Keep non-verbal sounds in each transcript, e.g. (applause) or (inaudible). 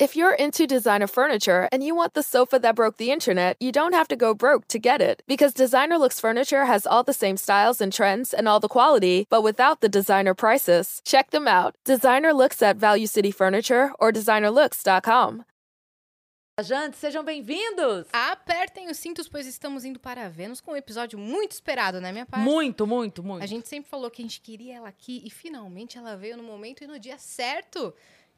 If you're into designer furniture and you want the sofa that broke the internet, you don't have to go broke to get it. Because Designer Looks Furniture has all the same styles and trends and all the quality, but without the designer prices. Check them out. Designer Looks at Value City Furniture or designerlooks.com. Viajantes, sejam bem-vindos! Apertem os cintos, pois estamos indo para Vênus com um episódio muito esperado, né, minha parte? Muito, muito, muito. A gente sempre falou que a gente queria ela aqui e finalmente ela veio no momento e no dia certo.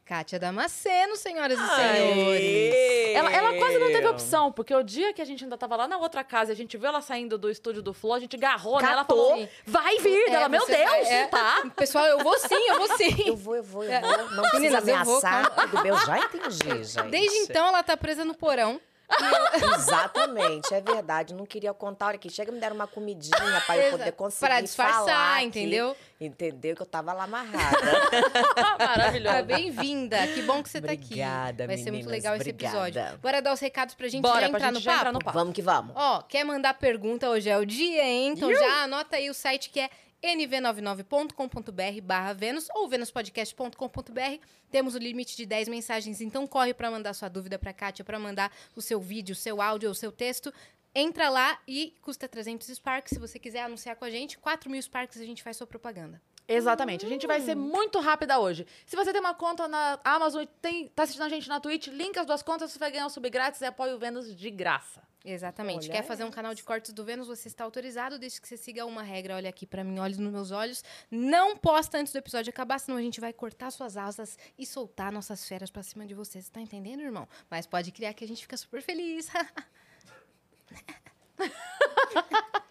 Kátia Damasceno, senhoras e senhores. Ela, ela quase não teve opção, porque o dia que a gente ainda tava lá na outra casa e a gente viu ela saindo do estúdio do Flow, a gente agarrou nela, ela falou, vai vir! É, ela, meu você Deus, vai- é. tá? Pessoal, eu vou sim, eu vou sim. Eu vou, eu vou, eu vou. Não precisa Meninas, eu vou, ameaçar. Tudo bem, eu já entendi, gente. Desde então, ela tá presa no porão. (laughs) Exatamente, é verdade. Não queria contar. Olha aqui, chega me deram uma comidinha pra eu poder conseguir pra disfarçar, falar entendeu? Entendeu? Que eu tava lá amarrada. (laughs) Maravilhoso. Ah, Bem-vinda. Que bom que você tá aqui. Obrigada, Vai ser muito legal esse obrigada. episódio. Bora dar os recados pra gente Bora, já pra entrar, gente no já papo? entrar no papo. vamos que vamos. Ó, quer mandar pergunta? Hoje é o dia, hein? Então já anota aí o site que é nv99.com.br barra Vênus ou venuspodcast.com.br. Temos o limite de 10 mensagens, então corre para mandar sua dúvida para Kátia, para mandar o seu vídeo, o seu áudio ou o seu texto. Entra lá e custa 300 Sparks. Se você quiser anunciar com a gente, 4 mil Sparks a gente faz sua propaganda. Exatamente. A gente vai ser muito rápida hoje. Se você tem uma conta na Amazon e tem, tá assistindo a gente na Twitch, link as duas contas, você vai ganhar um sub grátis e apoia o Vênus de graça. Exatamente. Olha Quer fazer um canal de cortes do Vênus? Você está autorizado, desde que você siga uma regra. Olha aqui pra mim, olhe nos meus olhos. Não posta antes do episódio acabar, senão a gente vai cortar suas asas e soltar nossas feras pra cima de você. Você tá entendendo, irmão? Mas pode criar que a gente fica super feliz. (laughs) (laughs)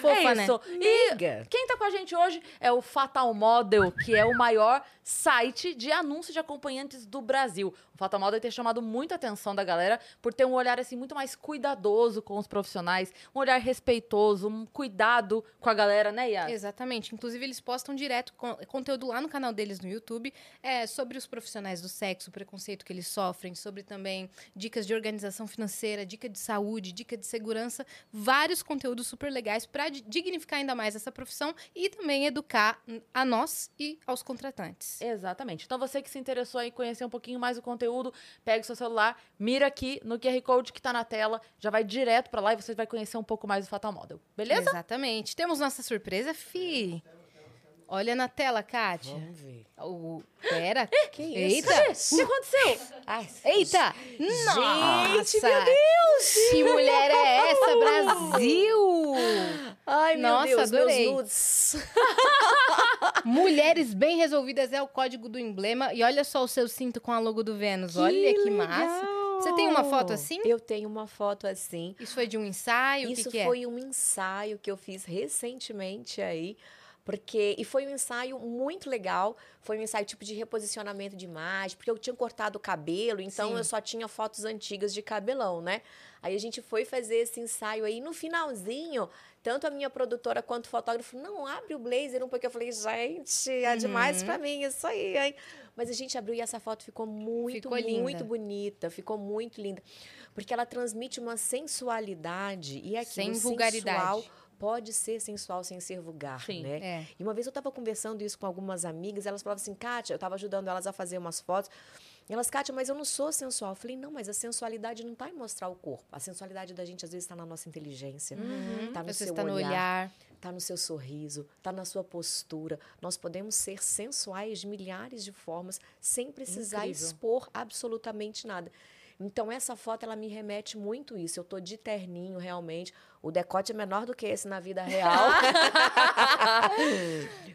Fofa, é né? isso. E Amiga. quem tá com a gente hoje é o Fatal Model, que é o maior site de anúncios de acompanhantes do Brasil. O Fatal Model tem chamado muita atenção da galera por ter um olhar assim muito mais cuidadoso com os profissionais, um olhar respeitoso, um cuidado com a galera, né, Yas? Exatamente. Inclusive, eles postam direto con- conteúdo lá no canal deles no YouTube é, sobre os profissionais do sexo, o preconceito que eles sofrem, sobre também dicas de organização financeira, dica de saúde, dica de segurança, vários conteúdos super legais para dignificar ainda mais essa profissão e também educar a nós e aos contratantes. Exatamente. Então você que se interessou em conhecer um pouquinho mais o conteúdo, pega o seu celular, mira aqui no QR Code que tá na tela, já vai direto pra lá e você vai conhecer um pouco mais do Fatal Model. Beleza? Exatamente. Temos nossa surpresa, Fi. Olha na tela, Kátia. Vamos ver. O... Pera. (laughs) Que isso? Eita. (laughs) O que aconteceu? Ai, Eita! Gente, Nossa! meu Deus! Que mulher é essa, Brasil? Ai, meu Nossa, Deus, adorei. meus nudes. (laughs) Mulheres bem resolvidas é o código do emblema. E olha só o seu cinto com a logo do Vênus. olha que massa. Você tem uma foto assim? Eu tenho uma foto assim. Isso foi de um ensaio? Isso que, que é? foi um ensaio que eu fiz recentemente aí. Porque, e foi um ensaio muito legal, foi um ensaio tipo de reposicionamento de imagem, porque eu tinha cortado o cabelo, então Sim. eu só tinha fotos antigas de cabelão, né? Aí a gente foi fazer esse ensaio aí, no finalzinho, tanto a minha produtora quanto o fotógrafo, não, abre o blazer um pouquinho. Eu falei, gente, é demais Uhum. pra mim isso aí, hein? Mas a gente abriu e essa foto ficou muito, Ficou linda. muito bonita, ficou muito linda. Porque ela transmite uma sensualidade e aquilo Sem sensual vulgaridade. Pode ser sensual sem ser vulgar, Sim. né? É. E uma vez eu tava conversando isso com algumas amigas, elas falavam assim, Kátia, eu tava ajudando elas a fazer umas fotos. E elas, Kátia, mas eu não sou sensual. Eu falei, não, mas a sensualidade não tá em mostrar o corpo. A sensualidade da gente, às vezes, tá na nossa inteligência, Uhum. tá no seu está no olhar, olhar. tá no seu sorriso, tá na sua postura. Nós podemos ser sensuais de milhares de formas, sem precisar Incrível. expor absolutamente nada. Então, essa foto, ela me remete muito isso. Eu tô de terninho, realmente. O decote é menor do que esse na vida real. (laughs)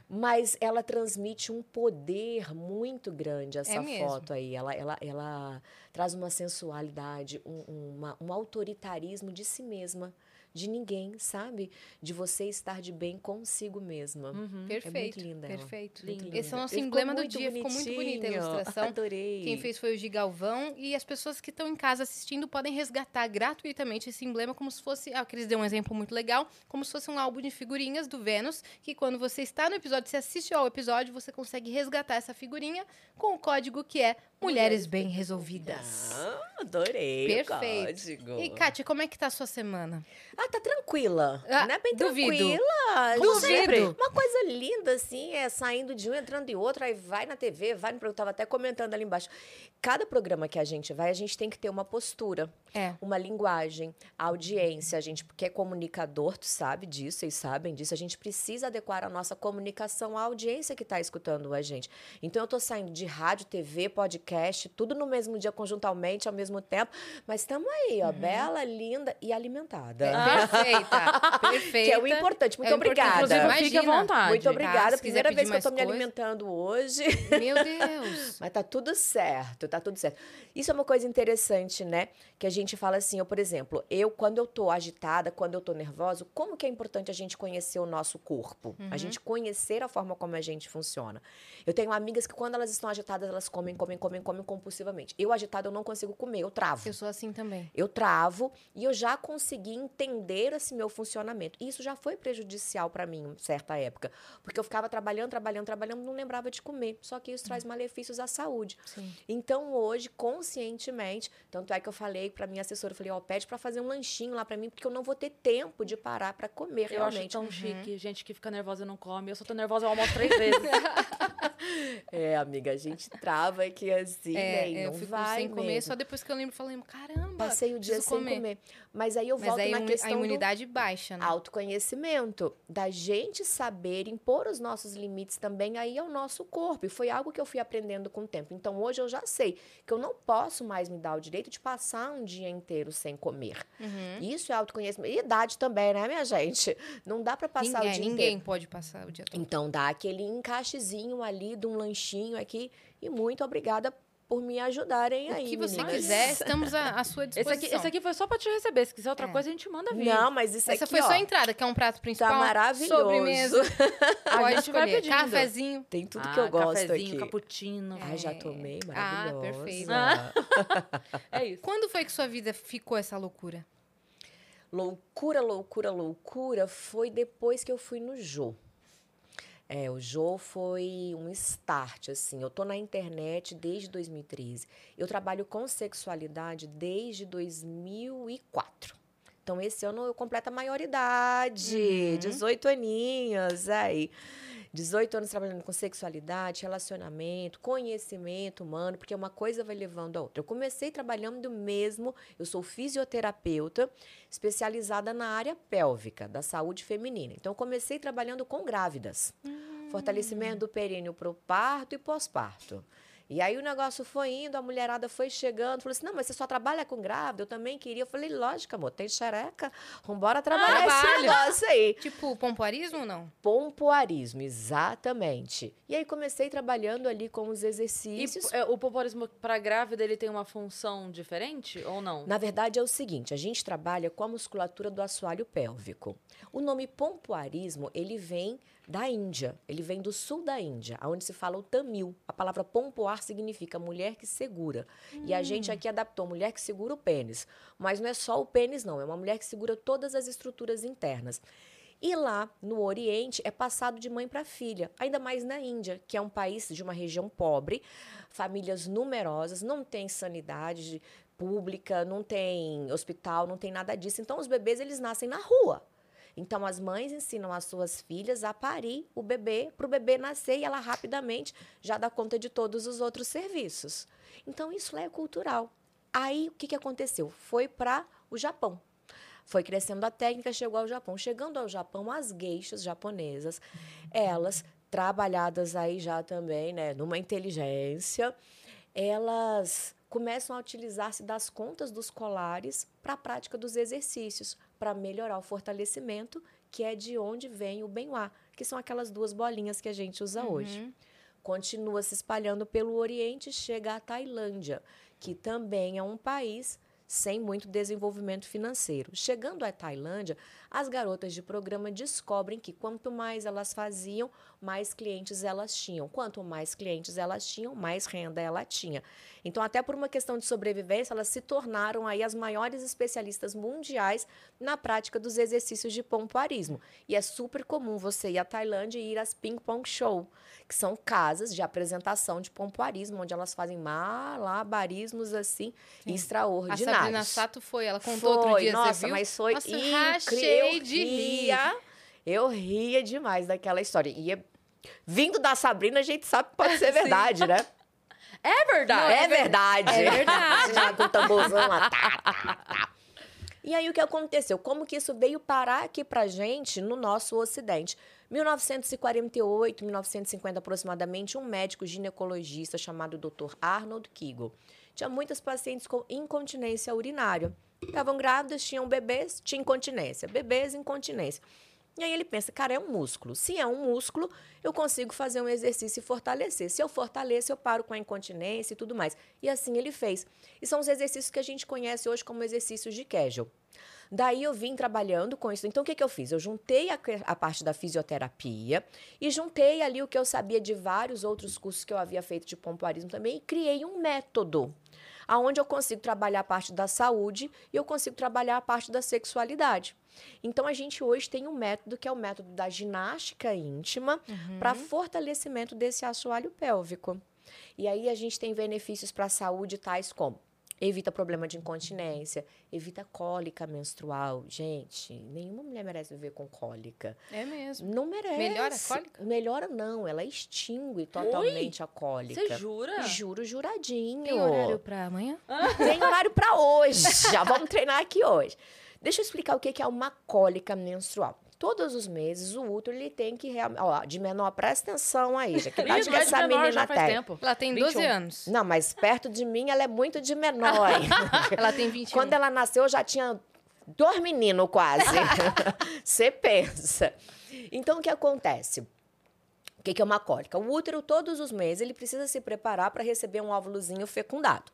Mas ela transmite um poder muito grande, essa É foto aí. Ela, ela, ela traz uma sensualidade, um, uma- um autoritarismo de si mesma, de ninguém, sabe? De você estar de bem consigo mesma. Uhum. Perfeito. É muito linda ela. Perfeito. Muito Esse é linda. o nosso E emblema do dia. Ficou muito bonita a bonitinho. ilustração. Adorei. Quem fez foi o Gigalvão e as pessoas que estão em casa assistindo podem resgatar gratuitamente esse emblema como se fosse, ah, que eles deu um exemplo muito legal, como se fosse um álbum de figurinhas do Vênus, que quando você está no episódio, você assiste ao episódio, você consegue resgatar essa figurinha com o código que é Mulheres Bem Resolvidas. Ah, adorei. Perfeito. Código. E, Kátia, como é que tá a sua semana? Ah, tá tranquila. Ah, não é bem duvido. tranquila. Duvido. Sempre. Uma coisa linda, assim, é saindo de um, entrando de outro, aí vai na TV, vai no programa. Eu tava até comentando ali embaixo. Cada programa que a gente vai, a gente tem que ter uma postura, É. uma linguagem, a audiência. A gente, porque é comunicador, tu sabe disso, vocês sabem disso. A gente precisa adequar a nossa comunicação à audiência que está escutando a gente. Então, eu tô saindo de rádio, TV, podcast, tudo no mesmo dia, conjuntamente, ao mesmo tempo. Mas estamos aí, ó, bela, linda e alimentada. É, perfeita. Perfeita. (laughs) Que é o importante. Muito É o importante. obrigada. Inclusive, fique à vontade. Muito obrigada. Tá, se quiser Primeira vez que eu mais me alimentando hoje. Meu Deus. (laughs) Mas tá tudo certo, tá tudo certo. Isso é uma coisa interessante, né? Que a gente fala assim, eu, por exemplo, eu, quando eu tô agitada, quando eu tô nervosa, como que é importante a gente conhecer o nosso corpo? A gente conhecer a forma como a gente funciona. Eu tenho amigas que, quando elas estão agitadas, elas comem, comem, comem, comem compulsivamente. Eu, agitada, eu não consigo comer, eu travo. Eu sou assim também. Eu travo e eu já consegui entender esse meu funcionamento. E isso já foi prejudicial para mim em certa época, porque eu ficava trabalhando, trabalhando, trabalhando, não lembrava de comer. Só que isso traz malefícios à saúde. Sim. Então hoje, conscientemente, tanto é que eu falei para minha assessora, eu falei, ó, pede para fazer um lanchinho lá para mim, porque eu não vou ter tempo de parar para comer Eu acho realmente. tão chique, gente que fica nervosa e não come. Eu só tô nervosa, eu almoço três vezes. (laughs) É, amiga, a gente trava aqui assim, né? É, eu não fico vai sem comer, mesmo. só depois que eu lembro, falei, caramba, Passei o dia sem comer. Mas aí eu Mas volto aí na questão a do imunidade baixa, né? autoconhecimento, da gente saber impor os nossos limites também aí ao nosso corpo. E foi algo que eu fui aprendendo com o tempo. Então hoje eu já sei que eu não posso mais me dar o direito de passar um dia inteiro sem comer. Uhum. Isso é autoconhecimento. E idade também, né, minha gente? Não dá para passar ninguém, o dia ninguém inteiro. pode passar o dia todo. Então dá aquele encaixezinho ali de um lanchinho aqui. E muito obrigada por me ajudarem aí, o que você meninas. quiser, estamos à, à sua (laughs) Esse disposição. aqui, esse aqui foi só pra te receber. Se quiser outra É. coisa, a gente manda vir. Não, mas isso Essa aqui, foi só ó, a entrada, que é um prato principal. maravilhoso. Sobremesa. (laughs) A Pode gente vai pedindo. Cafezinho. Tem tudo Ah, que eu gosto cafezinho, aqui. cappuccino. Ai, já É. tomei, Ah, maravilhosa. perfeito. (laughs) É isso. Quando foi que sua vida ficou essa loucura? Loucura, loucura, loucura foi depois que eu fui no Jô. É, o Jô foi um start, assim. Eu tô na internet desde 2013. Eu trabalho com sexualidade desde 2004. Então, esse ano eu completo a maioridade. Uhum. 18 aninhos, aí. 18 anos trabalhando com sexualidade, relacionamento, conhecimento humano, porque uma coisa vai levando a outra. Eu comecei trabalhando mesmo, eu sou fisioterapeuta, especializada na área pélvica, da saúde feminina. Então, eu comecei trabalhando com grávidas. Fortalecimento do períneo para o parto e pós-parto. E aí o negócio foi indo, a mulherada foi chegando, falou assim: não, mas você só trabalha com grávida? Eu também queria. Eu falei, lógico, amor, tem xereca. Vambora trabalhar esse trabalho. negócio aí. Tipo, pompoarismo ou não? Pompoarismo, exatamente. E aí comecei trabalhando ali com os E exercícios. é, o poporismo pra grávida, ele tem uma função diferente ou não? Na verdade, é o seguinte: a gente trabalha com a musculatura do assoalho pélvico. O nome pompoarismo, ele vem da Índia, ele vem do sul da Índia, onde se fala o tamil. A palavra pompoar significa mulher que segura. E a gente aqui adaptou mulher que segura o pênis. Mas não é só o pênis, não, é uma mulher que segura todas as estruturas internas. E lá no Oriente é passado de mãe para filha, ainda mais na Índia, que é um país de uma região pobre, famílias numerosas, não tem sanidade pública, não tem hospital, não tem nada disso. Então os bebês eles nascem na rua. Então as mães ensinam as suas filhas a parir o bebê para o bebê nascer e ela rapidamente já dá conta de todos os outros serviços. Então isso é cultural. Aí o que, que aconteceu? Foi para o Japão. Foi crescendo a técnica, chegou ao Japão. Chegando ao Japão, as gueixas japonesas, elas, trabalhadas aí já também, né, numa inteligência, elas começam a utilizar-se das contas dos colares para a prática dos exercícios, para melhorar o fortalecimento, que é de onde vem o benhá, que são aquelas duas bolinhas que a gente usa hoje. Continua se espalhando pelo Oriente chega à Tailândia, que também é um país sem muito desenvolvimento financeiro. Chegando à Tailândia, as garotas de programa descobrem que quanto mais elas faziam, mais clientes elas tinham. Quanto mais clientes elas tinham, mais renda ela tinha. Então, até por uma questão de sobrevivência, elas se tornaram aí as maiores especialistas mundiais na prática dos exercícios de pompoarismo. E é super comum você ir à Tailândia e ir às ping pong show, que são casas de apresentação de pompoarismo, onde elas fazem malabarismos assim A extraordinários. Sabrina Sato foi, ela contou foi, outro dia, nossa, mas foi Nossa, incrível. Rachei Eu de rir. ria, Eu ria demais daquela história. E é- vindo da Sabrina, a gente sabe que pode ser (laughs) verdade, né? É verdade. É verdade. É verdade. (laughs) Já com o tamborzão lá. Tá, tá, tá. E aí o que aconteceu? Como que isso veio parar aqui pra gente no nosso ocidente? 1948, 1950 aproximadamente, um médico ginecologista chamado Dr. Arnold Kegel tinha muitas pacientes com incontinência urinária. Estavam grávidas, tinham bebês, tinha incontinência. Bebês, incontinência. E aí ele pensa, cara, é um músculo. Se é um músculo, eu consigo fazer um exercício e fortalecer. Se eu fortaleço, eu paro com a incontinência e tudo mais. E assim ele fez. E são os exercícios que a gente conhece hoje como exercícios de Kegel. Daí eu vim trabalhando com isso. Então, o que, que eu fiz? Eu juntei a, a, parte da fisioterapia e juntei ali o que eu sabia de vários outros cursos que eu havia feito de pompoarismo também e criei um método aonde eu consigo trabalhar a parte da saúde e eu consigo trabalhar a parte da sexualidade. Então a gente hoje tem um método que é o método da ginástica íntima uhum. para fortalecimento desse assoalho pélvico. E aí a gente tem benefícios para a saúde tais como Evita problema de incontinência, evita cólica menstrual. Gente, nenhuma mulher merece viver com cólica. É mesmo. Não merece. Melhora a cólica? Melhora não, ela extingue totalmente Oi? a cólica. Você jura? Juro, juradinho. Tem horário para amanhã? (laughs) Tem horário para hoje. Já vamos treinar aqui hoje. Deixa eu explicar o que é uma cólica menstrual todos os meses o útero ele tem que realmente. Ó, de menor, presta atenção aí. Já que (laughs) idade que essa menina já faz tem? Tempo. Ela tem 12 21. anos. Não, mas perto de mim ela é muito de menor. (laughs) ela tem 21. Quando ela nasceu, eu já tinha dois meninos quase. (laughs) Você pensa. Então, o que acontece? O que é uma cólica? O útero, todos os meses, ele precisa se preparar para receber um óvulozinho fecundado.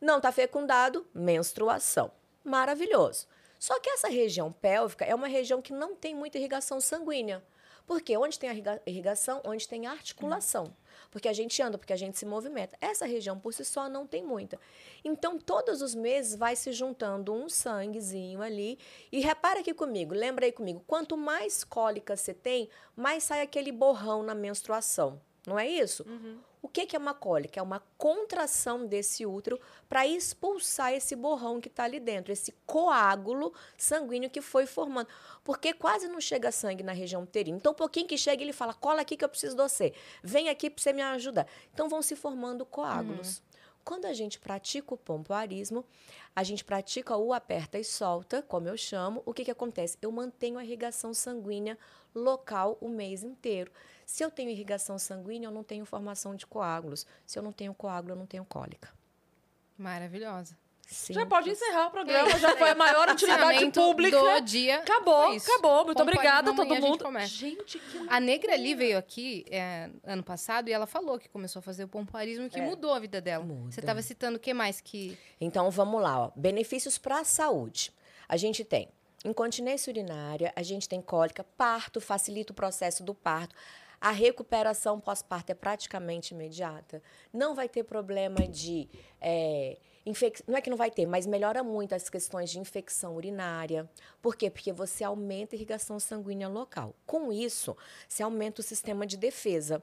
Não está fecundado, menstruação. Maravilhoso. Só que essa região pélvica é uma região que não tem muita irrigação sanguínea. Porque onde tem a irrigação, onde tem a articulação. Porque a gente anda, porque a gente se movimenta. Essa região por si só não tem muita. Então, todos os meses vai se juntando um sanguezinho ali. E repara aqui comigo, lembra aí comigo, quanto mais cólica você tem, mais sai aquele borrão na menstruação. Não é isso? Uhum. O que é uma cólica? É uma contração desse útero para expulsar esse borrão que está ali dentro, esse coágulo sanguíneo que foi formando. Porque quase não chega sangue na região uterina. Então, um pouquinho que chega, ele fala: cola aqui que eu preciso de você. Vem aqui para você me ajudar. Então, vão se formando coágulos. Uhum. Quando a gente pratica o pompoarismo, a gente pratica o aperta e solta, como eu chamo, o que, que acontece? Eu mantenho a irrigação sanguínea local o mês inteiro. Se eu tenho irrigação sanguínea, eu não tenho formação de coágulos. Se eu não tenho coágulo, eu não tenho cólica. Maravilhosa. Sim. Já pode encerrar o programa, já foi a maior utilidade pública. do dia. Acabou, acabou. Muito obrigada a todo mundo. A gente, que A Negra ali veio aqui é, ano passado e ela falou que começou a fazer o pompoarismo que é. mudou a vida dela. Muda. Você estava citando o que mais que... Então, vamos lá. Ó. Benefícios para a saúde. A gente tem incontinência urinária, a gente tem cólica, parto, facilita o processo do parto. A recuperação pós-parto é praticamente imediata. Não vai ter problema de. É, infec... Não é que não vai ter, mas melhora muito as questões de infecção urinária. Por quê? Porque você aumenta a irrigação sanguínea local. Com isso, você aumenta o sistema de defesa.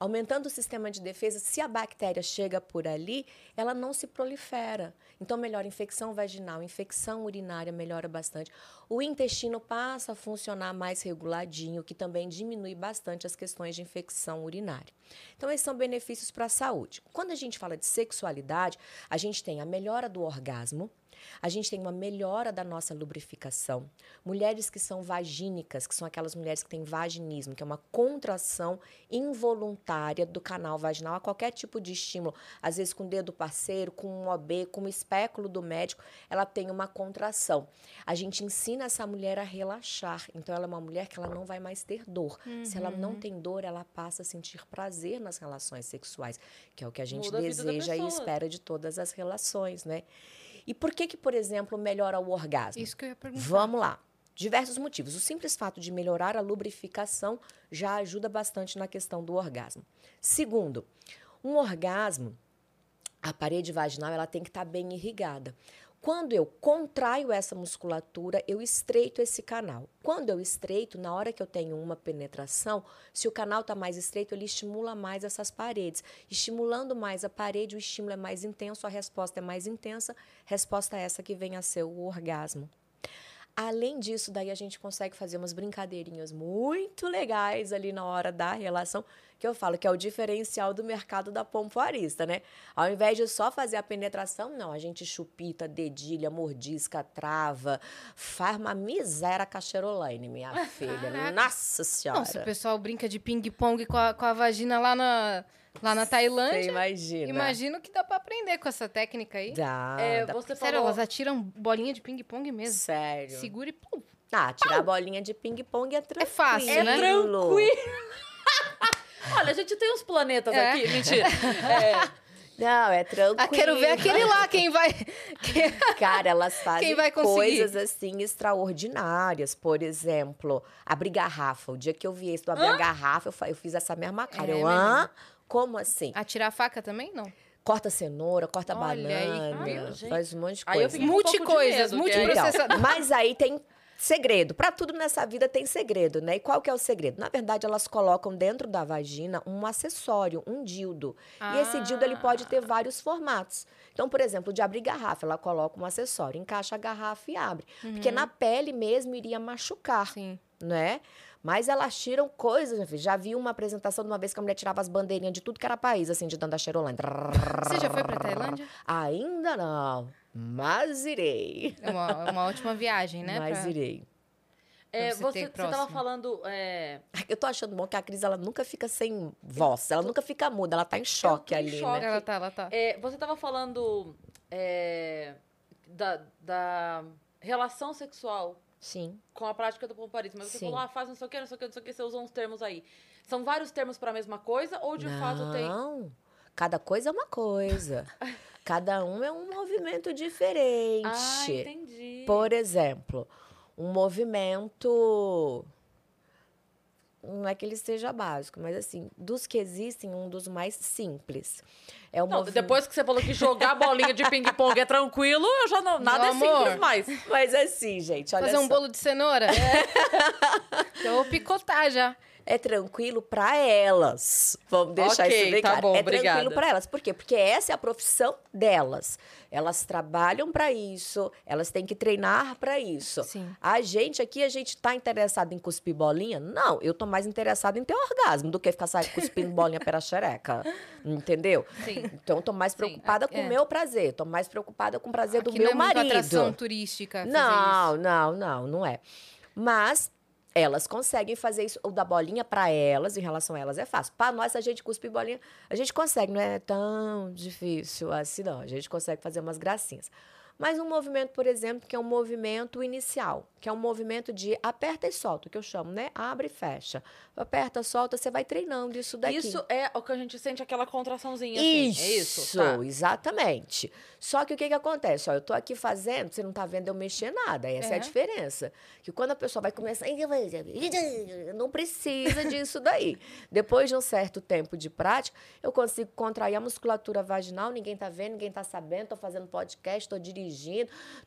Aumentando o sistema de defesa, se a bactéria chega por ali, ela não se prolifera. Então, melhora infecção vaginal, infecção urinária melhora bastante. O intestino passa a funcionar mais reguladinho, que também diminui bastante as questões de infecção urinária. Então, esses são benefícios para a saúde. Quando a gente fala de sexualidade, a gente tem a melhora do orgasmo, a gente tem uma melhora da nossa lubrificação. Mulheres que são vagínicas, que são aquelas mulheres que têm vaginismo, que é uma contração involuntária do canal vaginal a qualquer tipo de estímulo, às vezes com o dedo parceiro, com um OB, com o espéculo do médico, ela tem uma contração. A gente ensina essa mulher a relaxar. Então ela é uma mulher que ela não vai mais ter dor. Uhum. Se ela não uhum. tem dor, ela passa a sentir prazer nas relações sexuais, que é o que a gente Muda deseja a e espera de todas as relações, né? E por que que, por exemplo, melhora o orgasmo? Isso que eu ia perguntar. Vamos lá. Diversos motivos. O simples fato de melhorar a lubrificação já ajuda bastante na questão do orgasmo. Segundo, um orgasmo, a parede vaginal ela tem que estar tá bem irrigada. Quando eu contraio essa musculatura, eu estreito esse canal. Quando eu estreito, na hora que eu tenho uma penetração, se o canal está mais estreito, ele estimula mais essas paredes. Estimulando mais a parede, o estímulo é mais intenso, a resposta é mais intensa. Resposta é essa que vem a ser o orgasmo. Além disso, daí a gente consegue fazer umas brincadeirinhas muito legais ali na hora da relação, que eu falo que é o diferencial do mercado da pompoarista, né? Ao invés de só fazer a penetração, não, a gente chupita, dedilha, mordisca, trava, faz uma miséria cacheroline, minha (laughs) filha. Nossa Senhora. Se o pessoal brinca de ping-pong com a, com a vagina lá na, lá na Você Tailândia, imagina. imagino que dá pra aprender com essa técnica aí. Dá, É, dá você Sério, falou... elas atiram bolinha de ping-pong mesmo. Sério. Segura e pum. Ah, tirar a bolinha de ping-pong é tranquilo. fácil, É né? tranquilo. (laughs) Olha, a gente tem uns planetas É. aqui. Mentira. (laughs) É, Não, é tranquilo. Ah, quero ver aquele lá, quem vai. quem- (laughs) Cara, elas fazem Quem vai conseguir? coisas assim extraordinárias. Por exemplo, abrir garrafa. O dia que eu vi esse do abrir a garrafa, eu, fiz essa mesma cara. É, eu, hã? Como assim? Atirar a faca também? Não. Corta cenoura, corta Olha aí. banana, Ai, gente. faz um monte de Aí eu coisa. um Multi-coisas, aí- multiprocessador. Então, mas aí tem segredo. Para tudo nessa vida tem segredo, né? E qual que é o segredo? Na verdade, elas colocam dentro da vagina um acessório, um dildo. E esse dildo ele pode ter vários formatos. Então, por exemplo, de abrir garrafa, ela coloca um acessório, encaixa a garrafa e abre. Porque na pele mesmo iria machucar, Sim. né? Mas elas tiram coisas, minha filha. Já vi uma apresentação de uma vez que a mulher tirava as bandeirinhas de tudo que era país, assim, de dentro da Cheirolândia. Você já foi pra Tailândia? Ainda não, mas irei. É uma, é uma ótima viagem, né? Mas pra- irei. é, você ter você, você tava próximo. falando... é, Eu tô achando bom que a Cris, ela nunca fica sem voz, ela nunca fica muda, ela tá em choque tô em ali, choque. né? Ela tá, ela tá. é, você tava falando é, da, da relação sexual Sim. com a prática do pomparismo. Mas você Sim. falou, ah, faz não sei o que, não sei o que, não sei o que, você usou uns termos aí. São vários termos pra mesma coisa ou de fato tem... Não, cada coisa é uma coisa. (laughs) cada um é um movimento diferente. Ah, entendi. Por exemplo, um movimento. Não é que ele seja básico, mas assim, dos que existem, um dos mais simples. É o Não, movimento. depois que você falou que jogar bolinha de ping-pong é tranquilo, eu já não. Nada é Meu amor. simples mais. Mas assim, gente, olha Fazer um só. bolo de cenoura? (laughs) Eu vou picotar já. É tranquilo para elas. Vamos deixar Ok, isso bem tá claro. bom, é obrigada. tranquilo para elas. Por quê? Porque essa é a profissão delas. Elas trabalham para isso, elas têm que treinar para isso. Sim. A gente aqui, a gente tá interessado em cuspir bolinha? Não, eu tô mais interessada em ter orgasmo do que ficar sabe, cuspindo bolinha pela xereca. Entendeu? Sim. Então, eu tô mais preocupada com é. o meu prazer. Tô mais preocupada com o prazer do Aqui meu não é marido. atração turística Não, não, não, não é. Mas elas conseguem fazer isso. O da bolinha, para elas, em relação a elas, é fácil. Para nós, a gente cuspir bolinha, a gente consegue, não é tão difícil assim, não. A gente consegue fazer umas gracinhas. Mas um movimento, por exemplo, que é um movimento inicial, que é um movimento de aperta e solta, que eu chamo, né? Abre e fecha. Aperta, solta, você vai treinando isso daqui. Isso é o que a gente sente aquela contraçãozinha assim. Isso, É isso? Tá. exatamente. Só que o que, que acontece? Ó, eu tô aqui fazendo, você não tá vendo eu mexer nada. Essa é, É. a diferença. Que quando a pessoa vai começar. Não precisa disso daí. Depois de um certo tempo de prática, eu consigo contrair a musculatura vaginal, ninguém tá vendo, ninguém tá sabendo, tô fazendo podcast, tô dirigindo,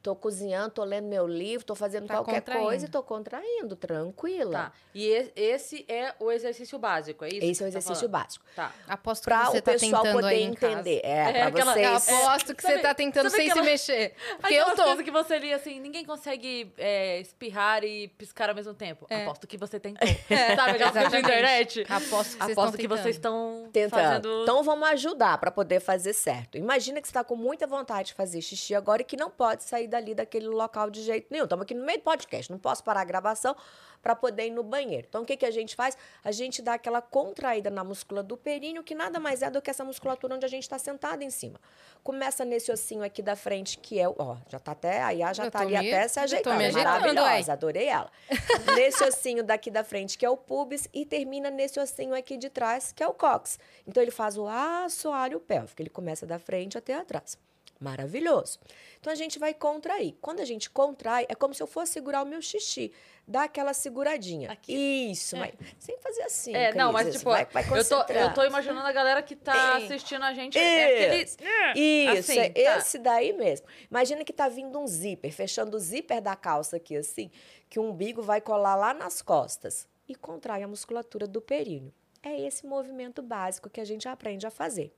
tô cozinhando, tô lendo meu livro, tô fazendo Tá qualquer coisa e tô contraindo, tranquila. Tá. E esse é o exercício básico, é isso? Esse é o tá exercício falando? básico. Tá. Aposto Pra que você o tá pessoal tentando poder entender. É, É pra aquela- vocês. Eu aposto que Sabe- você tá tentando sabe sem aquela- se mexer. (laughs) Porque eu tô. coisas que você lia assim, ninguém consegue é, espirrar e piscar ao mesmo tempo. É. Aposto que você tentou. (laughs) Sabe aquelas coisas da Exatamente. internet? Aposto que vocês Aposto estão que vocês estão Tentando. fazendo... Então vamos ajudar para poder fazer certo. Imagina que você está com muita vontade de fazer xixi agora e que não pode sair dali daquele local de jeito nenhum. Estamos aqui no meio do podcast, não posso parar a gravação para poder ir no banheiro. Então o que, que a gente faz? A gente dá aquela contraída na musculatura do períneo, que nada mais é do que essa musculatura onde a gente está sentado em cima. Começa nesse ossinho aqui da frente, que é o. Ó, já tá até. A Iá já Eu tá ali me- até se ajeitando. me ajeitando, Maravilhosa, ué. adorei ela. (laughs) nesse ossinho daqui da frente, que é o pubis, e termina nesse ossinho aqui de trás, que é o cóccix. Então ele faz o assoalho pélvico, ele começa da frente até atrás. Maravilhoso. Então a gente vai contrair. Quando a gente contrai, é como se eu fosse segurar o meu xixi. Dá aquela seguradinha. Aqui. Isso, mas sem fazer assim. É, não, mas Cris, tipo, vai, vai eu, tô, eu tô imaginando a galera que tá É. assistindo a gente. É aquele... Isso, Assim, é tá. esse daí mesmo. Imagina que tá vindo um zíper, fechando o zíper da calça aqui, assim, que o umbigo vai colar lá nas costas e contrai a musculatura do períneo. É esse movimento básico que a gente aprende a fazer.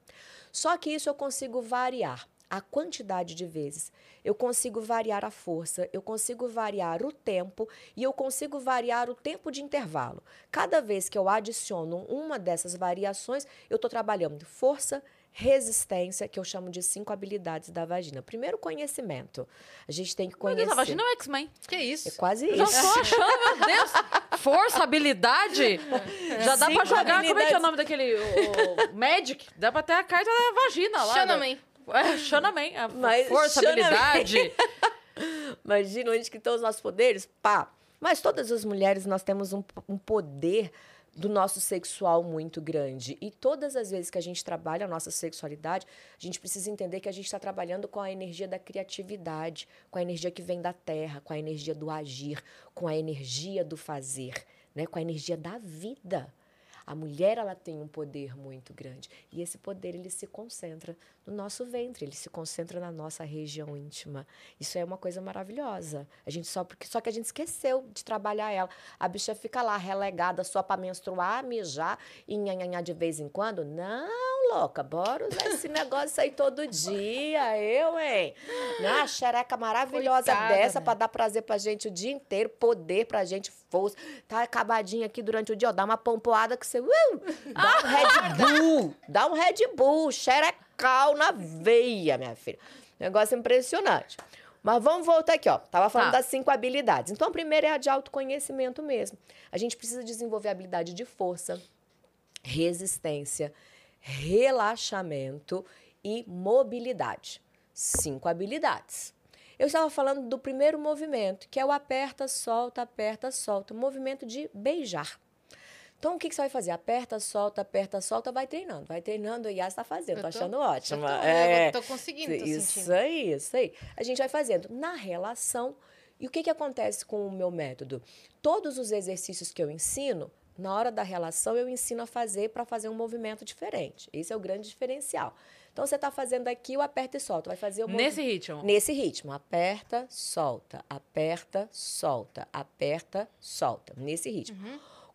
Só que isso eu consigo variar. A quantidade de vezes. Eu consigo variar a força, eu consigo variar o tempo e eu consigo variar o tempo de intervalo. Cada vez que eu adiciono uma dessas variações, eu estou trabalhando força, resistência, que eu chamo de cinco habilidades da vagina. Primeiro, conhecimento. A gente tem que Meu conhecer. Deus, a vagina é o X-Men. Que isso? É quase Eu Já isso. tô achando, meu Deus. Força, habilidade. Já dá pra Cinco jogar. Como é que é o nome daquele. O, o Magic? Dá pra ter a carta da vagina lá. Xana da- Man. É, Xana Man. A (laughs) Mas força, habilidade. (laughs) Imagina onde que estão os nossos poderes? Pá! Mas todas as mulheres, nós temos um, um poder do nosso sexual muito grande. E todas as vezes que a gente trabalha a nossa sexualidade, a gente precisa entender que a gente está trabalhando com a energia da criatividade, com a energia que vem da terra, com a energia do agir, com a energia do fazer, né? com a energia da vida. A mulher ela tem um poder muito grande e esse poder ele se concentra no nosso ventre, ele se concentra na nossa região íntima. Isso é uma coisa maravilhosa. A gente só porque só que a gente esqueceu de trabalhar ela. A bicha fica lá relegada só para menstruar, mijar e nhanhanhá de vez em quando. Não, louca, bora usar esse negócio aí todo dia, eu, hein? Uma xereca maravilhosa Coitada, dessa né? para dar prazer pra gente o dia inteiro, poder pra gente, força. Tá acabadinha aqui durante o dia, ó, dá uma pompoada que você. Uh, dá um Red (laughs) Bull! Dá um Red Bull, xerecal na veia, minha filha. Negócio impressionante. Mas vamos voltar aqui, ó. Tava falando Tá. das cinco habilidades. Então, a primeira é a de autoconhecimento mesmo. A gente precisa desenvolver a habilidade de força, resistência, relaxamento e mobilidade. Cinco habilidades. Eu estava falando do primeiro movimento, que é o aperta, solta, aperta, solta, o movimento de beijar. Então, o que, que você vai fazer? Aperta, solta, aperta, solta, vai treinando. Vai treinando, e está fazendo. Tô- achando ótima. tô, É. tô conseguindo, tô Isso sentindo. aí, isso aí. A gente vai fazendo na relação. E o que, que acontece com o meu método? Todos os exercícios que eu ensino, na hora da relação, eu ensino a fazer para fazer um movimento diferente. Esse é o grande diferencial. Então, você está fazendo aqui o aperta e solta. Vai fazer o Nesse ritmo. Nesse ritmo. Aperta, solta, aperta, solta, aperta, solta. Nesse ritmo.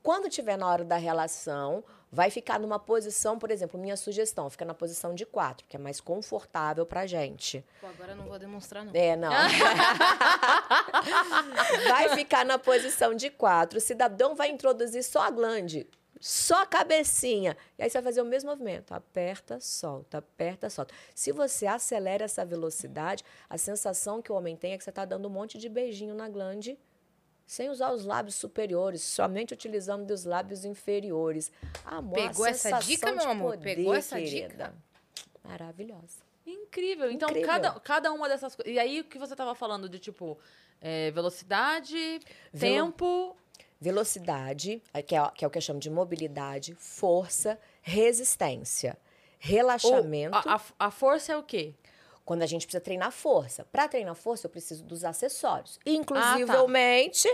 Quando tiver na hora da relação, vai ficar numa posição, por exemplo, minha sugestão, fica na posição de quatro, que é mais confortável pra gente. Pô, agora eu não vou demonstrar, não. É, não. (laughs) vai ficar na posição de quatro. O cidadão vai introduzir só a glande, só a cabecinha. E aí você vai fazer o mesmo movimento. Aperta, solta, aperta, solta. Se você acelera essa velocidade, a sensação que o homem tem é que você está dando um monte de beijinho na glande sem usar os lábios superiores, somente utilizando os lábios inferiores. Amor, Pegou essa dica, meu amor? poder, Pegou essa querida. dica? Maravilhosa. Incrível. Então, Incrível. Cada, cada uma dessas coisas. E aí, o que você tava falando de, tipo, é, velocidade, Velo- tempo. Velocidade, eh, que é, que é o que eu chamo de mobilidade, força, resistência, relaxamento. a, a- a força é o quê? Quando a gente precisa treinar força. Para treinar força, eu preciso dos acessórios. Ah, Inclusivelmente,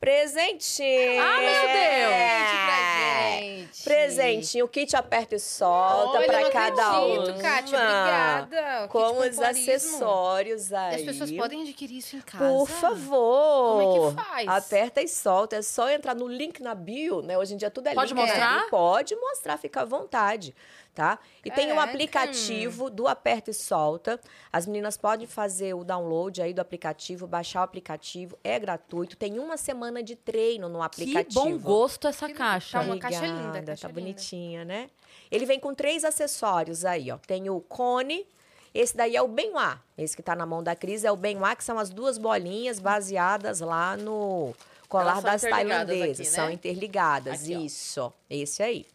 presentinho. Ah, meu Presente É. pra gente. Presentinho, o kit aperta e solta para cada acredito, uma. Kátia, obrigada. Com os acessórios aí. as pessoas podem adquirir isso em casa. Por favor. Como é que faz? Aperta e solta. É só entrar no link na bio, né? Hoje em dia tudo é Pode link. na mostrar? bio. Pode mostrar, fica à vontade, tá? E tem um Caraca. aplicativo do Aperta e Solta. As meninas podem fazer o download aí do aplicativo, baixar o aplicativo. É gratuito. Tem uma semana de treino no Que aplicativo. bom gosto essa Que- caixa. Tá uma caixa Obrigada, linda, caixa tá linda. bonitinha, né? Ele vem com três acessórios aí, ó. Tem o cone, esse daí é o Benoit. Esse que tá na mão da Cris é o Benoit, que são as duas bolinhas baseadas lá no colar das tailandesas. aqui, né? São interligadas, Aqui, ó. isso. Esse aí.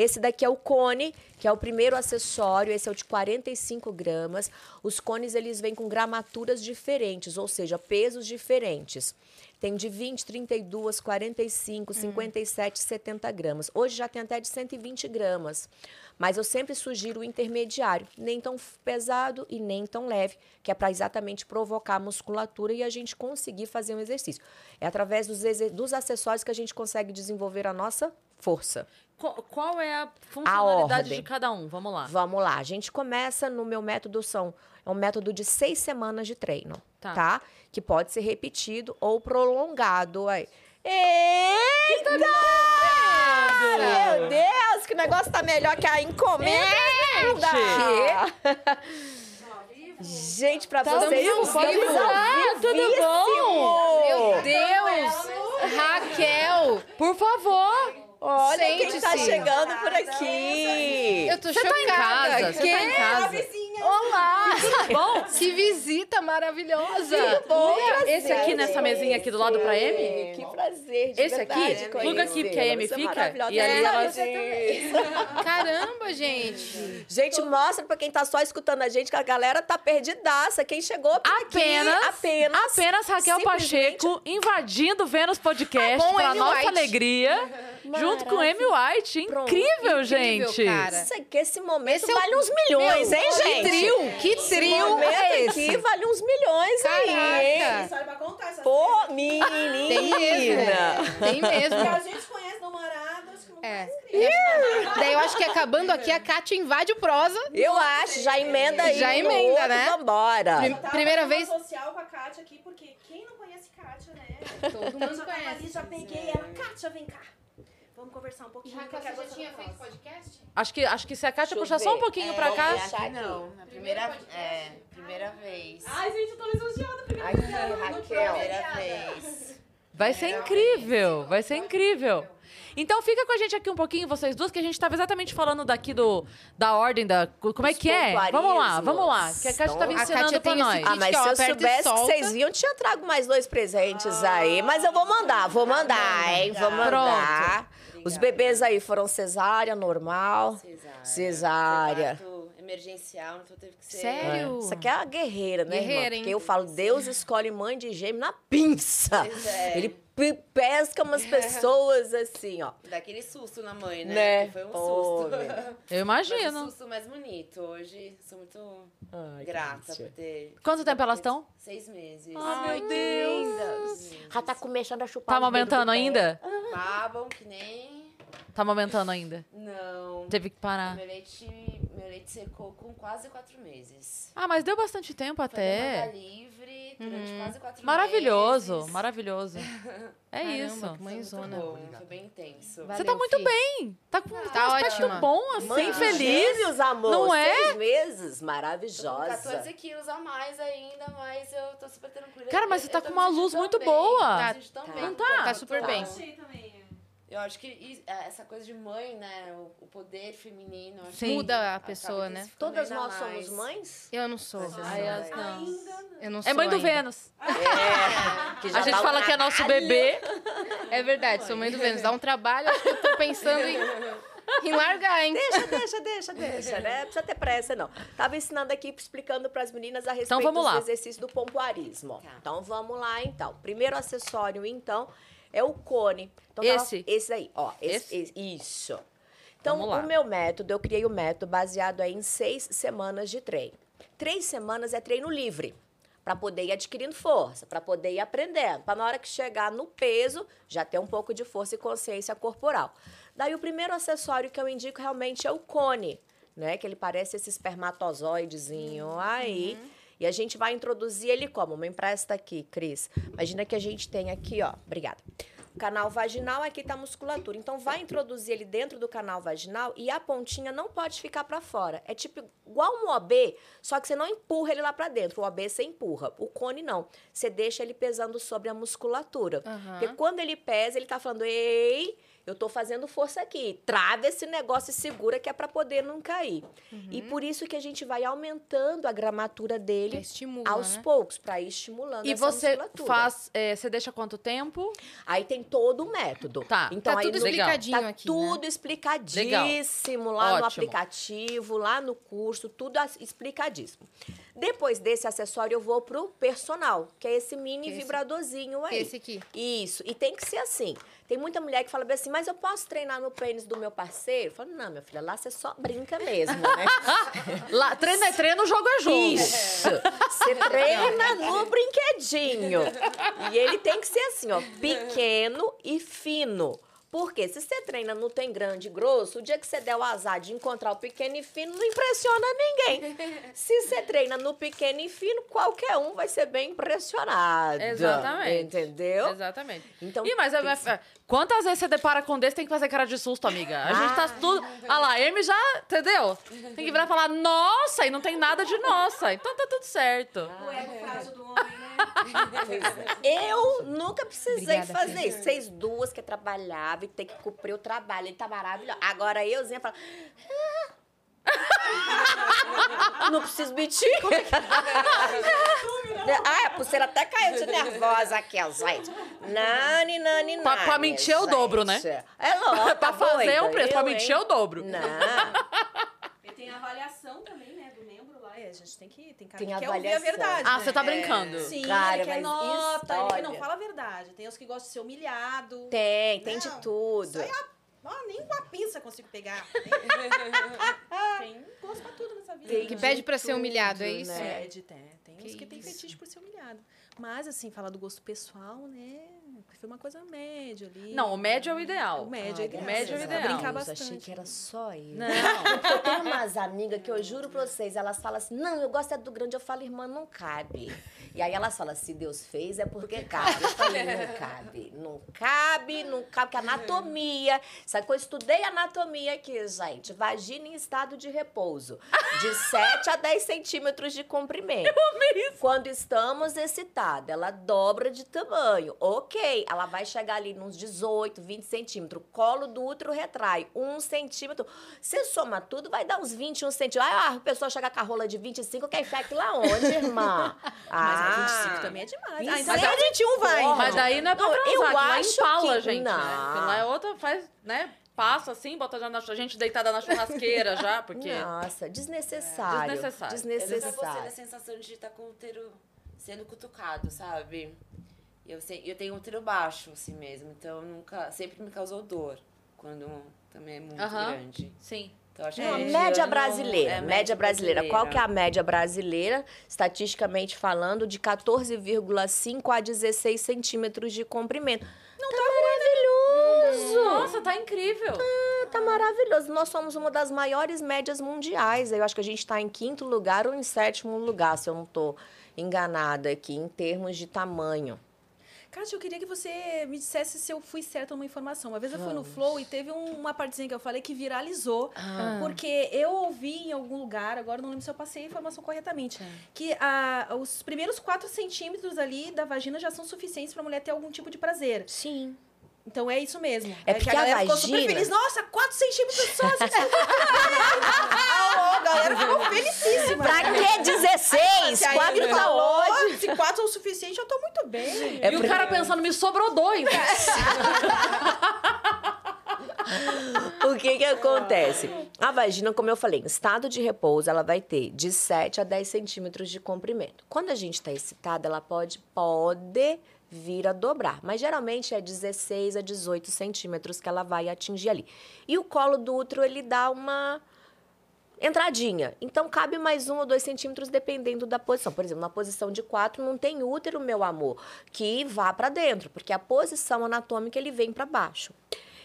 Esse daqui é o cone, que é o primeiro acessório. Esse é o de 45 gramas. Os cones, eles vêm com gramaturas diferentes, ou seja, pesos diferentes. Tem de 20, 32, 45, 57, 70 gramas. Hoje já tem até de 120 gramas. Mas eu sempre sugiro o intermediário, nem tão pesado e nem tão leve, que é para exatamente provocar a musculatura e a gente conseguir fazer um exercício. É através dos, dos acessórios que a gente consegue desenvolver a nossa força. Qu- Qual é a funcionalidade ordem. de cada um? Vamos lá. Vamos lá, a gente começa no meu método são é um método de seis semanas de treino, Tá. tá? Que pode ser repetido ou prolongado aí. Eita! Meu Deus, que negócio tá melhor que a encomenda! (laughs) Gente, pra Tá vocês, vivo, pode ao falar, tudo bom? Meu Deus! Raquel! Por favor! Olha quem tá chegando por aqui. Eu tô Você chocada. tá em casa, você Que? tá em casa. Olá, (laughs) tudo bom? Que visita maravilhosa! Bom, Esse aqui nessa mesinha aqui do lado pra Amy? Que prazer, de Esse verdade, aqui? Pluga aqui, porque a. Você é fica, maravilhosa. e ali É, ela-. (laughs) Caramba, gente! Gente, mostra pra quem tá só escutando a gente que a galera tá perdidaça. Quem chegou por Apenas, aqui, apenas, apenas Raquel simplesmente Pacheco invadindo o Vênus Podcast Com pra Amy nossa White. alegria, (laughs) junto com Amy White. Pronto. Incrível, Incrível, gente. cara. Isso aqui, esse momento Esse é o- vale uns milhões, Meu, hein, que gente? trio, que trio momento é aqui esse? vale uns milhões aí, hein? Caraca! História pra contar essa Pô, menina! Tem mesmo. Tem (laughs) Que a mesmo. gente conhece namorado, acho que não É. Daí eu acho que acabando aqui, a Kátia invade o prosa. Eu acho, já emenda aí. Já emenda, outro, né? Vambora. Prim- Eu Primeira vez- uma social com a Kátia aqui, porque quem não conhece Kátia, né? Todo Eu mundo já tava ali, conhece. já peguei ela. Kátia, vem cá. Vamos conversar um pouquinho. quero você na próxima. podcast? Acho que, acho que se a Kátia puxar só um pouquinho É, pra cá. Aqui não, na primeira, é, primeira vez. Ai, gente, eu tô lisonjeada. Primeira Aqui, vez Raquel, primeira vez. Vai ser incrível, vai ser incrível. Então fica com a gente aqui um pouquinho, vocês duas, que a gente estava exatamente falando daqui do, da ordem da. Como é que é? Vamos lá, vamos lá. Que a Kátia estava Então, ensinando esse nós. Ah, mas que se eu soubesse que vocês viam, eu tinha trago mais dois presentes aí. Mas eu vou mandar, vou mandar, hein? Vou mandar. Os bebês aí foram cesárea, normal. Cesárea. Cesárea. Emergencial, então teve que ser. Sério? Isso aqui é uma guerreira, né, Guerreira, irmã? hein? Porque eu falo, Deus escolhe mãe de gêmeo na pinça. Pois é. Ele pe- pesca umas (laughs) pessoas assim, ó. Daquele susto na mãe, né? Né? Que Foi um susto. Eu imagino. susto mais bonito. Hoje sou muito Ai, grata por ter. Quanto tempo elas estão? Seis meses. Ai, meu Deus. Já tá começando a chupar Tá amamentando ainda? Babam que nem. Tá amamentando ainda? Não. Teve que parar. Meu leite, meu leite secou com quase quatro meses. Ah, mas deu bastante tempo Foi até. livre durante quase quatro Maravilhoso, meses. maravilhoso. (laughs) É Caramba, isso. mãezona. foi bem intenso. Você tá muito bem. Tá com tá um Tá aspecto ótima. bom, assim, Mãe feliz. gêmeos, amor. Não é? Seis meses. Tô com Maravilhosa. 14 quilos a mais ainda, mas eu tô super tranquila. Cara, mas você Eu- tá eu com uma luz muito bem, boa. Tá- tá-. Não tá? Tá super Tô. bem. Achei também. Eu acho que é, essa coisa de mãe, né? O, poder feminino. acho Sim. que Muda a pessoa, né? Todas nós somos mais. mães? Eu não sou. Elas não. Ainda. Eu não sou É mãe do ainda. Vênus. (laughs) É. A gente fala que é nosso bebê. É verdade, sou mãe do Vênus. Dá um trabalho, acho que eu tô pensando em, (laughs) em largar, hein? Deixa, deixa, deixa, deixa, né? Não precisa ter pressa, não. Tava ensinando aqui, explicando para as meninas a respeito Então, vamos lá. dos exercícios do pompoarismo. Tá. Então, vamos lá, então. Primeiro acessório, então, é o cone. Então, tava- Esse? Esse aí, ó. Esse, Esse? esse- isso. Então, o meu método, eu criei o método baseado em seis semanas de treino. Três semanas é treino livre. Para poder ir adquirindo força, para poder ir aprendendo, para na hora que chegar no peso, já ter um pouco de força e consciência corporal. Daí o primeiro acessório que eu indico realmente é o cone, né? Que ele parece esse espermatozoidezinho aí. E a gente vai introduzir ele como? Me empresta aqui, Cris. Imagina que a gente tem aqui, ó. Obrigada. O canal vaginal, aqui tá a musculatura. Então, vai introduzir ele dentro do canal vaginal e a pontinha não pode ficar para fora. É tipo igual um OB, só que você não empurra ele lá para dentro. O OB você empurra. O cone não. Você deixa ele pesando sobre a musculatura. Aham. Porque quando ele pesa, ele tá falando: "Ei, eu tô fazendo força aqui. Trava esse negócio e segura que é para poder não cair". E por isso que a gente vai aumentando a gramatura dele estimula, aos né? poucos para ir estimulando E você musculatura. faz. é, você deixa quanto tempo? Aí tem todo o método. Tá. Então, Tá tudo no- explicadinho tá aqui, tudo né? explicadíssimo lá no Ótimo. aplicativo, lá no curso, tudo explicadíssimo. Depois desse acessório, eu vou pro personal, que é esse mini é esse- vibradorzinho aí. Esse aqui. Isso. E tem que ser assim. Tem muita mulher que fala bem assim, mas eu posso treinar no pênis do meu parceiro? Eu falo, não, minha filha, lá você só brinca mesmo, né? (laughs) Lá, treino é treino, jogo é jogo. Isso. Você treina no brinquedinho. E ele tem que ser assim, ó, pequeno e fino. Porque se você treina no tem grande e grosso, o dia que você der o azar de encontrar o pequeno e fino, não impressiona ninguém. (laughs) se você treina no pequeno e fino, qualquer um vai ser bem impressionado. Exatamente. Entendeu? Exatamente. Então, Ih, mas é- é- quantas vezes você depara com desse tem que fazer cara de susto, amiga? A gente tá tudo. Ah lá, Amy já, entendeu? Tem que virar e falar, nossa, e não tem nada de nossa. Então tá tudo certo. O ego frágil do homem, né? (laughs) Eu nunca precisei Obrigada, fazer isso. Vocês duas que trabalhavam e tem que cumprir o trabalho. Ele tá maravilhoso. Agora euzinha fala. "Ah." Não preciso mentir. (laughs) ah, a pulseira até caiu de nervosa aqui, ó, gente. Nani, nani, nani. Pra- pra mentir é o dobro, né? É lógico. (laughs) pra fazer é um preço, pra mentir é o dobro. Não. E tem avaliação também, lá. E a gente tem que. Tem cara Tem que quer ouvir a verdade. Ah, né? você tá brincando. Sim, Cara, ele quer nota, ele não fala a verdade. Tem os que gostam de ser humilhado. Tem, tem de Não, tudo. isso aí é Ó, nem uma pinça eu consigo pegar. (laughs) tem gosto pra tudo nessa vida. Tem Que né? pede pra ser tudo, humilhado, é isso? né? Pede, tem. Tem uns que tem fetiche por ser humilhado. Mas, assim, falar do gosto pessoal, né? Foi uma coisa média ali. Não, o médio é o ideal. O médio é Ai, ideal. o médio é o ideal. Brincar bastante. achei que era só eu. Não. Porque eu tenho umas amigas que eu juro pra vocês, elas falam assim, não, eu gosto é do grande. Eu falo, irmã, não cabe. E aí elas falam, se Deus fez, é porque cabe. Eu falei, não cabe. Não cabe, não cabe, porque anatomia. Sabe que eu estudei anatomia aqui, gente. Vagina em estado de repouso. De (laughs) 7 a 10 centímetros de comprimento. Quando estamos excitadas, ela dobra de tamanho. Ok, ela vai chegar ali nos 18, 20 centímetros. Colo do útero retrai, 1 centímetro. Você soma tudo, vai dar uns 21 centímetros. Ah, a pessoa chega com a rola de 25, quer enfiar aquilo aonde, irmã? (laughs) Mas Ah, aí 25 também é demais. Ah, então Mas até 21 vai. Porra, Mas daí não é pra Não, transar, eu aquilo lá acho empala, que- gente. Né? não. Aquilo lá é outra, faz, né? Passa assim, bota já na, a gente deitada na churrasqueira já, porque... Nossa, desnecessário. Desnecessário. Eu nunca gostei da Desnecessário. sensação de estar com o útero sendo cutucado, sabe? Eu, sei, eu tenho útero baixo, assim mesmo. Então nunca. Sempre me causou dor. Quando também é muito Aham. grande. Sim. Então, acho Não, que a média brasileira. é, média brasileira. Qual que é a média brasileira, estatisticamente falando, de 14,5 a 16 centímetros de comprimento? Não tá, maravilhoso! Nossa, tá incrível. Tá maravilhoso. Nós somos uma das maiores médias mundiais. Eu acho que a gente está em quinto lugar ou em sétimo lugar, se eu não tô enganada aqui, em termos de tamanho. Kátia, eu queria que você me dissesse se eu fui certa numa informação. Uma vez eu fui no Flow e teve um- uma partezinha que eu falei que viralizou. Porque eu ouvi em algum lugar, agora não lembro se eu passei a informação corretamente, que ah, os primeiros 4 centímetros ali da vagina já são suficientes pra mulher ter algum tipo de prazer. Sim. Então é isso mesmo. É que porque (laughs) a galera ficou super vagina- feliz. Nossa, 4 centímetros só! Assim, a galera ficou felicíssima. Pra que 16? Se a Amy Quatro tá falou, ótimo. Se 4 é o suficiente, eu tô muito bem. e o cara pensando, me sobrou dois. (laughs) O que que acontece? A vagina, como eu falei, em estado de repouso, ela vai ter de 7 a 10 centímetros de comprimento. Quando a gente está excitada, ela pode, pode vir a dobrar, mas geralmente é 16 a 18 centímetros que ela vai atingir ali. E o colo do útero, ele dá uma entradinha. Então, cabe mais um ou dois centímetros dependendo da posição. Por exemplo, na posição de quatro, não tem útero, meu amor, que vá para dentro, porque a posição anatômica ele vem para baixo.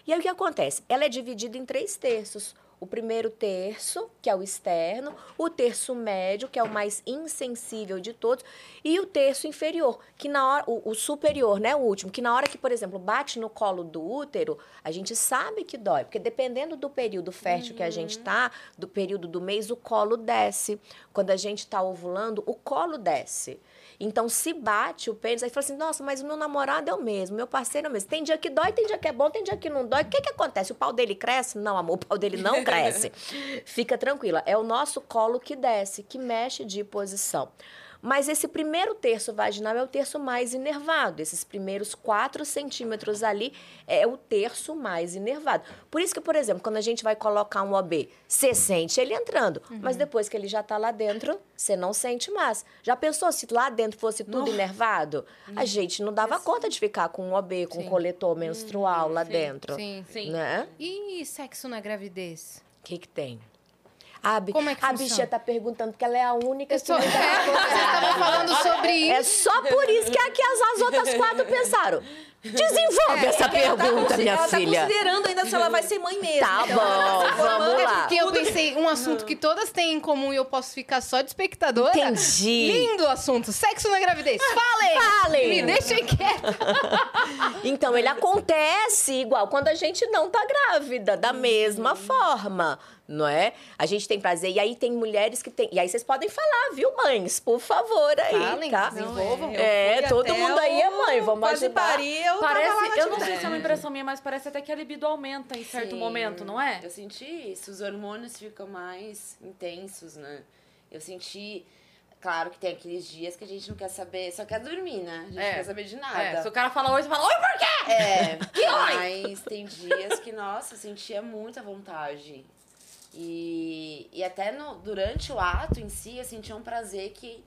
E aí o que acontece? Ela é dividida em três terços. O primeiro terço, que é o externo, o terço médio, que é o mais insensível de todos, e o terço inferior, que na hora, o, o superior, né, o último, que na hora que, por exemplo, bate no colo do útero, a gente sabe que dói, porque dependendo do período fértil que a gente tá, do período do mês, o colo desce. Quando a gente tá ovulando, o colo desce. Então, se bate o pênis, aí fala assim, nossa, mas o meu namorado é o mesmo, meu parceiro é o mesmo. Tem dia que dói, tem dia que é bom, tem dia que não dói. O que que acontece? O pau dele cresce? Não, amor, o pau dele não cresce. (laughs) Fica tranquila, é o nosso colo que desce, que mexe de posição. Mas esse primeiro terço vaginal é o terço mais inervado. Esses primeiros 4 centímetros ali é o terço mais inervado. Por isso que, por exemplo, quando a gente vai colocar um OB, você sente ele entrando. Mas depois que ele já está lá dentro, você não sente mais. Já pensou se lá dentro fosse tudo inervado? A gente não dava conta de ficar com um OB, com um coletor menstrual lá sim, dentro. Sim. Sim. Né? E sexo na gravidez? O que, que tem? Como é que a funciona? bichinha tá perguntando porque ela é a única Eu que sou... É, vocês estavam falando sobre É isso. só por isso que aqui as, as outras quatro pensaram. Desenvolve essa Ela tá pergunta, consi- minha ela tá filha. considerando ainda se ela vai ser mãe mesmo. Tá Então, ela bom, tá formando. vamos lá. Porque eu pensei, um assunto que todas têm em comum e eu posso ficar só de espectadora. Entendi. Lindo assunto. Sexo na gravidez. Falem! Falem! Me deixem quieta. (laughs) Então, ele acontece igual quando a gente não tá grávida, da mesma forma, não é? A gente tem prazer. E aí tem mulheres que tem. E aí vocês podem falar, viu, mães? Por favor, aí. Falem, tá? desenvolvam. É, fui todo mundo aí é mãe, vamos quase ajudar. parir, eu Parece, eu não sei se é uma impressão minha, mas parece até que a libido aumenta em certo Sim, momento, não é? Eu senti isso, os hormônios ficam mais intensos, né? Eu senti. Claro que tem aqueles dias que a gente não quer saber, só quer dormir, né? A gente É. não quer saber de nada. É, se o cara fala oi, você fala oi por quê? É, (laughs) mas tem dias que, nossa, eu sentia muita vontade. E, e até no, durante o ato em si, eu sentia um prazer que,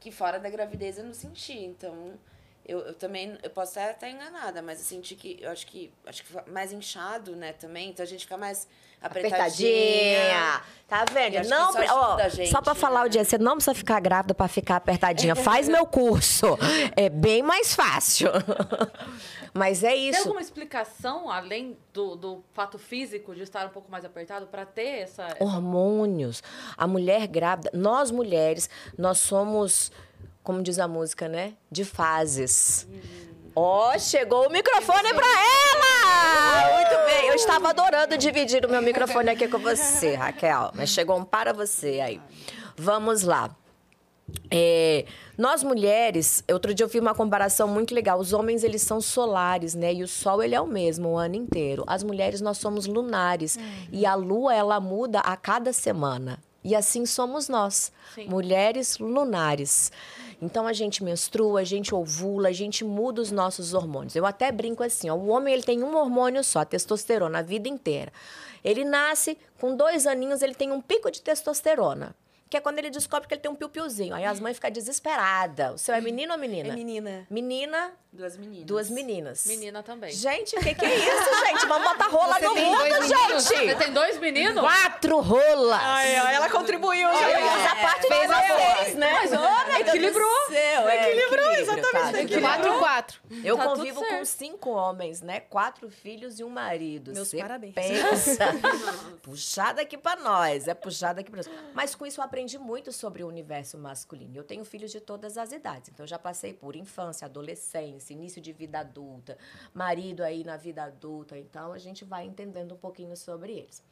que fora da gravidez eu não senti. Então, eu, eu também, eu posso estar até enganada, mas eu senti que, eu acho que, acho que mais inchado, né, também. Então a gente fica mais apertadinha. Apertadinha. Tá vendo? Não, isso ó, gente, só pra falar né? o dia, você não precisa ficar grávida pra ficar apertadinha. Faz meu curso. É bem mais fácil. (laughs) Mas é Tem isso. alguma explicação, além do, do fato físico de estar um pouco mais apertado, pra ter essa. Hormônios. A mulher grávida, nós mulheres, nós somos, como diz a música, né? De fases. Ó, chegou o microfone pra ela! Muito bem, eu estava adorando dividir o meu microfone aqui com você, Raquel. Mas chegou um para você aí. Vamos lá. É, nós mulheres, outro dia eu vi uma comparação muito legal. Os homens eles são solares, né? E o sol ele é o mesmo o ano inteiro. As mulheres nós somos lunares e a lua ela muda a cada semana. E assim somos nós, Sim. mulheres lunares. Então a gente menstrua, a gente ovula, a gente muda os nossos hormônios. Eu até brinco assim, ó, o homem ele tem um hormônio só, a testosterona, a vida inteira. Ele nasce com dois aninhos, ele tem um pico de testosterona. Que é quando ele descobre que ele tem um piu-piuzinho. Aí as mães ficam desesperadas. O seu é menino ou menina? É menina. Menina, Duas meninas. duas meninas. Menina também. Gente, o que, que é isso, gente? Vamos botar rola Você no tem mundo, dois meninos? Você gente! tem dois meninos? Quatro rolas! Ai, ó, ela contribuiu, gente. ia usar parte Fez a vocês, né? Mas, olha, equilibrou. Céu, é, Equilibrou, exatamente, equilibrou. Quatro, quatro. Eu Tá convivo com cinco homens, né? Quatro filhos e um marido. Meus Cê parabéns. Pensa. (laughs) (laughs) puxada aqui pra nós, é puxada aqui pra nós. Mas com isso eu aprendi muito sobre o universo masculino. Eu tenho filhos de todas as idades, então eu já passei por infância, adolescência, início de vida adulta, marido aí na vida adulta, então a gente vai entendendo um pouquinho sobre eles.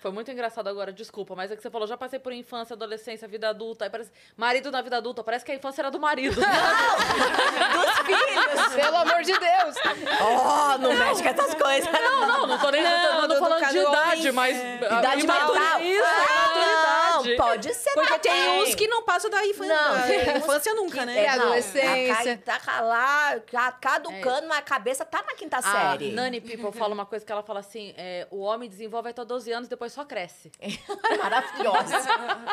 Foi muito engraçado agora, desculpa, mas é que você falou, já passei por infância, adolescência, vida adulta, aí parece. Marido na vida adulta, parece que a infância era do marido. (laughs) Dos filhos! Pelo amor de Deus. Oh, não mexe com essas coisas. Não, não, não tô nem Não, não, tô do- do falando de idade, homem, mas. é. Idade mental. Isso, Pode ser Porque também. tem uns que não passam da infância, Não, da infância nunca, né? É, adolescência. a Tá lá, ca- caducando, mas a cabeça tá na quinta A série. Nani People fala uma coisa que ela fala assim: é, o homem desenvolve até 12 anos, depois só cresce. (laughs) Maravilhosa.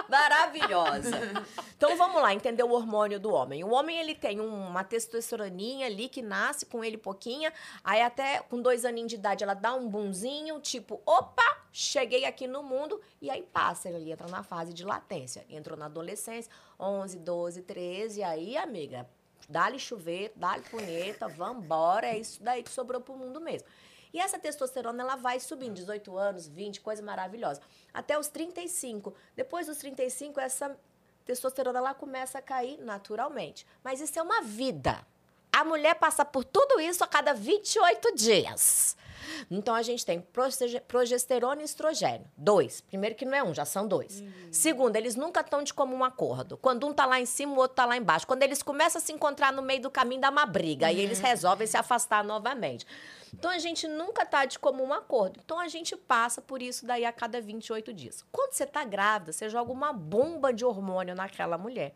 Maravilhosa. Então vamos lá, entender o hormônio do homem. O homem ele tem uma testosteroninha ali que nasce com ele pouquinha, aí até com dois aninhos de idade ela dá um bunzinho, tipo, opa, cheguei aqui no mundo, e aí passa, ele entra na fase de latência. Entrou na adolescência, 11, 12, 13, aí, amiga, dá-lhe chuveiro, dá-lhe punheta, vambora, é isso daí que sobrou pro mundo mesmo. E essa testosterona, ela vai subindo, 18 anos, 20, coisa maravilhosa. Até os 35. Depois dos 35, essa testosterona, ela começa a cair naturalmente. Mas isso é uma vida. A mulher passa por tudo isso a cada 28 dias. Então, a gente tem proge- progesterona e estrogênio. Dois. Primeiro que não é um, já são dois. Segundo, eles nunca estão de comum acordo. Quando um tá lá em cima, o outro tá lá embaixo. Quando eles começam a se encontrar no meio do caminho, dá uma briga. E eles resolvem se afastar novamente. Então, a gente nunca tá de comum acordo. Então, a gente passa por isso daí a cada 28 dias. Quando você tá grávida, você joga uma bomba de hormônio naquela mulher.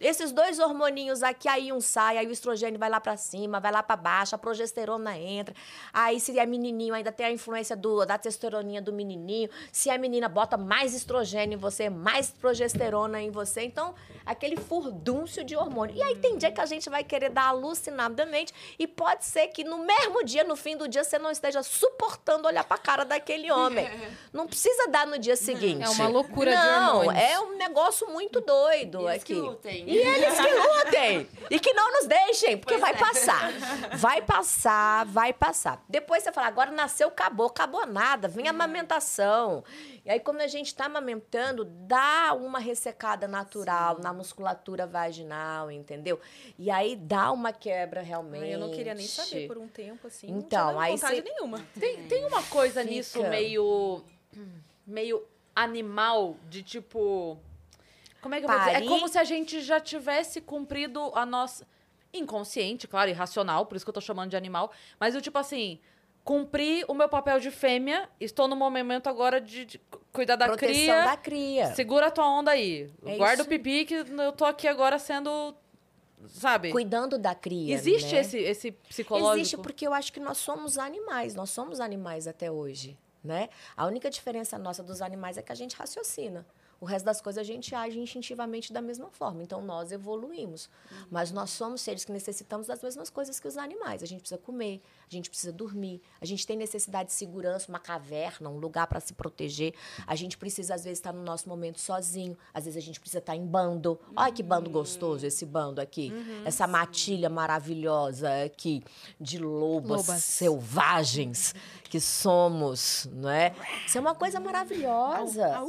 Esses dois hormoninhos aqui, aí um sai, aí o estrogênio vai lá pra cima, vai lá pra baixo, a progesterona entra. Aí se é menininho, ainda tem a influência do, da testosteroninha do menininho. Se é menina, bota mais estrogênio em você, mais progesterona em você. Então, aquele furdúncio de hormônio. E aí tem dia que a gente vai querer dar alucinadamente e pode ser que no mesmo dia, no fim do dia, você não esteja suportando olhar pra cara daquele homem. (laughs) Não precisa dar no dia seguinte. É uma loucura de não, é um negócio muito doido eles aqui. que lutem. E eles que lutem. E que não nos deixem, porque vai passar. Vai passar, vai passar. Depois você fala, agora nasceu, acabou. Acabou nada, vem a amamentação. E aí, quando a gente está amamentando, dá uma ressecada natural na musculatura vaginal, entendeu? E aí dá uma quebra realmente. Ai, eu não queria nem saber por um tempo, assim. Então, não aí vontade cê- nenhuma. Tem, tem uma coisa Fica. nisso meio. meio animal, de tipo. Como é que eu vou dizer? É como se a gente já tivesse cumprido a nossa. Inconsciente, claro, irracional, por isso que eu tô chamando de animal. Mas eu, tipo assim, cumpri o meu papel de fêmea, estou no momento agora de, de cu- cuidar da Proteção cria. da cria. Segura a tua onda aí. É Guarda isso o pipi que eu tô aqui agora sendo. Sabe? Cuidando da cria. Existe né? esse, esse psicológico? Existe porque eu acho que nós somos animais, nós somos animais até hoje, né? A única diferença nossa dos animais é que a gente raciocina. O resto das coisas a gente age instintivamente da mesma forma. Então nós evoluímos. Mas nós somos seres que necessitamos das mesmas coisas que os animais. A gente precisa comer, a gente precisa dormir, a gente tem necessidade de segurança, uma caverna, um lugar para se proteger. A gente precisa, às vezes, estar no nosso momento sozinho. Às vezes a gente precisa estar em bando. Olha que bando gostoso esse bando aqui. Essa matilha maravilhosa aqui de lobas, Lobas. selvagens que somos, não é? Isso é uma coisa maravilhosa.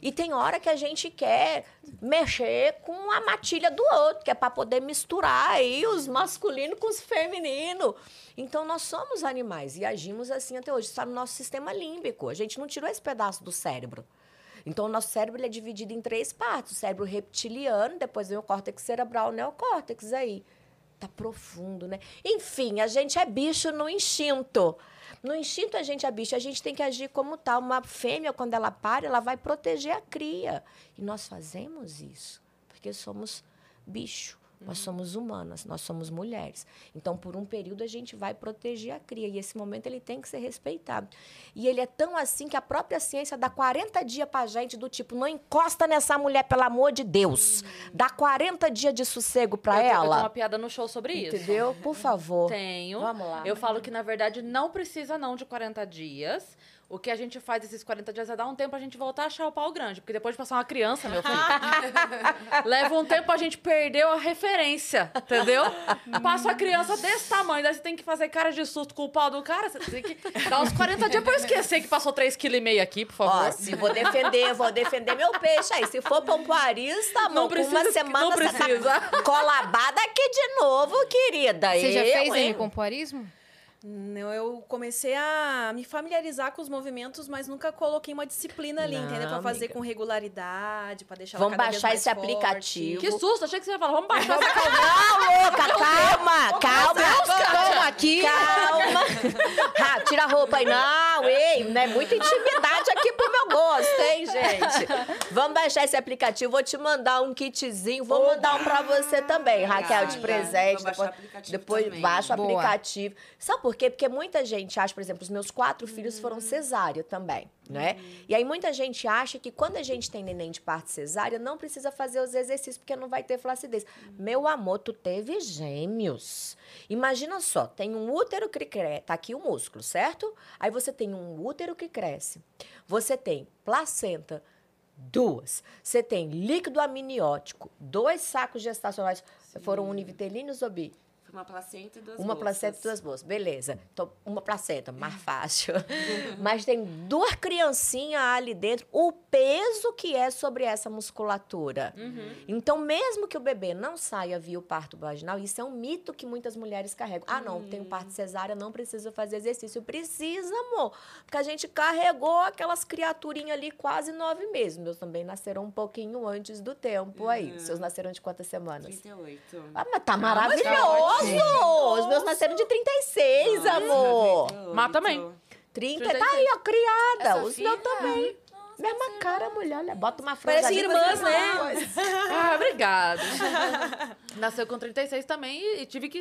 E tem hora que a gente quer mexer com a matilha do outro, que é para poder misturar aí os masculinos com os femininos. Então nós somos animais e agimos assim até hoje. Está no nosso sistema límbico. A gente não tirou esse pedaço do cérebro. Então, o nosso cérebro é dividido em três partes: o cérebro reptiliano, depois vem o córtex cerebral, o neocórtex aí. Tá profundo, né? Enfim, a gente é bicho no instinto. No instinto a gente é bicho, a gente tem que agir como tal. Uma fêmea, quando ela para, ela vai proteger a cria. E nós fazemos isso porque somos bicho. Nós somos humanas, nós somos mulheres. Então, por um período, a gente vai proteger a cria. E esse momento ele tem que ser respeitado. E ele é tão assim que a própria ciência dá 40 dias pra gente, do tipo, não encosta nessa mulher, pelo amor de Deus. Dá 40 dias de sossego pra eu, eu tenho ela. uma piada no show sobre isso. Entendeu? Por favor. Tenho. Vamos lá. Eu falo que, na verdade, não precisa não de 40 dias. O que a gente faz esses 40 dias é dar um tempo pra gente voltar a achar o pau grande. Porque depois de passar uma criança, meu filho, (laughs) leva um tempo a gente perdeu a referência, entendeu? Passa a criança desse tamanho, daí você tem que fazer cara de susto com o pau do cara. Você tem que dar uns 40 dias pra eu esquecer que passou 3,5 kg aqui, por favor. Ó, se vou defender, vou defender meu peixe aí. Se for pompoarista, Não amor, com precisa- uma semana não você precisa. tá colabada aqui de novo, querida. Você já Eu, fez hein? aí pompoarismo? Não, eu comecei a me familiarizar com os movimentos, mas nunca coloquei uma disciplina ali, Não, entendeu? Pra fazer amiga. com regularidade, pra deixar Vamos baixar mais esse forte. aplicativo. Que susto, achei que você ia falar, vamos baixar essa Não, louca, calma, calma, calma aqui. Calma. (laughs) Ah, tira a roupa aí. Não, ei, não é muita intimidade aqui pro meu gosto, hein, gente? Vamos baixar esse aplicativo, vou te mandar um kitzinho, vou mandar um pra você também, Raquel, de presente. Vou baixar o Depois, aplicativo depois também. baixa o Boa. aplicativo. Sabe por quê? Porque muita gente acha, por exemplo, os meus quatro filhos foram cesárea também, né? E aí muita gente acha que quando a gente tem neném de parte cesárea, não precisa fazer os exercícios porque não vai ter flacidez. Meu amor, tu teve gêmeos. Imagina só, tem um útero que cresce, tá aqui o músculo, certo? Aí você tem um útero que cresce. Você tem placenta, duas. Você tem líquido amniótico, dois sacos gestacionais. Foram univitelíneos ou bi? Uma placenta e duas Uma bolsas. placenta e duas bolsas. Beleza. Então, uma placenta, mais (laughs) fácil. (laughs) Mas tem duas criancinhas ali dentro. O peso que é sobre essa musculatura. Então, mesmo que o bebê não saia via o parto vaginal, isso é um mito que muitas mulheres carregam. Ah, não, tem um parto cesárea, não precisa fazer exercício. Precisa, amor. Porque a gente carregou aquelas criaturinhas ali quase nove meses. Meus também nasceram um pouquinho antes do tempo aí. Seus nasceram de quantas semanas? 38. Ah, mas tá maravilhoso! Os meus nasceram de 36, amor. Mas também. 30, 36. tá aí, ó, criada. Essa Os meus também. Mesma cara, mulher. Olha, bota uma franja Parece ali, irmãs, né? Ah, obrigada. (laughs) Nasceu com 36 também e, e tive que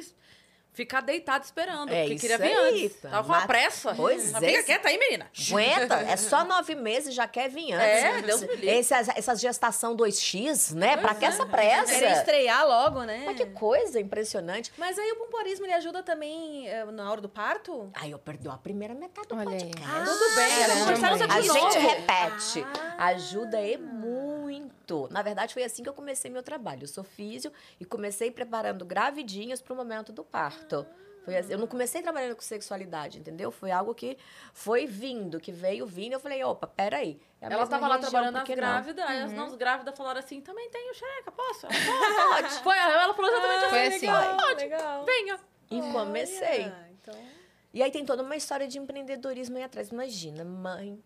ficar deitada esperando, É porque isso queria vir aí, antes. tá. Tava com uma pressa. Pois Mas é. Fica quieta aí, menina. Aguenta, é só (laughs) nove meses, já quer vir antes. É, Deus me livre. Essas, essas gestação 2x, né? Pra que essa pressa? Querer estrear logo, né? Mas que coisa impressionante. Mas aí o pompoarismo, ele ajuda também eh, na hora do parto? Aí eu perdi a primeira metade do Olha podcast. Ah, Tudo bem, caramba. vamos começar A gente repete. Ajuda e muito. Muito. Na verdade, foi assim que eu comecei meu trabalho. Eu sou físio e comecei preparando gravidinhas para o momento do parto. Foi assim, eu não comecei trabalhando com sexualidade, entendeu? Foi algo que foi vindo, que veio vindo. Eu falei, opa, peraí. É Ela mesma tava lá trabalhando não? grávidas, aí as não grávidas falaram assim, também tenho xereca, posso? (laughs) Pode. Foi, ela falou exatamente Foi assim. assim. Legal, Pode, Legal. venha. E comecei. Então... E aí tem toda uma história de empreendedorismo aí atrás. Imagina, mãe.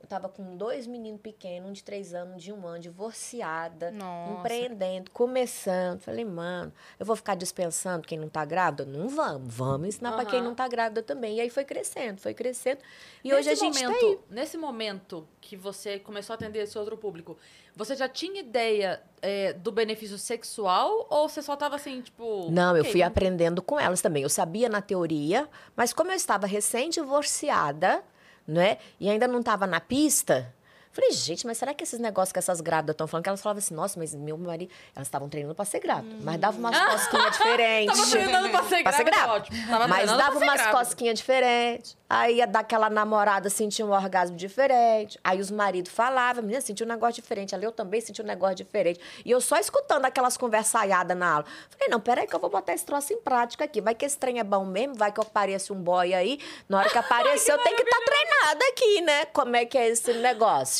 Eu tava com dois meninos pequenos, um de três anos, um de um ano, divorciada, Nossa. empreendendo, começando. Falei, mano, eu vou ficar dispensando quem não tá grávida? Não vamos. Vamos ensinar pra quem Aham. não tá grávida também. E aí foi crescendo, foi crescendo. E nesse hoje a gente momento, tá aí. Nesse momento que você começou a atender esse outro público, você já tinha ideia é, do benefício sexual ou você só tava assim, tipo... Não, eu ok, fui aprendendo com elas também. Eu sabia na teoria, mas como eu estava recém-divorciada, né? E ainda não estava na pista. Falei, gente, mas será que esses negócios que essas grávidas estão falando? Que elas falavam assim, nossa, mas meu marido. Elas estavam treinando pra ser grávida. Mas dava umas cosquinhas (laughs) diferentes. Tava treinando pra ser Pra ser grávida, grávida. Mas dava pra ser umas grávida. cosquinhas diferentes. Aí ia dar aquela namorada, sentia um orgasmo diferente. Aí os maridos falavam, menina, sentiu um negócio diferente. Ali eu também senti um negócio diferente. E eu só escutando aquelas conversaiadas na aula. Falei, não, peraí que eu vou botar esse troço em prática aqui. Vai que esse trem é bom mesmo, vai que eu pareça um boy aí. Na hora que (laughs) aparecer, eu tenho que estar treinada aqui, né? Como é que é esse negócio?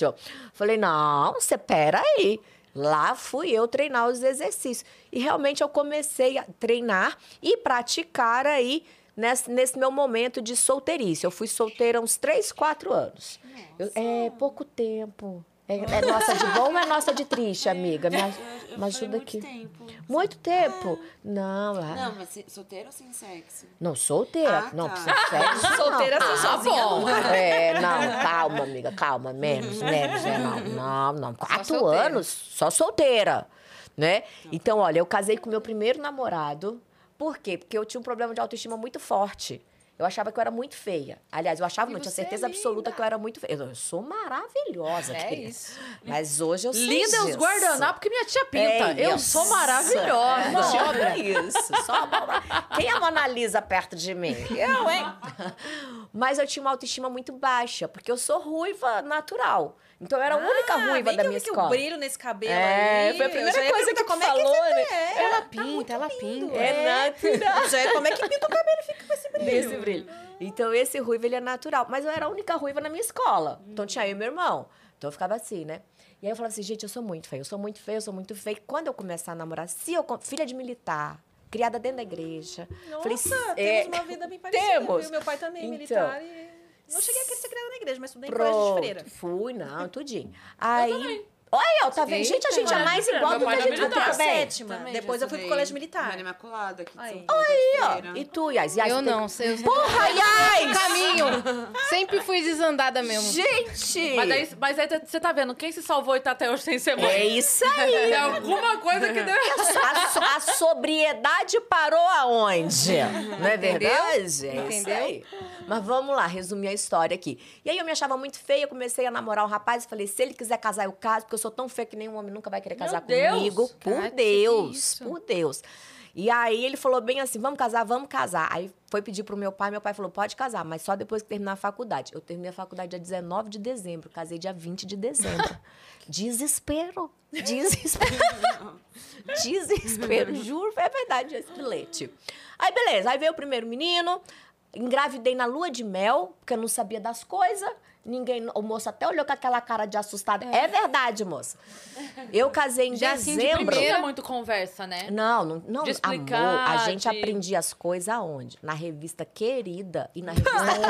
Falei, não, você peraí. Lá fui eu treinar os exercícios. E realmente eu comecei a treinar e praticar aí nesse, nesse meu momento de solteirice. Eu fui solteira uns 3, 4 anos. Eu- é pouco tempo. É, é nossa de bom ou é nossa de triste, amiga? Me, aj- Eu me ajuda muito aqui. tempo. Muito tempo? Não, lá. Não, mas solteiro ou sem sexo? Não, solteira. Ah, não, tá. precisa de sexo. Solteira não. assim, sozinha. bom. É, não, calma, amiga, calma, menos, menos, é, não, não, não. Quatro solteira. anos, só solteira, né? Então, olha, eu casei com meu primeiro namorado, por quê? Porque eu tinha um problema de autoestima muito forte. Eu achava que eu era muito feia. Aliás, eu achava, E não tinha é certeza absoluta linda. que eu era muito feia. Eu, eu sou maravilhosa, É querida. isso. Mas hoje eu sei Linda é os guardanapos que minha tia pinta. É eu isso. sou maravilhosa. É, sobra isso. Só a Bárbara. Quem é a Mona Lisa perto de mim? Eu, hein? Mas eu tinha uma autoestima muito baixa, porque eu sou ruiva natural. Então eu era a única Ah, ruiva da que minha que escola. o brilho nesse cabelo É, aí. foi a primeira coisa que como é que falou, né? é. Ela Tá pinta, muito ela lindo, pinta. É natural. (laughs) Já é como é que pinta o cabelo e fica com esse brilho. Desse brilho. Então, esse ruivo, ele é natural. Mas eu era a única ruiva na minha escola. Então, tinha eu e meu irmão. Então, eu ficava assim, né? E aí, eu falava assim, gente, eu sou muito feia. Eu sou muito feia, eu sou muito feia. Quando eu começar a namorar, se eu... Filha de militar, criada dentro da igreja. Nossa, falei, temos é, uma vida bem parecida, temos. viu? Meu pai também é Então. militar e... Não cheguei a ser criada na igreja, mas estudei em colégio de Pronto. freira. Fui, não, tudinho. Aí... Olha, ó, tá vendo? Gente, a gente é mais igual do que a é gente vai militar. ter também. sétima. Também Depois eu fui pro colégio militar. Maria Imaculada aqui Aí. Ó. E tu, Yas? Yas, Eu não, sei. Porra, Yas! Caminho. Sempre fui desandada mesmo. Gente! Mas aí, mas aí você tá vendo, quem se salvou e tá até hoje sem ser mãe? É isso aí. Tem alguma coisa que deu A, so- a sobriedade parou aonde? Não é verdade? É isso Entendeu? aí. Mas vamos lá, resumir a história aqui. E aí eu me achava muito feia, comecei a namorar um rapaz e falei, se ele quiser casar, eu caso, porque eu sou tão feia que nenhum homem nunca vai querer Meu casar Deus! comigo. Por Cara, Deus, por Deus. E aí ele falou bem assim, vamos casar, vamos casar. Aí foi pedir pro meu pai, meu pai falou, pode casar, mas só depois que terminar a faculdade. Eu terminei a faculdade dia 19 de dezembro, casei dia 20 de dezembro. (laughs) Desespero, desespero. (laughs) Desespero, juro, é verdade esse bilhete. Aí, beleza, aí veio o primeiro menino, engravidei na lua de mel, porque eu não sabia das coisas. Ninguém, o moço até olhou com aquela cara de assustada. É, verdade, moça. Eu casei em Já assim, de dezembro. Não primeira- tinha muito conversa, né? Não, não, não De amor, explicar, a gente de- aprendia as coisas aonde? Na revista Querida e na revista (laughs)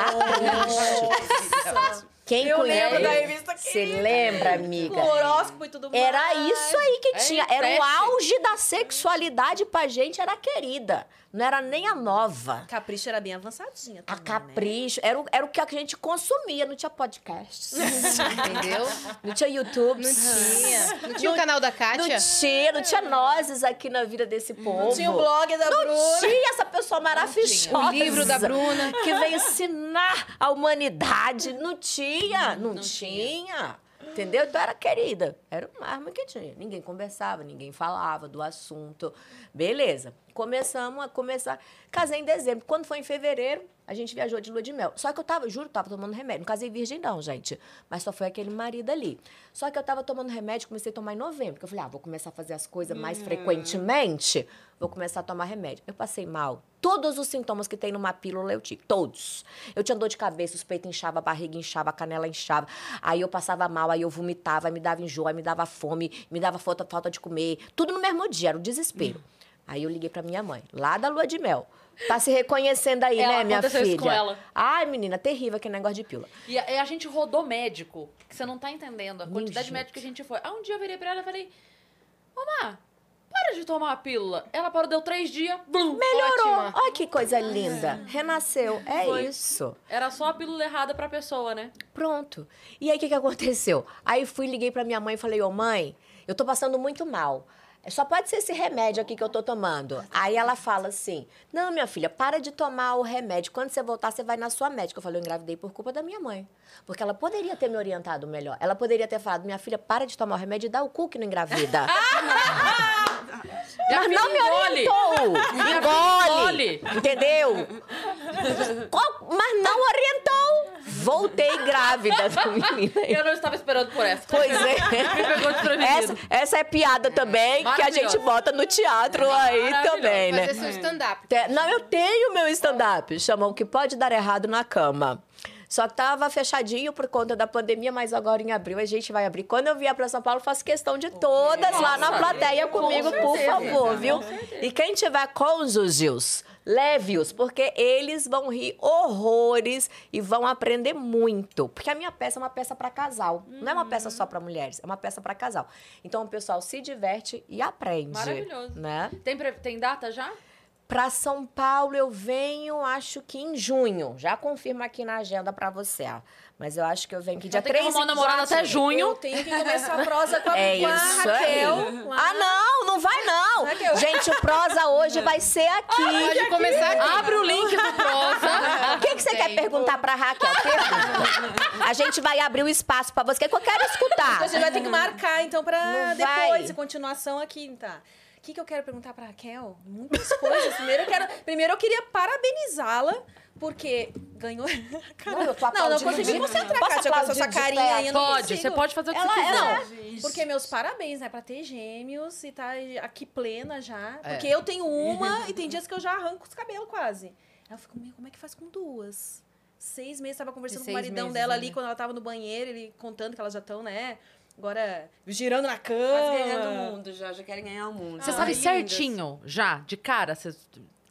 Capricho. Quem Eu conhece? lembro da revista Você lembra, amiga? O horóscopo e tudo mais. Era isso aí que É tinha. Era o auge da sexualidade pra gente, era a querida. Não era nem a nova. Capricho era bem avançadinha A também, capricho. Era, o, era o que a gente consumia. Não tinha podcast. (laughs) Entendeu? não tinha YouTube. Não tinha. Não tinha o canal da Não Kátia? tinha, não tinha nozes aqui na vida desse povo. Não tinha o blog da Não Bruna. tinha essa pessoa maravilhosa. O livro da Bruna. Que veio ensinar a humanidade. Não tinha, não, tinha. Entendeu? Então era querida. Era uma arma que tinha. Ninguém conversava, ninguém falava do assunto. Beleza. Começamos a começar. Casei em dezembro. Quando foi em fevereiro, a gente viajou de lua de mel. Só que eu tava, juro, tava tomando remédio. Não casei virgem, não, gente. Mas só foi aquele marido ali. Só que eu tava tomando remédio, comecei a tomar em novembro. Porque eu falei, ah, vou começar a fazer as coisas mais frequentemente. Vou começar a tomar remédio. Eu passei mal. Todos os sintomas que tem numa pílula eu tive. Todos. Eu tinha dor de cabeça, os peitos inchava, a barriga inchava, a canela inchava. Aí eu passava mal, aí eu vomitava, aí me dava enjoo, aí me dava fome, me dava falta, falta de comer. Tudo no mesmo dia, era um desespero. Aí eu liguei pra minha mãe, lá da lua de mel. Tá se reconhecendo aí, Ela, né, minha filha? isso com ela. Ai, menina, terrível aquele negócio de pílula. E a, a gente rodou médico, que você não tá entendendo a quantidade de gente. médico que a gente foi. Aí um dia eu virei pra ela e falei, Ô, Má, para de tomar a pílula. Ela parou, deu três dias, blum, Melhorou. ótima. Olha que coisa linda. Renasceu. É Foi. isso. Era só a pílula errada pra pessoa, né? Pronto. E aí, o que, que aconteceu? Aí fui, liguei pra minha mãe e falei, ô mãe, eu tô passando muito mal. Só pode ser esse remédio aqui que eu tô tomando. Aí ela fala assim: Não, minha filha, para de tomar o remédio. Quando você voltar, você vai na sua médica. Eu falei, eu engravidei por culpa da minha mãe. Porque ela poderia ter me orientado melhor. Ela poderia ter falado, minha filha, para de tomar o remédio e dá o cu que não engravida. Mas não me orientou. Engole. Entendeu? Mas não orientou. Voltei grávida da menina. Eu não estava esperando por essa. Pois é. Me pegou desprevenido. Essa, essa é piada também que a gente bota no teatro aí também, né? Fazer seu stand-up. Te- Não, eu tenho meu stand-up. Chama O Que Pode Dar Errado na Cama. Só que tava fechadinho por conta da pandemia, mas agora em abril a gente vai abrir. Quando eu vier para São Paulo, faço questão de todas lá na plateia comigo, por favor, viu? E quem tiver cônjuges, leve-os, porque eles vão rir horrores e vão aprender muito. Porque a minha peça é uma peça para casal. Não é uma peça só para mulheres, é uma peça para casal. Então o pessoal se diverte e aprende. Maravilhoso. Né? Tem, tem data já? Para São Paulo eu venho, acho que em junho. Já confirmo aqui na agenda para você. ó. Mas eu acho que eu venho aqui dia tem que 3 arrumar um namorado até junho. Eu tenho que começar a prosa com a, (laughs) É isso Raquel. aí. Ah, não, não vai não. Raquel. Gente, o prosa hoje vai ser aqui. Pode começar aqui. Abre o link do prosa. (laughs) O que, que você quer perguntar pra Raquel? Pergunta. A gente vai abrir o espaço pra você, que eu quero escutar. Então, a gente vai ter que marcar, então, pra Não depois, vai. continuação aqui, tá? O que, que eu quero perguntar pra Raquel? Muitas coisas. Primeiro eu, quero, primeiro eu queria parabenizá-la, porque ganhou. (laughs) Não, eu tô não, não consegui de- concentrar, Posso Kátia, com essa carinha aí. Não Pode, você pode fazer o que Ela- você quiser. ela- Porque meus parabéns, né? Pra ter gêmeos e tá aqui plena já. É. Porque eu tenho uma e tem dias que eu já arranco os cabelos quase. Aí eu fico, meu, como é que faz com duas? Seis meses, tava conversando com o maridão meses dela ainda. ali quando ela tava no banheiro, ele contando que elas já estão, né? Agora girando na Quase cama. ganhando o mundo já, já querem ganhar o mundo. Você Ah, sabe lindas. certinho, já, de cara? Você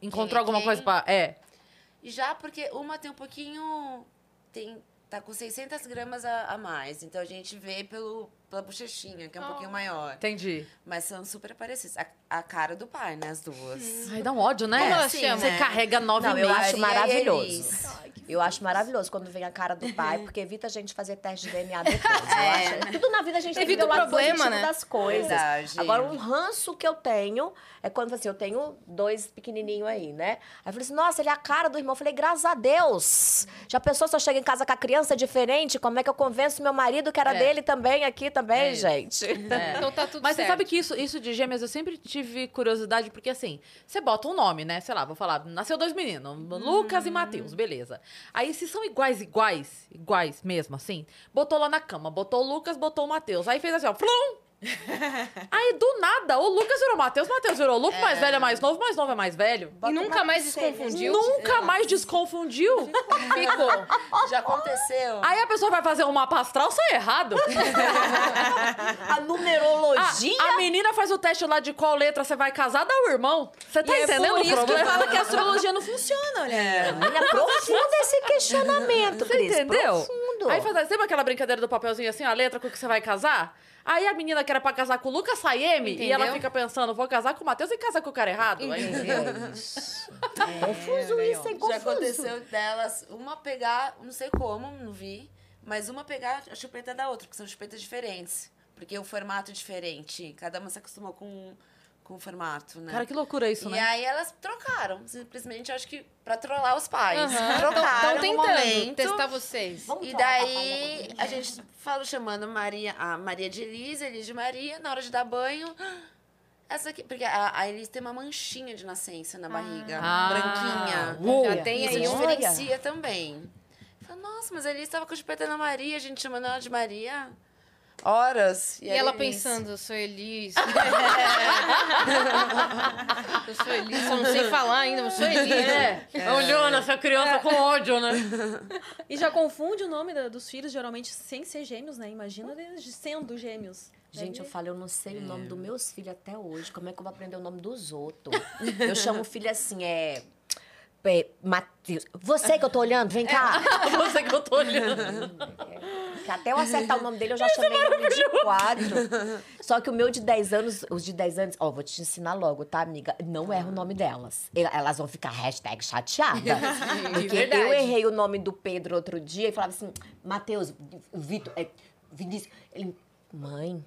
encontrou Quem alguma quem? coisa pra... É. Já porque uma tem um pouquinho. Tem, tá com 600 gramas a, a mais. Então a gente vê pelo, pela bochechinha, que é um pouquinho maior. Entendi. Mas são super parecidas. A, a cara do pai, né? As duas. Ai, dá um ódio, né? Como ela Sim, chama? Você né? carrega nove Não, eu meses. acho Maria maravilhoso. Elis. Eu acho maravilhoso quando vem a cara do pai, (laughs) porque evita a gente fazer teste de DNA depois. Eu É. acho- Tudo na vida a gente tem que Evita ver o o lado problema, positivo né? das coisas. Verdade. Agora, um ranço que eu tenho é quando assim, eu tenho dois pequenininhos aí, né? Aí eu falei assim, nossa, ele é a cara do irmão. Eu falei, graças a Deus. Já pensou se eu chego em casa com a criança diferente? Como é que eu convenço meu marido que era É. dele também aqui também, É. gente? É. Então tá tudo Mas você certo. sabe que isso, isso de gêmeas eu sempre tive curiosidade, porque assim, você bota um nome, né? Sei lá, vou falar, nasceu dois meninos, Lucas e Matheus, beleza. Aí se são iguais, iguais, iguais mesmo, assim, botou lá na cama, botou o Lucas, botou o Matheus. Aí fez assim, ó, flum! Aí do nada, o Lucas virou o Matheus, o Matheus virou o Lucas, mais velho é mais novo, mais novo é mais velho. E nunca mais desconfundiu? Nunca mais desconfundiu. Ficou. (laughs) Já aconteceu. Aí a pessoa vai fazer um mapa astral, sai errado. A (laughs) A, numerologia. a menina faz o teste lá de qual letra você vai casar, dá o irmão. Você tá e entendendo é por o isso que problema? fala que a astrologia não funciona, olha aí. Olha, profundo esse questionamento, Você Cris. entendeu? Profundo. Aí faz assim, lembra aquela brincadeira do papelzinho assim, a letra com que você vai casar? Aí a menina que era pra casar com o Lucas sai M e ela fica pensando, vou casar com o Matheus e casar com o cara errado. Aí, É isso. confuso isso? Já Confuso. aconteceu delas, uma pegar, não sei como, não vi, mas uma pegar a chupeta da outra, porque são chupetas diferentes. Porque o formato é diferente. Cada uma se acostumou com, com o formato, né? Cara, que loucura isso, e né? aí elas trocaram, simplesmente, acho que pra trollar os pais. Aham. (laughs) Trocaram Estão tentando momento. testar vocês. Vamos E daí a gente falou chamando Maria, a Maria de Elise, Elise de Maria, na hora de dar banho. (gasps) Essa aqui, porque a, a Elise tem uma manchinha de nascença na barriga, Ah. branquinha. Uou. Já tem Isso aí um... diferencia também. Falei, nossa, mas a Elise tava com o chupeta na Maria, a gente chamando ela de Maria. Horas. E ela Elise- pensando, eu sou Elis. (laughs) eu sou Elis, eu não sei falar ainda, eu sou Elis. É. Olhando essa criança com ódio, né? E já confunde o nome da- dos filhos, geralmente, sem ser gêmeos, né? Imagina eles sendo gêmeos. Gente, eu falo, eu não sei o nome dos meus filhos até hoje. Como é que eu vou aprender o nome dos outros? Eu chamo o filho assim, é. é Matheus. Você que eu tô olhando, vem cá. (laughs) Você que eu tô olhando. Que até eu acertar o nome dele, eu já chamei ele de quatro. Só que o meu de 10 anos, os de 10 anos, ó, vou te ensinar logo, tá, amiga? Não erra o nome delas. Elas vão ficar hashtag chateada. (laughs) Porque verdade. eu errei o nome do Pedro outro dia e falava assim, Matheus, Vitor, é, Vinícius. Ele, mãe.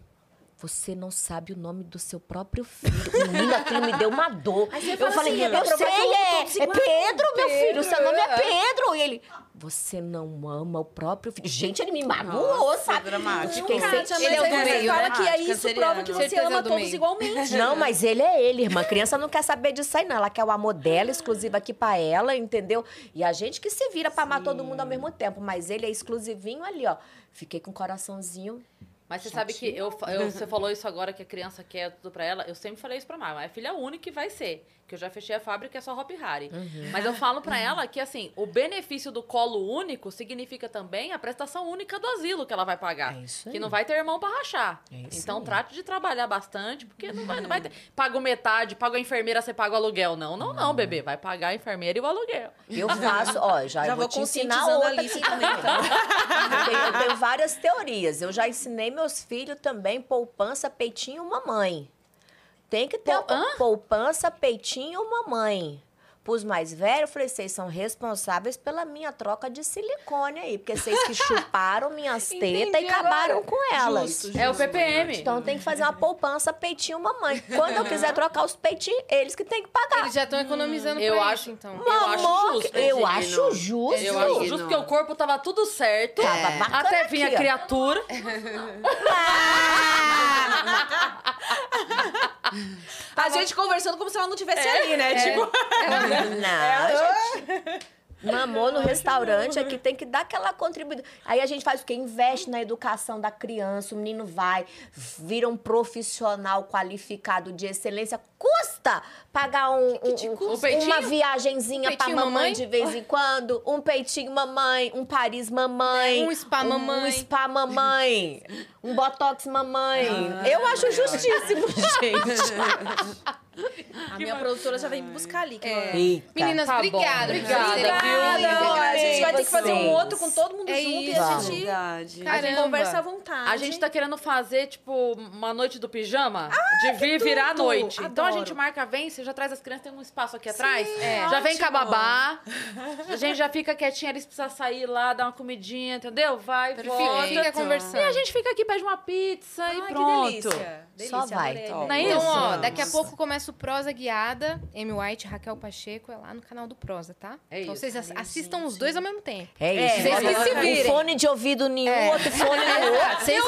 Você não sabe o nome do seu próprio filho. (laughs) Menina, aquilo me deu uma dor. Eu fala falei, assim, é eu sei, é, é. Pedro, meu filho. Seu nome é Pedro, (laughs) Pedro. E ele, você não ama o próprio filho. Gente, ele me magoou, Nossa, sabe? dramático. Sentindo. Ele é o do meio, fala né? que aí isso Canceriano. prova que você ama do todos meio. igualmente. (laughs) Não, mas ele é ele, irmã. Criança não quer saber disso aí, não. Ela quer o amor dela, exclusivo aqui pra ela, entendeu? E a gente que se vira pra amar todo mundo ao mesmo tempo. Mas ele é exclusivinho ali, ó. Fiquei com o coraçãozinho. Mas você sabe que eu, eu- você (laughs) falou isso agora que a criança quer tudo pra ela. Eu sempre falei isso pra Mar, mas é filha única que vai ser. Que eu já fechei a fábrica, é só Hop Harry. Mas eu falo pra ela que, assim, o benefício do colo único significa também a prestação única do asilo que ela vai pagar. É isso Que aí. não vai ter irmão pra rachar. É isso então aí. trate de trabalhar bastante, porque não vai, não vai ter. Pago metade, pago a enfermeira, você paga o aluguel. Não, não, não, bebê. Vai pagar a enfermeira e o aluguel. Eu faço, ó, já, Já eu vou vou te ensinar outra Alice aqui também, então. Eu tenho, eu tenho várias teorias. Eu já ensinei meus filhos também poupança, peitinho, mamãe. Tem que ter Pou- uma poupança, peitinho, mamãe. Pros mais velhos, eu falei, vocês são responsáveis pela minha troca de silicone aí. Porque vocês que (laughs) chuparam minhas tetas e acabaram agora. com elas. Justo, É o PPM. Então tem que fazer uma poupança, peitinho, mamãe. Quando eu quiser trocar os peitinhos, eles que têm que pagar. Eles já estão economizando eu pra acho- isso, então. eu acho justo, Eu acho justo. Eu acho justo que o corpo tava tudo certo. Tava bacana até vir a aqui, criatura. (laughs) A gente conversando como se ela não tivesse ali, né? Tipo, (laughs) Não, gente. Mamou no restaurante aqui, tem que dar aquela contribuição. Aí a gente faz o quê? Investe na educação da criança, o menino vai, vira um profissional qualificado de excelência. Custa pagar um, um- um-? Um uma viagenzinha Um pra mamãe mamãe? de vez em quando, um peitinho mamãe, um Paris mamãe, Um spa um, mamãe. spa mamãe, um botox mamãe. Eu acho justíssimo, (laughs) gente. a minha produtora já vem me buscar ali. Que ela- Eita. Meninas, Tá obrigada. Obrigada, Obrigada, A gente vai ter que fazer um outro com todo mundo É junto e isso. a Vamos. gente, Verdade. a gente Caramba. conversa à vontade. A gente tá querendo fazer, tipo, uma noite do pijama. de vir virar à tudo! noite. Então a Adoro. Gente marca, vem, você já traz as crianças, tem um espaço aqui atrás. É. Já vem com a babá. A gente já fica quietinha ali, se precisar sair lá, dar uma comidinha, entendeu? Vai, volta. Fica conversando. E a gente fica aqui, pede uma pizza e Ai, que pronto. delícia. Só Delícia, vai. adorei. Não é Então, isso? ó, daqui a pouco começa o Prosa Guiada. Amy White, Raquel Pacheco, é lá no canal do Prosa, tá? É então isso. vocês ass- assistam os dois ao mesmo tempo. É isso. vocês que se Um virem. fone de ouvido nenhum, É. outro fone no outro. Vocês.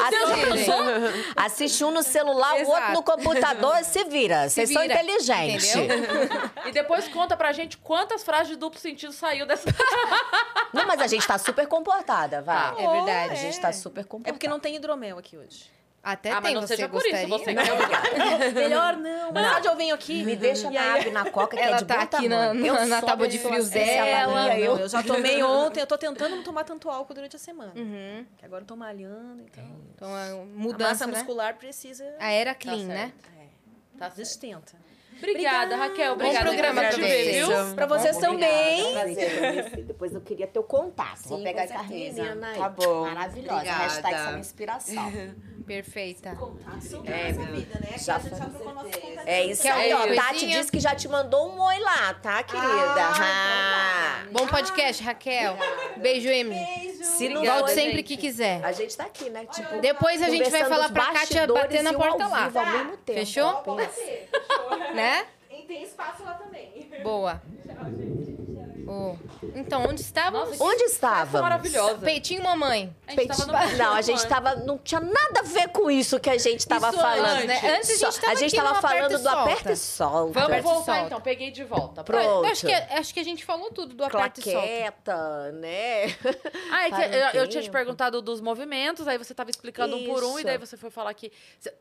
Assiste, um no celular, o outro no computador, se vira. Vocês são inteligentes. entendeu? E depois conta pra gente quantas frases de duplo sentido saiu dessa. (laughs) Não, mas a gente tá super comportada, vai. É verdade. A gente tá super comportada. É porque não tem hidromel aqui hoje. Até ah, mas tem, não você seja por gostaria? isso, você quer. (laughs) Melhor não. Mas onde eu venho aqui? Me deixa na água na coca, que Ela é de tá aqui na- na- Eu na sou tábua a de frios ela dela. Não, eu- eu já tomei ontem, eu tô (laughs) tentando não tomar tanto álcool durante a semana. Uhum. Que agora eu tô malhando, então. Então, a a mudança, massa né? muscular precisa. A era clean, né? Tá certo. Sustenta. Obrigada, Raquel. Bom Obrigada. programa por pra vocês. viu? Pra vocês também. Prazer, Depois eu queria ter o contato. Vou Sim, pegar com essa certeza. menina aí. Tá bom. Maravilhosa. Obrigada. Hashtag essa minha inspiração. (laughs) Perfeita. É, vida, né? Já a gente sabe trocar nosso contato. É isso aí, ó. Tati disse que já te mandou um oi lá, tá, querida? Ah, Bom podcast, Raquel. Beijo, Amy. Se não Obrigada, Volte sempre gente. que quiser. a gente tá aqui, né? Tipo, Depois a gente vai falar pra Kátia bater na porta lá. ao mesmo tempo. Fechou? Pode ser, fechou. Né? E tem espaço lá também. Boa. (laughs) Oh. Então, onde estávamos? Nossa, Onde estávamos? maravilhosa. Peitinho mamãe. A gente tava no Não, a gente tava. Não tinha nada a ver com isso que a gente tava Isso falando. antes, né? Antes a gente Só- tava a gente falando do aperta e solta. Vamos Aperta voltar solta. então, peguei de volta. Pronto. Eu acho que, acho que a gente falou tudo do aperto e solta. Né? (laughs) Ah, é que um eu, eu tinha te perguntado dos movimentos, aí você tava explicando um por um, e Isso. daí você foi falar que.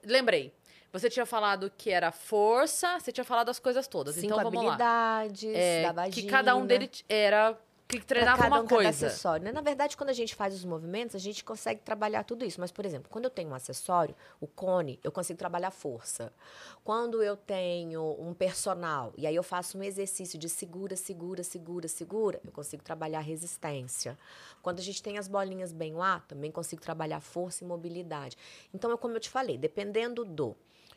Lembrei. Você tinha falado que era força, você tinha falado as coisas todas. Cinco então vamos lá. habilidades É, da vagina. que cada um deles era. Que treinava cada uma um, coisa. acessório. né? Na verdade, quando a gente faz os movimentos, a gente consegue trabalhar tudo isso. Mas, por exemplo, quando eu tenho um acessório, o cone, eu consigo trabalhar força. Quando eu tenho um personal, e aí eu faço um exercício de segura, segura, segura, segura, eu consigo trabalhar resistência. Quando a gente tem as bolinhas bem lá, também consigo trabalhar força e mobilidade. Então, é como eu te falei, dependendo do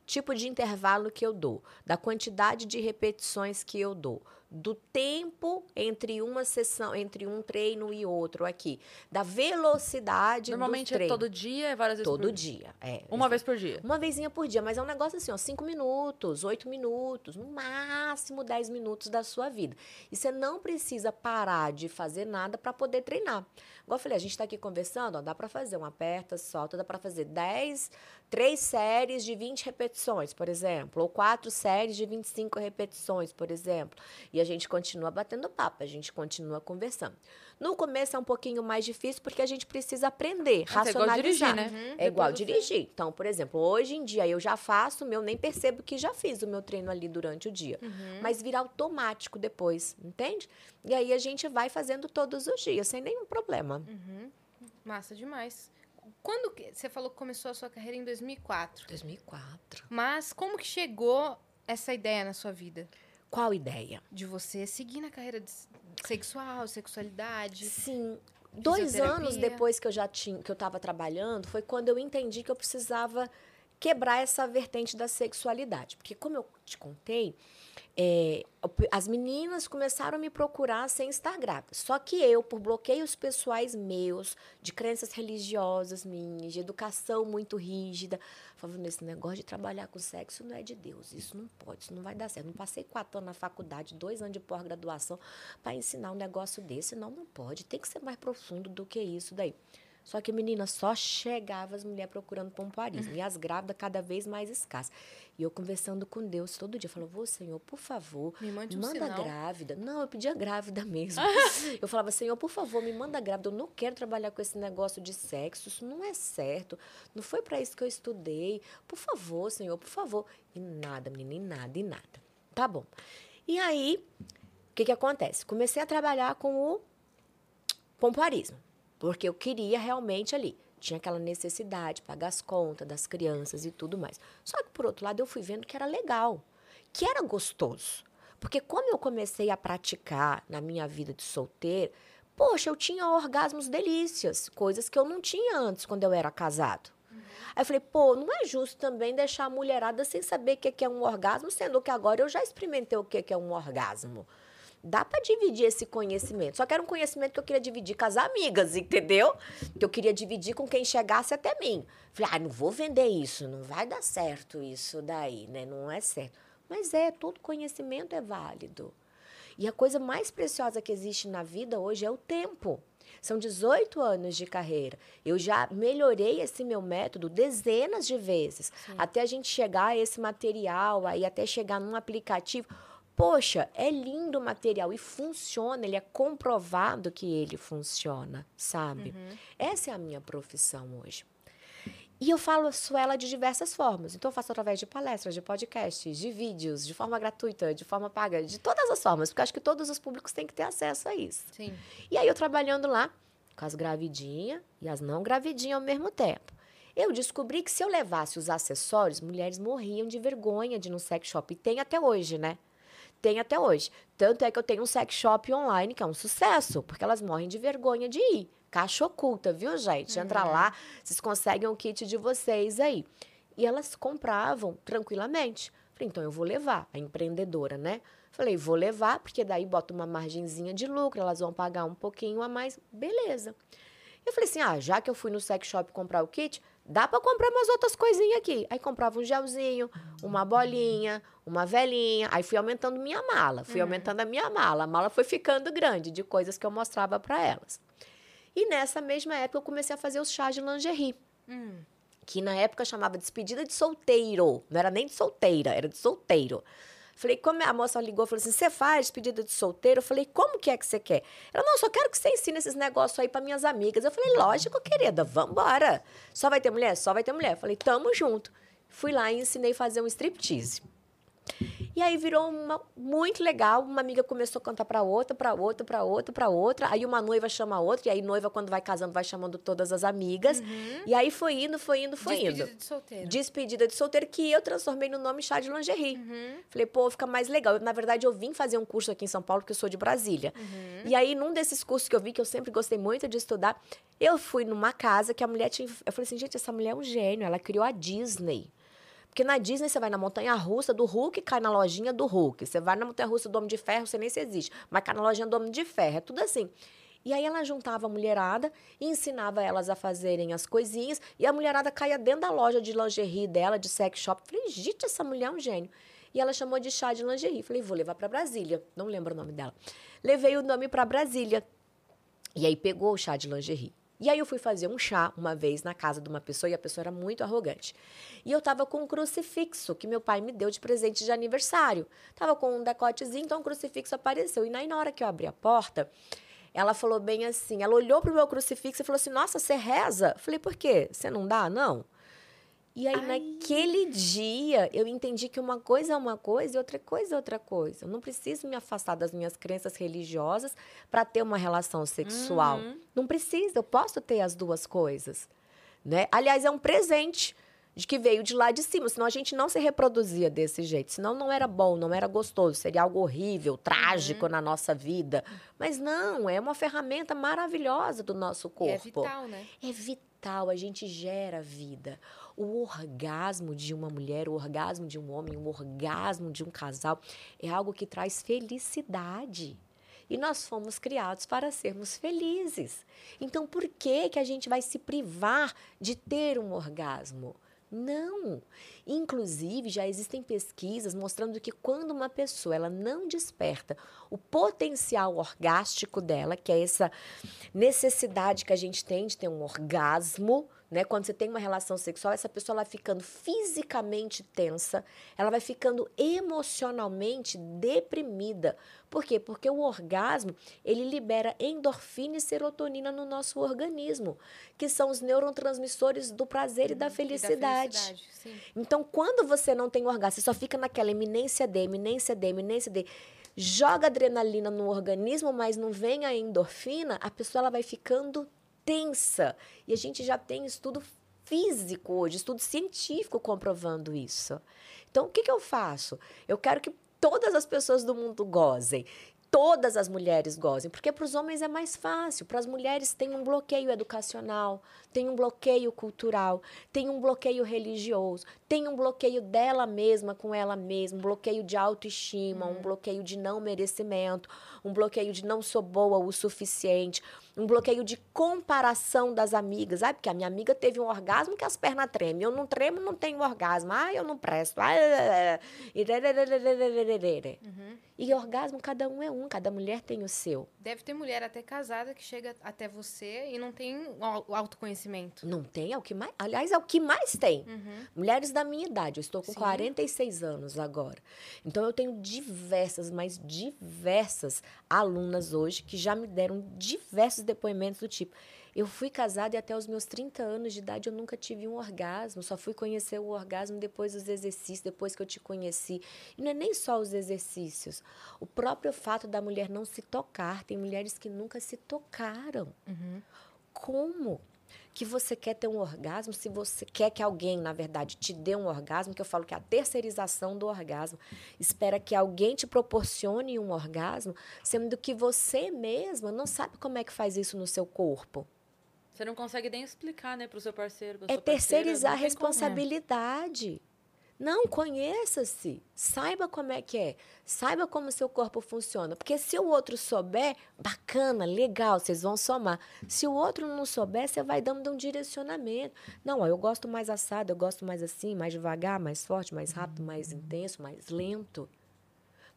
tipo de intervalo que eu dou, da quantidade de repetições que eu dou, do tempo entre uma sessão, entre um treino e outro aqui, da velocidade Normalmente é todo dia, é várias vezes Todo por dia, é. Uma vez por dia. Uma vezinha por dia, mas é um negócio assim, ó, cinco minutos, oito minutos, no máximo dez minutos da sua vida. E você não precisa parar de fazer nada para poder treinar. Igual eu falei, a gente está aqui conversando, ó, dá para fazer um aperta, solta, dá para fazer 10, três séries de 20 repetições, por exemplo, ou quatro séries de 25 repetições, por exemplo. E a gente continua batendo papo, a gente continua conversando. No começo é um pouquinho mais difícil porque a gente precisa aprender, Ah, você é igual racionalizar. dirigir, né? É igual dirigir. Então, por exemplo, hoje em dia eu já faço meu, nem percebo que já fiz o meu treino ali durante o dia. Uhum. Mas vira automático depois, entende? E aí a gente vai fazendo todos os dias, sem nenhum problema. Uhum. Massa demais. Quando que- você falou que começou a sua carreira em 2004, 2004. mas como que chegou essa ideia na sua vida Qual ideia? de você seguir na carreira de sexual, sexualidade? Sim. Dois anos depois que eu já tinha, que eu estava trabalhando, foi quando eu entendi que eu precisava quebrar essa vertente da sexualidade. Porque, como eu te contei, é, as meninas começaram a me procurar sem estar grávida. Só que eu, por bloqueios pessoais meus, de crenças religiosas minhas, de educação muito rígida, falando, esse negócio de trabalhar com sexo não é de Deus, isso não pode, isso não vai dar certo. Não passei quatro anos na faculdade, dois anos de pós-graduação para ensinar um negócio desse, não, não pode. Tem que ser mais profundo do que isso daí. Só que, menina, só chegava as mulheres procurando pompoarismo. E as grávidas cada vez mais escassas. E eu conversando com Deus todo dia. Falava, ô Senhor, por favor, Me mande um manda sinal. grávida. Não, eu pedia grávida mesmo. (laughs) eu falava, Senhor, por favor, me manda grávida. Eu não quero trabalhar com esse negócio de sexo. Isso não é certo. Não foi para isso que eu estudei. Por favor, Senhor, por favor. E nada, menina, e nada, e nada. Tá bom. E aí, o que, que acontece? Comecei a trabalhar com o pompoarismo. Porque eu queria realmente ali. Tinha aquela necessidade, pagar as contas das crianças e tudo mais. Só que, por outro lado, eu fui vendo que era legal, que era gostoso. Porque como eu comecei a praticar na minha vida de solteira, poxa, eu tinha orgasmos delícias, coisas que eu não tinha antes quando eu era casado. Aí eu falei, pô, não é justo também deixar a mulherada sem saber o que é um orgasmo, sendo que agora eu já experimentei o que é um orgasmo. Dá para dividir esse conhecimento. Só que era um conhecimento que eu queria dividir com as amigas, entendeu? Que eu queria dividir com quem chegasse até mim. Falei, ah, não vou vender isso, não vai dar certo isso daí, né? Não é certo. Mas é, todo conhecimento é válido. E a coisa mais preciosa que existe na vida hoje é o tempo. São 18 anos de carreira. Eu já melhorei esse meu método dezenas de vezes. Até a gente chegar a esse material, aí até chegar num aplicativo. Poxa, é lindo o material e funciona, ele é comprovado que ele funciona, sabe? Essa é a minha profissão hoje. E eu faço ela de diversas formas. Então, eu faço através de palestras, de podcasts, de vídeos, de forma gratuita, de forma paga, de todas as formas, porque acho que todos os públicos têm que ter acesso a isso. Sim. E aí, eu trabalhando lá com as gravidinhas e as não gravidinhas ao mesmo tempo. Eu descobri que se eu levasse os acessórios, mulheres morriam de vergonha de ir no sex shop. E tem até hoje, né? Tem até hoje. Tanto é que eu tenho um sex shop online, que é um sucesso, porque elas morrem de vergonha de ir. Caixa oculta, viu, gente? Entra lá, vocês conseguem o kit de vocês aí. E elas compravam tranquilamente. Falei, então eu vou levar, a empreendedora, né? Falei, vou levar, porque daí bota uma margenzinha de lucro, elas vão pagar um pouquinho a mais, beleza. Eu falei assim: ah, já que eu fui no sex shop comprar o kit, dá para comprar umas outras coisinhas aqui. Aí comprava um gelzinho, uma bolinha, uma velinha. Aí fui aumentando minha mala, fui aumentando a minha mala. A mala foi ficando grande de coisas que eu mostrava para elas. E nessa mesma época eu comecei a fazer os chás de lingerie. Que na época chamava despedida de solteiro. Não era nem de solteira, era de solteiro. Falei, como a moça ligou, falou assim: você faz despedida de solteiro? Eu falei, como que é que você quer? Ela, não, só quero que você ensine esses negócios aí para minhas amigas. Eu falei, lógico, querida, vambora. Só vai ter mulher? Só vai ter mulher. Eu falei, tamo junto. Fui lá e ensinei a fazer um striptease. E aí virou uma, muito legal. Uma amiga começou a cantar para outra, para outra, para outra, para outra. Aí uma noiva chama a outra, e aí noiva, quando vai casando, vai chamando todas as amigas. E aí foi indo, foi indo, foi Despedida indo. de solteiro. Despedida de solteiro, que eu transformei no nome chá de lingerie. Falei, pô, fica mais legal. Eu, na verdade, eu vim fazer um curso aqui em São Paulo, porque eu sou de Brasília. E aí, num desses cursos que eu vi, que eu sempre gostei muito de estudar, eu fui numa casa que a mulher tinha. Eu falei assim, gente, essa mulher é um gênio, ela criou a Disney. Porque na Disney você vai na montanha russa do Hulk, cai na lojinha do Hulk. Você vai na montanha russa do Homem de Ferro, você nem se existe. Mas cai na lojinha do Homem de Ferro. É tudo assim. E aí ela juntava a mulherada e ensinava elas a fazerem as coisinhas. E a mulherada caía dentro da loja de lingerie dela, de sex shop. Falei, gente, essa mulher é um gênio. E ela chamou de chá de lingerie. Falei, vou levar para Brasília. Não lembro o nome dela. Levei o nome para Brasília. E aí pegou o chá de lingerie. E aí eu fui fazer um chá uma vez na casa de uma pessoa e a pessoa era muito arrogante. E eu tava com um crucifixo que meu pai me deu de presente de aniversário. Tava com um decotezinho, então o crucifixo apareceu. E aí na hora que eu abri a porta, ela falou bem assim, ela olhou pro meu crucifixo e falou assim: "Nossa, você reza?" Eu falei: "Por quê? Você não dá, não?" E aí, naquele dia, eu entendi que uma coisa é uma coisa e outra coisa é outra coisa. Eu não preciso me afastar das minhas crenças religiosas para ter uma relação sexual. Não precisa, eu posso ter as duas coisas. Né? Aliás, é um presente de que veio de lá de cima, senão a gente não se reproduzia desse jeito. Senão não era bom, não era gostoso, seria algo horrível, trágico na nossa vida. Mas não, é uma ferramenta maravilhosa do nosso E corpo. é vital, né? É vital, a gente gera vida. O orgasmo de uma mulher, o orgasmo de um homem, o orgasmo de um casal é algo que traz felicidade. E nós fomos criados para sermos felizes. Então, por que, que a gente vai se privar de ter um orgasmo? Não. Inclusive, já existem pesquisas mostrando que quando uma pessoa ela não desperta o potencial orgástico dela, que é essa necessidade que a gente tem de ter um orgasmo, né? Quando você tem uma relação sexual, essa pessoa vai ficando fisicamente tensa, ela vai ficando emocionalmente deprimida. Por quê? Porque o orgasmo, ele libera endorfina e serotonina no nosso organismo, que são os neurotransmissores do prazer e da E da felicidade. felicidade. Então, quando você não tem orgasmo, você só fica naquela eminência de, eminência de, eminência de, joga adrenalina no organismo, mas não vem a endorfina, a pessoa ela vai ficando tensa. E a gente já tem estudo físico hoje, estudo científico comprovando isso. Então, o que, que eu faço? Eu quero que todas as pessoas do mundo gozem. Todas as mulheres gozem, porque para os homens é mais fácil, para as mulheres tem um bloqueio educacional, tem um bloqueio cultural, tem um bloqueio religioso, tem um bloqueio dela mesma com ela mesma, um bloqueio de autoestima, um bloqueio de não merecimento, um bloqueio de não sou boa o suficiente, um bloqueio de comparação das amigas. Ah, porque a minha amiga teve um orgasmo que as pernas tremem. Eu não tremo, não tenho orgasmo. Ah, eu não presto. Ah, e e orgasmo, cada um é um, cada mulher tem o seu. Deve ter mulher até casada que chega até você e não tem o autoconhecimento. Não tem, é o que mais. Aliás, é o que mais tem. Mulheres da minha idade. Eu estou com Sim. 46 anos agora. Então, eu tenho diversas, mas diversas alunas hoje que já me deram diversos depoimentos do tipo. Eu fui casada e até os meus 30 anos de idade eu nunca tive um orgasmo. Só fui conhecer o orgasmo depois dos exercícios, depois que eu te conheci. E não é nem só os exercícios. O próprio fato da mulher não se tocar. Tem mulheres que nunca se tocaram. Como? Que você quer ter um orgasmo se você quer que alguém, na verdade, te dê um orgasmo, que eu falo que é a terceirização do orgasmo. Espera que alguém te proporcione um orgasmo, sendo que você mesma não sabe como é que faz isso no seu corpo. Você não consegue nem explicar, né, pro seu parceiro. É terceirizar a como. responsabilidade. Não, conheça-se. Saiba como é que é. Saiba como seu corpo funciona. Porque se o outro souber, bacana, legal, vocês vão somar. Se o outro não souber, você vai dando um direcionamento. Não, ó, eu gosto mais assado, eu gosto mais assim, mais devagar, mais forte, mais rápido, mais intenso, mais lento.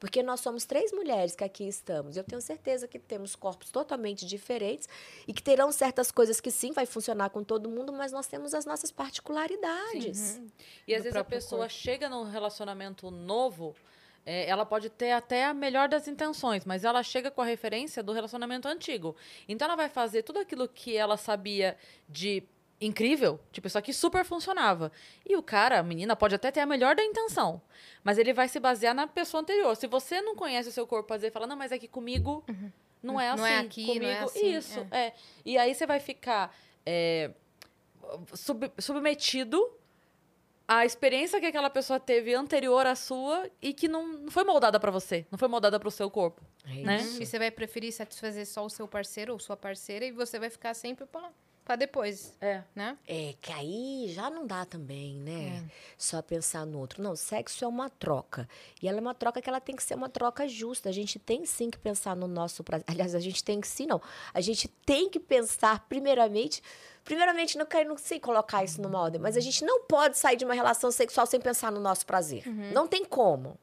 Porque nós somos três mulheres que aqui estamos. Eu tenho certeza que temos corpos totalmente diferentes e que terão certas coisas que sim vai funcionar com todo mundo, mas nós temos as nossas particularidades. Uhum. E às vezes a pessoa corpo. chega num relacionamento novo, é, ela pode ter até a melhor das intenções, mas ela chega com a referência do relacionamento antigo. Então ela vai fazer tudo aquilo que ela sabia de incrível, tipo, isso aqui super funcionava. E o cara, a menina, pode até ter a melhor da intenção, mas ele vai se basear na pessoa anterior. Se você não conhece o seu corpo, e falar, não, mas é que comigo não é assim. Não é aqui, não comigo, é assim, Isso, é. E aí você vai ficar é, sub- submetido à experiência que aquela pessoa teve anterior à sua e que não, não foi moldada pra você, não foi moldada pro seu corpo. É Né? isso. E você vai preferir satisfazer só o seu parceiro ou sua parceira e você vai ficar sempre pra, pra depois, É. né? É que aí já não dá também, né? É. Só pensar no outro. Não, sexo é uma troca. E ela é uma troca que ela tem que ser uma troca justa. A gente tem sim que pensar no nosso prazer. Aliás, a gente tem que sim, não. A gente tem que pensar, primeiramente. Primeiramente, não quero não sei colocar isso numa ordem, mas a gente não pode sair de uma relação sexual sem pensar no nosso prazer. Não tem como.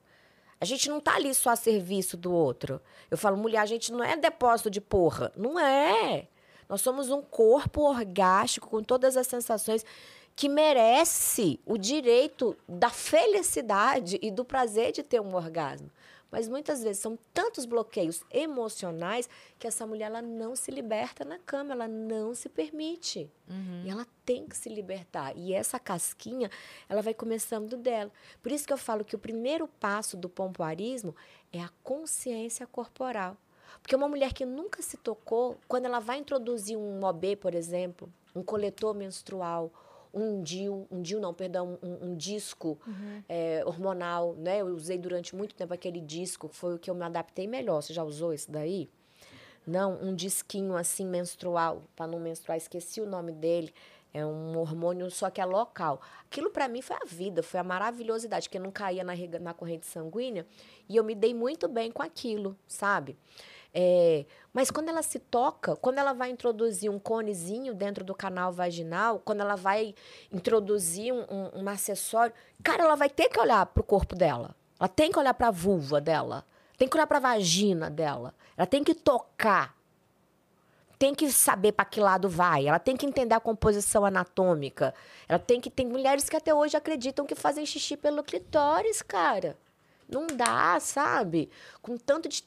A gente não tá ali só a serviço do outro. Eu falo, mulher, a gente não é depósito de porra. Não é. Nós somos um corpo orgástico com todas as sensações que merece o direito da felicidade e do prazer de ter um orgasmo. Mas muitas vezes são tantos bloqueios emocionais que essa mulher ela não se liberta na cama, ela não se permite. E ela tem que se libertar. E essa casquinha, ela vai começando dela. Por isso que eu falo que o primeiro passo do pompoarismo é a consciência corporal. Porque uma mulher que nunca se tocou, quando ela vai introduzir um OB, por exemplo, um coletor menstrual, um DIU, um DIU não, perdão, um, um disco é, hormonal, né? Eu usei durante muito tempo aquele disco, foi o que eu me adaptei melhor. Você já usou esse daí? Não, um disquinho assim menstrual, para não menstruar, esqueci o nome dele. É um hormônio, só que é local. Aquilo para mim foi a vida, foi a maravilhosidade, porque não caía na, na corrente sanguínea e eu me dei muito bem com aquilo, sabe? É, mas quando ela se toca, quando ela vai introduzir um conezinho dentro do canal vaginal, quando ela vai introduzir um, um- um acessório, cara, ela vai ter que olhar pro corpo dela. Ela tem que olhar pra vulva dela. Tem que olhar pra vagina dela. Ela tem que tocar. Tem que saber para que lado vai. Ela tem que entender a composição anatômica. Ela tem que. Tem mulheres que até hoje acreditam que fazem xixi pelo clitóris, cara. Não dá, sabe? Com tanto de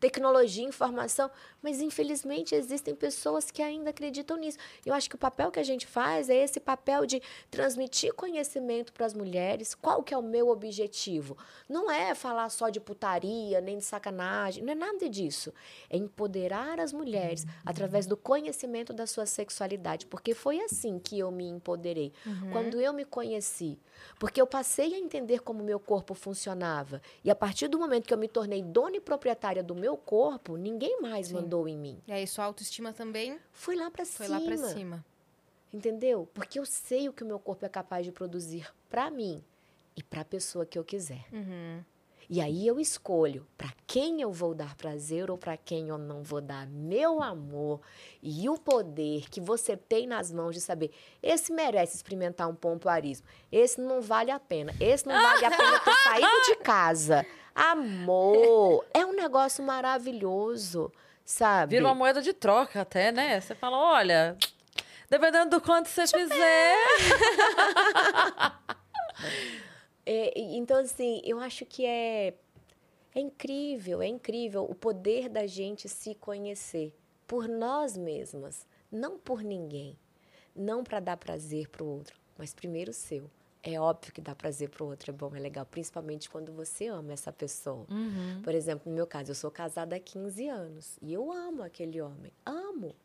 tecnologia informação. Mas, infelizmente, existem pessoas que ainda acreditam nisso. Eu acho que o papel que a gente faz é esse papel de transmitir conhecimento para as mulheres. Qual que é o meu objetivo? Não é falar só de putaria, nem de sacanagem. Não é nada disso. É empoderar as mulheres através do conhecimento da sua sexualidade. Porque foi assim que eu me empoderei. Quando eu me conheci. Porque eu passei a entender como meu corpo funcionava. E a partir do momento que eu me tornei dona e proprietária do meu corpo, ninguém mais mandou em mim. E aí sua autoestima também Fui lá pra foi cima. lá pra cima. Entendeu? Porque eu sei o que o meu corpo é capaz de produzir pra mim e pra pessoa que eu quiser. Uhum. E aí eu escolho pra quem eu vou dar prazer ou pra quem eu não vou dar meu amor e o poder que você tem nas mãos de saber esse merece experimentar um pompoarismo, esse não vale a pena, esse não vale a pena ter (laughs) saído de casa. Amor, é um negócio maravilhoso, sabe? Vira uma moeda de troca até, né? Você fala, olha, dependendo do quanto você fizer. (laughs) É, então, assim, eu acho que é, é incrível, é incrível o poder da gente se conhecer por nós mesmas, não por ninguém. Não para dar prazer para o outro, mas primeiro o seu. É óbvio que dar prazer para o outro é bom, é legal, principalmente quando você ama essa pessoa. Por exemplo, no meu caso, eu sou casada há 15 anos e eu amo aquele homem, amo.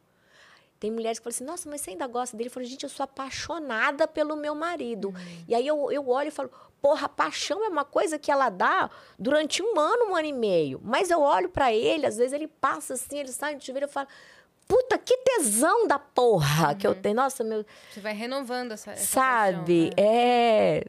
Tem mulheres que falam assim, nossa, mas você ainda gosta dele? Eu falo, gente, eu sou apaixonada pelo meu marido. E aí eu, eu olho e falo, porra, paixão é uma coisa que ela dá durante um ano, um ano e meio. Mas eu olho pra ele, às vezes ele passa assim, ele sai de chuveiro, eu falo, puta, que tesão da porra que eu tenho. Nossa, meu, Você vai renovando essa, essa sabe? paixão, né? É.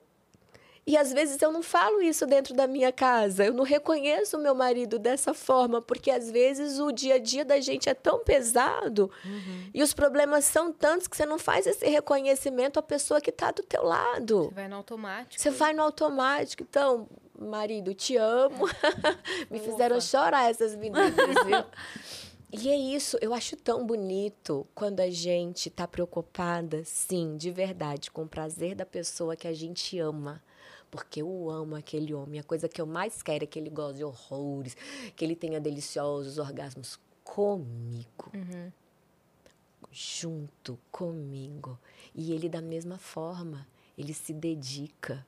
E às vezes eu não falo isso dentro da minha casa. Eu não reconheço o meu marido dessa forma, porque às vezes o dia a dia da gente é tão pesado Uhum. e os problemas são tantos que você não faz esse reconhecimento à pessoa que está do teu lado. Você vai no automático. Você vai no automático. Então, marido, te amo. (laughs) Me fizeram chorar essas meninas, viu? (laughs) E é isso, eu acho tão bonito quando a gente tá preocupada, sim, de verdade, com o prazer da pessoa que a gente ama. Porque eu amo aquele homem. A coisa que eu mais quero é que ele goze de horrores, que ele tenha deliciosos orgasmos comigo. Junto comigo. E ele, da mesma forma, ele se dedica,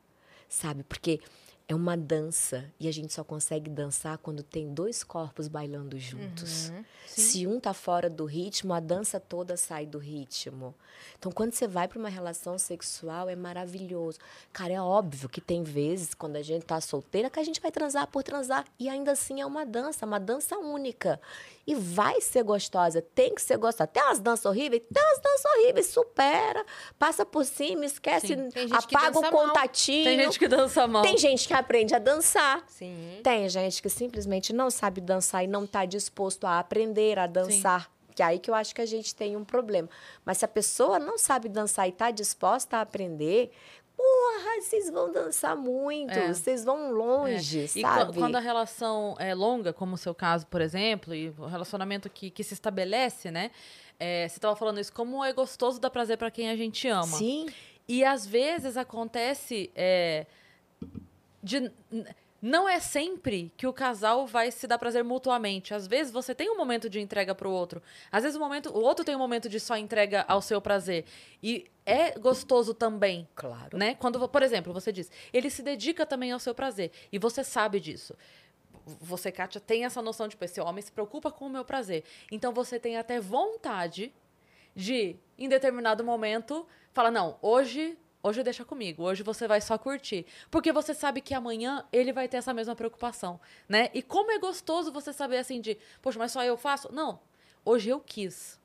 sabe? Porque é uma dança e a gente só consegue dançar quando tem dois corpos bailando juntos. Se um tá fora do ritmo, a dança toda sai do ritmo. Então, quando você vai para uma relação sexual, é maravilhoso. Cara, é óbvio que tem vezes, quando a gente tá solteira, que a gente vai transar por transar. E ainda assim é uma dança, uma dança única. E vai ser gostosa, tem que ser gostosa. Tem umas danças horríveis? Tem umas danças horríveis, supera. Passa por cima, esquece, Sim. Apaga o dança mal. contatinho. Tem gente que dança mal. Tem gente que aprende a dançar. Sim. Tem gente que simplesmente não sabe dançar e não está disposto a aprender a dançar. Que é aí que eu acho que a gente tem um problema. Mas se a pessoa não sabe dançar e está disposta a aprender, porra, vocês vão dançar muito, É. vocês vão longe, E sabe? qu- quando a relação é longa, como o seu caso, por exemplo, e o relacionamento que, que se estabelece, né? É, você estava falando isso, como é gostoso dar prazer para quem a gente ama. Sim, E às vezes acontece é, de. Não é sempre que o casal vai se dar prazer mutuamente. Às vezes você tem um momento de entrega pro outro. Às vezes o, momento, o outro tem um momento de só entrega ao seu prazer. E é gostoso também. claro. Né? Quando, por exemplo, você diz, ele se dedica também ao seu prazer. E você sabe disso. Você, Kátia, tem essa noção de, tipo, esse homem se preocupa com o meu prazer. Então você tem até vontade de, em determinado momento, falar, não, hoje, hoje deixa comigo, hoje você vai só curtir. Porque você sabe que amanhã ele vai ter essa mesma preocupação, né? E como é gostoso você saber assim de, poxa, mas só eu faço? Não, hoje eu quis.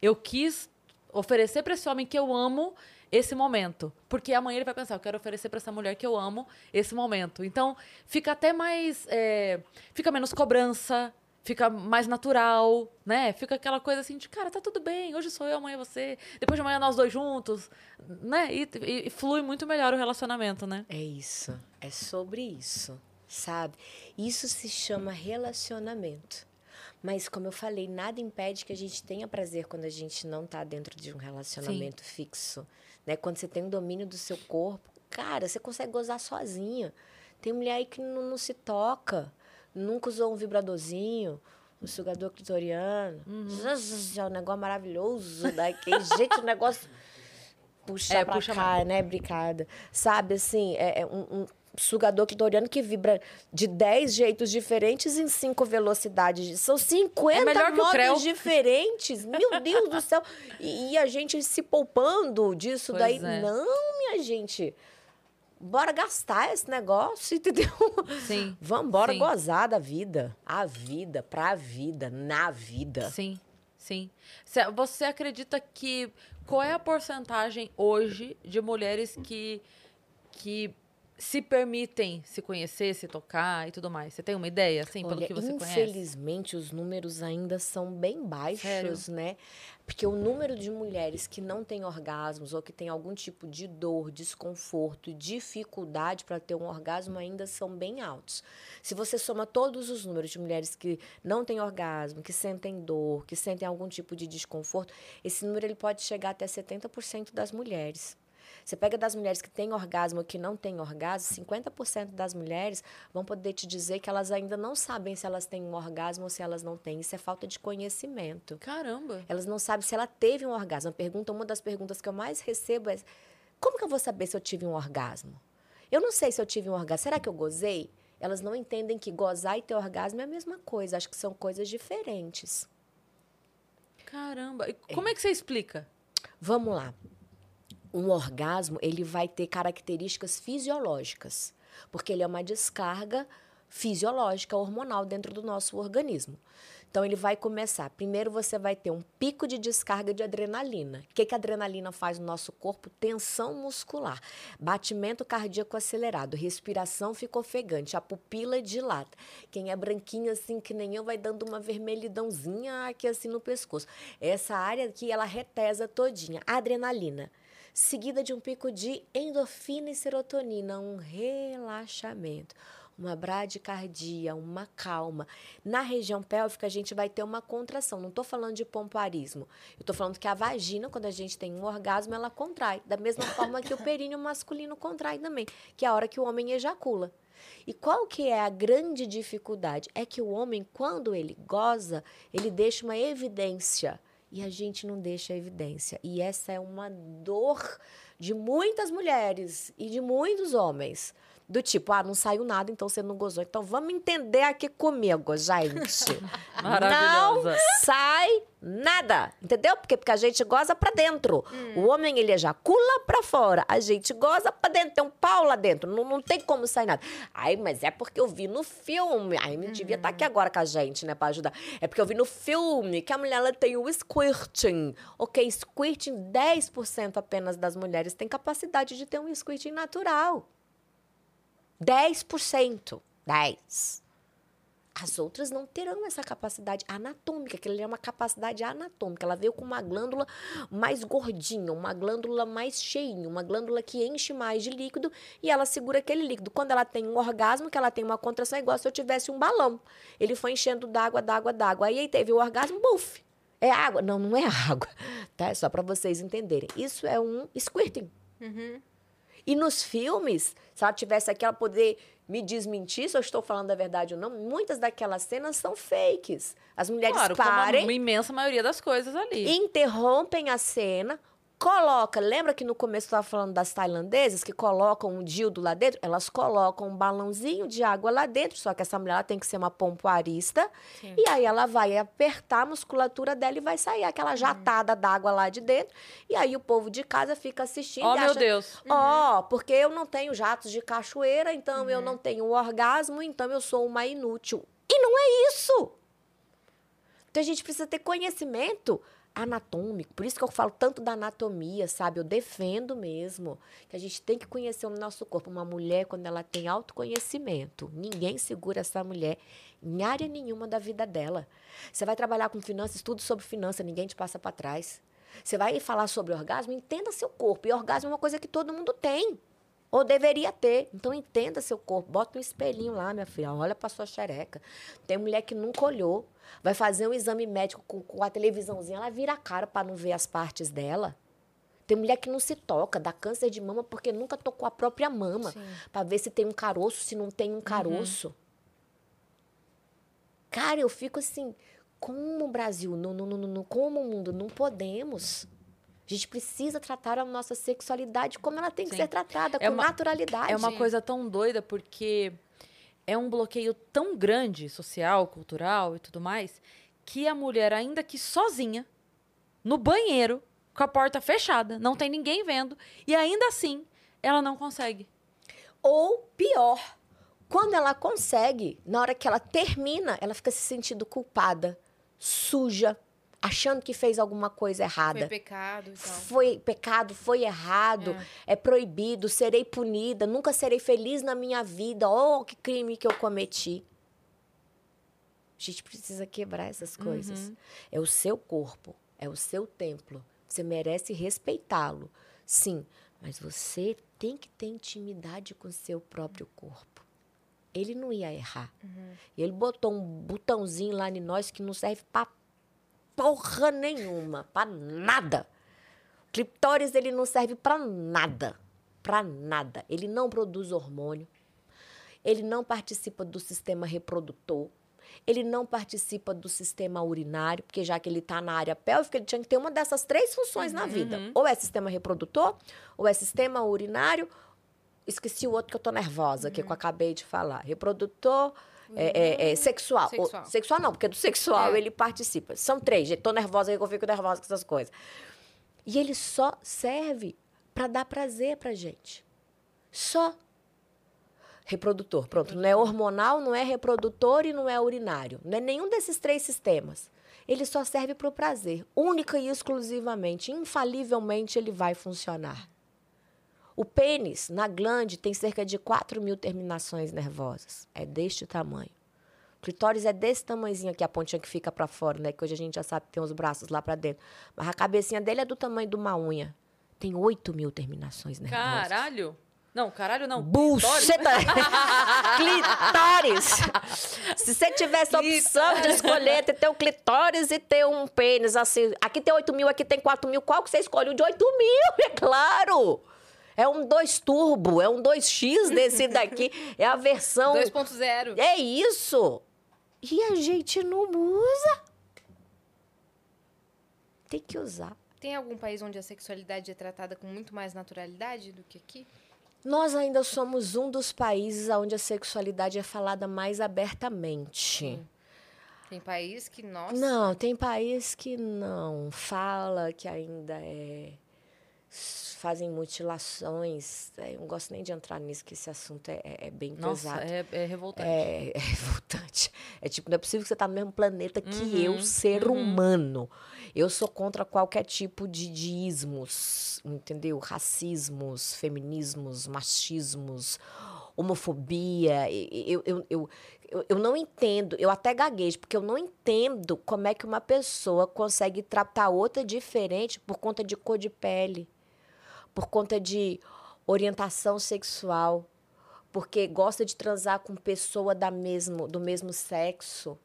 Eu quis oferecer para esse homem que eu amo esse momento. Porque amanhã ele vai pensar, eu quero oferecer para essa mulher que eu amo esse momento. Então, fica até mais. é, fica menos cobrança, fica mais natural, né? Fica aquela coisa assim de, cara, tá tudo bem, hoje sou eu, amanhã é você, depois de amanhã nós dois juntos, né? E, e- e flui muito melhor o relacionamento, né? É isso. É sobre isso, sabe? Isso se chama relacionamento. Mas, como eu falei, nada impede que a gente tenha prazer quando a gente não está dentro de um relacionamento fixo. Né? Quando você tem um domínio do seu corpo, cara, você consegue gozar sozinha. Tem mulher aí que não, não se toca, nunca usou um vibradorzinho, um sugador clitoriano. Jesus, É um negócio maravilhoso daquele (laughs) jeito, o negócio puxa É, pra puxa cá, né? Bricada. Sabe, assim, é, é um, um sugador clitoriano que vibra de 10 jeitos diferentes em 5 velocidades. São 50 É modos diferentes. Meu Deus do céu. E, e a gente se poupando disso Pois daí. é. Não, minha gente. Bora gastar esse negócio, entendeu? Sim. (laughs) Vamos embora Sim. gozar da vida. A vida, pra vida, na vida. Sim, sim. Cê- Você acredita que qual é a porcentagem hoje de mulheres que que se permitem se conhecer, se tocar e tudo mais? Você tem uma ideia, assim, pelo Olha, que você conhece? infelizmente, os números ainda são bem baixos, né? Porque o número de mulheres que não têm orgasmos ou que têm algum tipo de dor, desconforto, dificuldade para ter um orgasmo ainda são bem altos. Se você soma todos os números de mulheres que não têm orgasmo, que sentem dor, que sentem algum tipo de desconforto, esse número ele pode chegar até 70% das mulheres. Você pega das mulheres que têm orgasmo e que não têm orgasmo, 50% das mulheres vão poder te dizer que elas ainda não sabem se elas têm um orgasmo ou se elas não têm. Isso é falta de conhecimento. Caramba. Elas não sabem se ela teve um orgasmo. A pergunta, uma das perguntas que eu mais recebo é: como que eu vou saber se eu tive um orgasmo? Eu não sei se eu tive um orgasmo. Será que eu gozei? Elas não entendem que gozar e ter orgasmo é a mesma coisa. Acho que são coisas diferentes. Caramba. E como é que você explica? Vamos lá. Um orgasmo, ele vai ter características fisiológicas, porque ele é uma descarga fisiológica, hormonal dentro do nosso organismo. Então ele vai começar. Primeiro você vai ter um pico de descarga de adrenalina. O que, que a adrenalina faz no nosso corpo? Tensão muscular, batimento cardíaco acelerado, respiração fica ofegante, a pupila dilata. Quem é branquinho assim que nem eu vai dando uma vermelhidãozinha aqui assim no pescoço. Essa área aqui ela retesa todinha. Adrenalina seguida de um pico de endorfina e serotonina, um relaxamento uma bradicardia, uma calma. Na região pélvica, a gente vai ter uma contração. Não estou falando de pompoarismo. Eu estou falando que a vagina, quando a gente tem um orgasmo, ela contrai. Da mesma (laughs) forma que o períneo masculino contrai também, que é a hora que o homem ejacula. E qual que é a grande dificuldade? É que o homem, quando ele goza, ele deixa uma evidência. E a gente não deixa evidência. E essa é uma dor de muitas mulheres e de muitos homens. Do tipo, ah, não saiu nada, então você não gozou. Então vamos entender aqui comigo, gente. (laughs) não sai nada. Entendeu? Porque, porque a gente goza pra dentro. Hum. O homem, ele ejacula pra fora. A gente goza pra dentro. Tem um pau lá dentro. Não, não tem como sair nada. Ai, mas é porque eu vi no filme. Ai, me devia estar tá aqui agora com a gente, né, pra ajudar. É porque eu vi no filme que a mulher ela tem o squirting. Ok, squirting, 10% apenas das mulheres tem capacidade de ter um squirting natural. 10%. 10%. As outras não terão essa capacidade anatômica, que ela é uma capacidade anatômica. Ela veio com uma glândula mais gordinha, uma glândula mais cheinha, uma glândula que enche mais de líquido e ela segura aquele líquido. Quando ela tem um orgasmo, que ela tem uma contração, é igual se eu tivesse um balão. Ele foi enchendo d'água, d'água, d'água. Aí teve o orgasmo, buf! É água. Não, não é (laughs) água. Tá? É só para vocês entenderem. Isso é um squirting. Uhum. E nos filmes, se ela tivesse aqui, ela poder me desmentir se eu estou falando a verdade ou não. Muitas daquelas cenas são fakes. As mulheres claro, parem. Como a imensa maioria das coisas ali. Interrompem a cena, coloca, lembra que no começo eu estava falando das tailandesas que colocam um dildo lá dentro? Elas colocam um balãozinho de água lá dentro, só que essa mulher tem que ser uma pompoarista. Sim. E aí ela vai apertar a musculatura dela e vai sair aquela jatada uhum. d'água lá de dentro. E aí o povo de casa fica assistindo. Oh, meu Deus. Ó, oh, porque eu não tenho jatos de cachoeira, então uhum. eu não tenho orgasmo, então eu sou uma inútil. E não é isso! Então a gente precisa ter conhecimento anatômico. Por isso que eu falo tanto da anatomia, sabe? Eu defendo mesmo que a gente tem que conhecer o nosso corpo. Uma mulher, quando ela tem autoconhecimento, ninguém segura essa mulher em área nenhuma da vida dela. Você vai trabalhar com finanças, estudo sobre finanças, ninguém te passa para trás. Você vai falar sobre orgasmo, entenda seu corpo. E orgasmo é uma coisa que todo mundo tem. Ou deveria ter. Então entenda seu corpo. Bota um espelhinho lá, minha filha. Olha para sua xereca. Tem mulher que nunca olhou. Vai fazer um exame médico com, com a televisãozinha, ela vira a cara para não ver as partes dela. Tem mulher que não se toca, dá câncer de mama porque nunca tocou a própria mama. para ver se tem um caroço, se não tem um caroço. Uhum. Cara, eu fico assim, como o Brasil, no, no, no, no, como o mundo, não podemos. A gente precisa tratar a nossa sexualidade como ela tem que Sim. ser tratada, é com uma, naturalidade. É uma coisa tão doida, porque é um bloqueio tão grande, social, cultural e tudo mais, que a mulher, ainda que sozinha, no banheiro, com a porta fechada, não tem ninguém vendo, e ainda assim, ela não consegue. Ou pior, quando ela consegue, na hora que ela termina, ela fica se sentindo culpada, suja, achando que fez alguma coisa errada. Foi pecado. Então. Foi pecado, foi errado, é. é. proibido, serei punida, nunca serei feliz na minha vida. Oh, que crime que eu cometi. A gente precisa quebrar essas coisas. Uhum. É o seu corpo, é o seu templo. Você merece respeitá-lo. Sim, mas você tem que ter intimidade com o seu próprio corpo. Ele não ia errar. Uhum. Ele botou um botãozinho lá em nós que não serve para porra nenhuma, para nada. O clitóris ele não serve para nada, para nada. Ele não produz hormônio. Ele não participa do sistema reprodutor. Ele não participa do sistema urinário, porque já que ele está na área pélvica, ele tinha que ter uma dessas três funções na vida. Uhum. Ou é sistema reprodutor, ou é sistema urinário. Esqueci o outro que eu tô nervosa, uhum. que eu acabei de falar. Reprodutor, é, é, é, sexual. Sexual. O, sexual não, porque do sexual é. ele participa. São três. Tô nervosa, eu fico nervosa com essas coisas. E ele só serve para dar prazer pra gente. Só. Reprodutor, pronto. Não é hormonal, não é reprodutor e não é urinário. Não é nenhum desses três sistemas. Ele só serve para o prazer. Única e exclusivamente, infalivelmente, ele vai funcionar. O pênis, na glande, tem cerca de 4 mil terminações nervosas. É deste tamanho. O clitóris é desse tamanhozinho aqui, a pontinha que fica para fora, né? Que hoje a gente já sabe que tem os braços lá para dentro. Mas a cabecinha dele é do tamanho de uma unha. Tem 8 mil terminações nervosas. Caralho. Não, caralho não. Buceta! (laughs) clitóris! Se você tivesse a opção de escolher entre ter um clitóris e ter um pênis, assim, aqui tem 8 mil, aqui tem 4 mil, qual que você escolhe? O de 8 mil, (laughs) é claro! É um 2 turbo, é um 2x desse daqui, (laughs) é a versão... 2.0. É isso! E a gente não usa. Tem que usar. Tem algum país onde a sexualidade é tratada com muito mais naturalidade do que aqui? Nós ainda somos um dos países onde a sexualidade é falada mais abertamente. Tem país que, nossa... Não, tem país que não. Fala que ainda é fazem mutilações. É, eu não gosto nem de entrar nisso, que esse assunto é, é, é bem Nossa, pesado. é, é revoltante. É, é (laughs) revoltante. É tipo, não é possível que você está no mesmo planeta que Uhum, eu, ser uhum. humano. Eu sou contra qualquer tipo de, de ismos, entendeu? Racismos, feminismos, machismos, homofobia. Eu, eu, eu, eu, eu não entendo, eu até gaguejo, porque eu não entendo como é que uma pessoa consegue tratar outra diferente por conta de cor de pele, por conta de orientação sexual, porque gosta de transar com pessoa da mesmo, do mesmo sexo,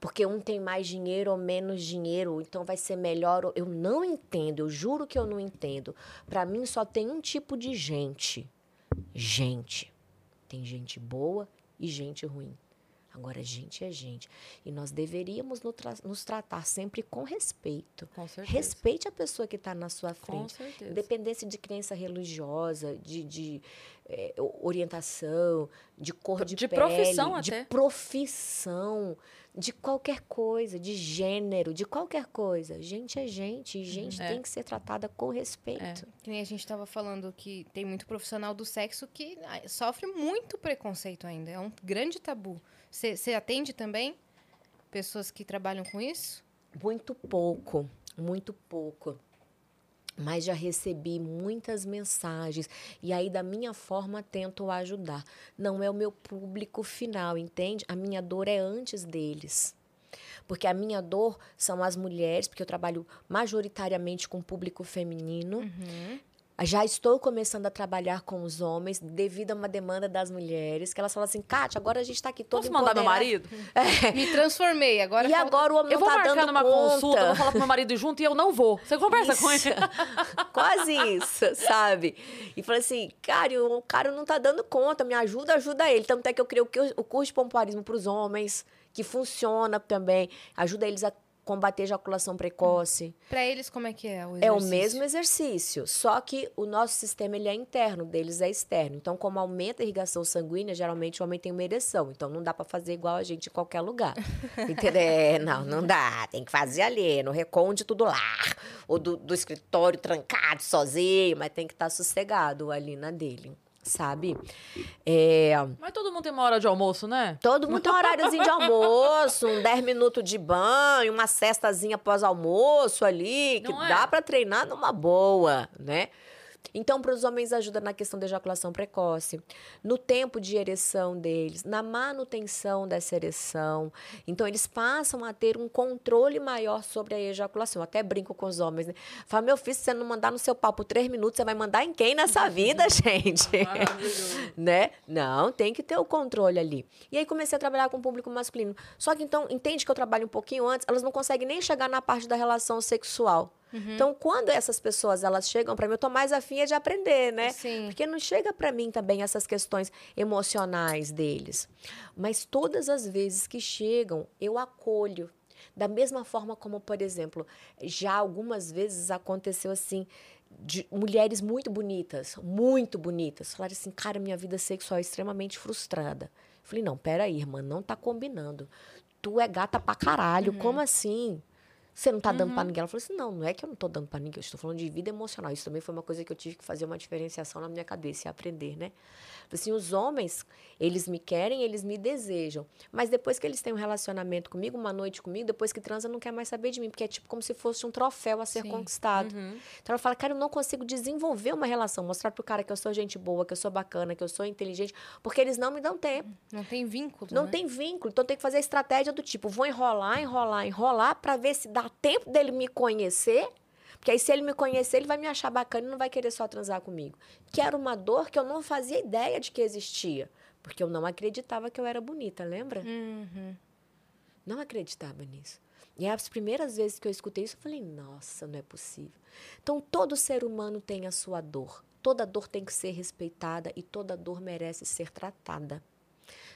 porque um tem mais dinheiro ou menos dinheiro, então vai ser melhor. Eu não entendo, eu juro que eu não entendo. Para mim só tem um tipo de gente. Gente. Tem gente boa e gente ruim. Agora, gente é gente. E nós deveríamos no tra- nos tratar sempre com respeito. Com certeza. Respeite a pessoa que está na sua Com frente. certeza. Independência de crença religiosa, de, de eh, orientação, de cor de, De pele, profissão de até. profissão, de qualquer coisa, de gênero, de qualquer coisa. Gente é gente e gente É. tem que ser tratada com respeito. Que nem a gente estava falando que tem muito profissional do sexo que sofre muito preconceito ainda. É um grande tabu. Você atende também pessoas que trabalham com isso? Muito pouco, muito pouco. Mas já recebi muitas mensagens e aí da minha forma tento ajudar. Não é o meu público final, entende? A minha dor é antes deles. Porque a minha dor são as mulheres, porque eu trabalho majoritariamente com público feminino. Já estou começando a trabalhar com os homens devido a uma demanda das mulheres, que elas falam assim, Kátia, agora a gente está aqui todo Posso mandar meu marido? (laughs) Me transformei. Agora E falta- agora o homem Eu não vou tá marcar dando numa conta. consulta, vou falar pro meu marido junto e eu não vou. Você conversa com ele. (laughs) Quase isso, sabe? E falei assim, cara, o cara não tá dando conta, me ajuda, ajuda ele. Tanto é que eu criei o curso de pompoarismo para os homens, que funciona também, ajuda eles a combater ejaculação precoce. Pra eles, como é que é o É o exercício? mesmo exercício, só que o nosso sistema ele é interno, deles é externo. Então, como aumenta a irrigação sanguínea, geralmente o homem tem uma ereção. Então, não dá para fazer igual a gente em qualquer lugar. (laughs) Entendeu? É, não, não dá. Tem que fazer ali, no recôndito do lar. Ou do, do escritório trancado, sozinho. Mas tem que estar sossegado ali na dele, sabe? É... Mas todo mundo tem uma hora de almoço, né? Todo mundo tem um horáriozinho de almoço, um 10 minutos de banho, uma cestazinha pós-almoço ali, que é? dá pra treinar numa boa, né? Então, para os homens ajuda na questão da ejaculação precoce, no tempo de ereção deles, na manutenção dessa ereção. Então, eles passam a ter um controle maior sobre a ejaculação. Eu até brinco com os homens, né? Fala, meu filho, se você não mandar no seu pau por três minutos, você vai mandar em quem nessa vida, (laughs) gente? (laughs) né? Não, tem que ter o controle ali. E aí comecei a trabalhar com o público masculino. Só que então, entende que eu trabalho um pouquinho antes, elas não conseguem nem chegar na parte da relação sexual. Então, quando essas pessoas elas chegam para mim, eu tô mais afim é de aprender, né? Sim. Porque não chega para mim também essas questões emocionais deles. Mas todas as vezes que chegam, eu acolho. Da mesma forma como, por exemplo, já algumas vezes aconteceu assim, de mulheres muito bonitas, muito bonitas, falaram assim, cara, minha vida sexual é extremamente frustrada. Eu falei, não, peraí, irmã, não tá combinando. Tu é gata pra caralho, como assim? Você não tá dando pra ninguém. Ela falou assim: não, não é que eu não tô dando pra ninguém, eu estou falando de vida emocional. Isso também foi uma coisa que eu tive que fazer uma diferenciação na minha cabeça e aprender, né? Assim, os homens, eles me querem, eles me desejam. Mas depois que eles têm um relacionamento comigo, uma noite comigo, depois que transa, não quer mais saber de mim. Porque é tipo como se fosse um troféu a ser Sim. conquistado. Então ela fala, cara, eu não consigo desenvolver uma relação, mostrar pro cara que eu sou gente boa, que eu sou bacana, que eu sou inteligente, porque eles não me dão tempo. Não tem vínculo, Não né? tem vínculo. Então tem que fazer a estratégia do tipo, vou enrolar, enrolar, enrolar para ver se dá tempo dele me conhecer. Porque aí se ele me conhecer, ele vai me achar bacana e não vai querer só transar comigo. Que era uma dor que eu não fazia ideia de que existia. Porque eu não acreditava que eu era bonita, lembra? Uhum. Não acreditava nisso. E as primeiras vezes que eu escutei isso, eu falei, nossa, não é possível. Então, todo ser humano tem a sua dor. Toda dor tem que ser respeitada e toda dor merece ser tratada.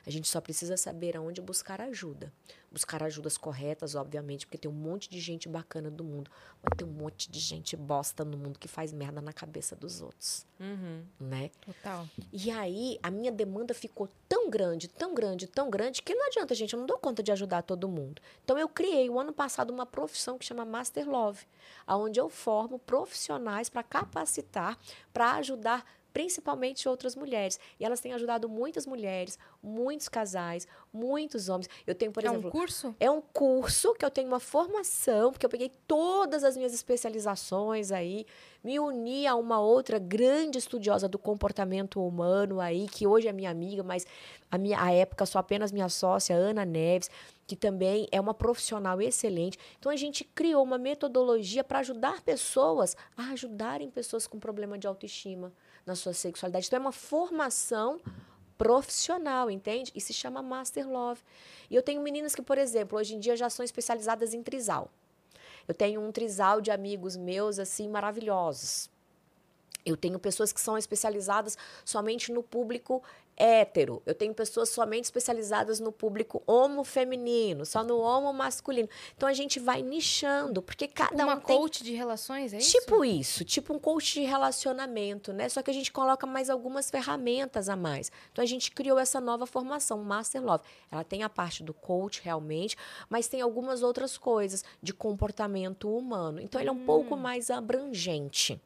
A gente só precisa saber aonde buscar ajuda. Buscar ajudas corretas, obviamente, porque tem um monte de gente bacana do mundo. Mas tem um monte de gente bosta no mundo que faz merda na cabeça dos outros, Uhum. né? Total. E aí, a minha demanda ficou tão grande, tão grande, tão grande, que não adianta, gente, eu não dou conta de ajudar todo mundo. Então, eu criei, o ano passado, uma profissão que chama Master Love, onde eu formo profissionais para capacitar, para ajudar principalmente outras mulheres. E elas têm ajudado muitas mulheres, muitos casais, muitos homens. Eu tenho, por é exemplo, um curso? é um curso que eu tenho uma formação, porque eu peguei todas as minhas especializações aí, me uni a uma outra grande estudiosa do comportamento humano aí, que hoje é minha amiga, mas a minha a época sou apenas minha sócia, Ana Neves, que também é uma profissional excelente. Então a gente criou uma metodologia para ajudar pessoas a ajudarem pessoas com problema de autoestima na sua sexualidade. Então é uma formação profissional, entende? E se chama Master Love. E eu tenho meninas que, por exemplo, hoje em dia já são especializadas em trisal. Eu tenho um trisal de amigos meus, assim, maravilhosos. Eu tenho pessoas que são especializadas somente no público hétero. Eu tenho pessoas somente especializadas no público homo feminino, só no homo masculino. Então a gente vai nichando, porque cada uma um tem coach de relações, é isso? Tipo isso, tipo um coach de relacionamento, né? Só que a gente coloca mais algumas ferramentas a mais. Então a gente criou essa nova formação, Master Love. Ela tem a parte do coach realmente, mas tem algumas outras coisas de comportamento humano. Então ele é um pouco mais abrangente,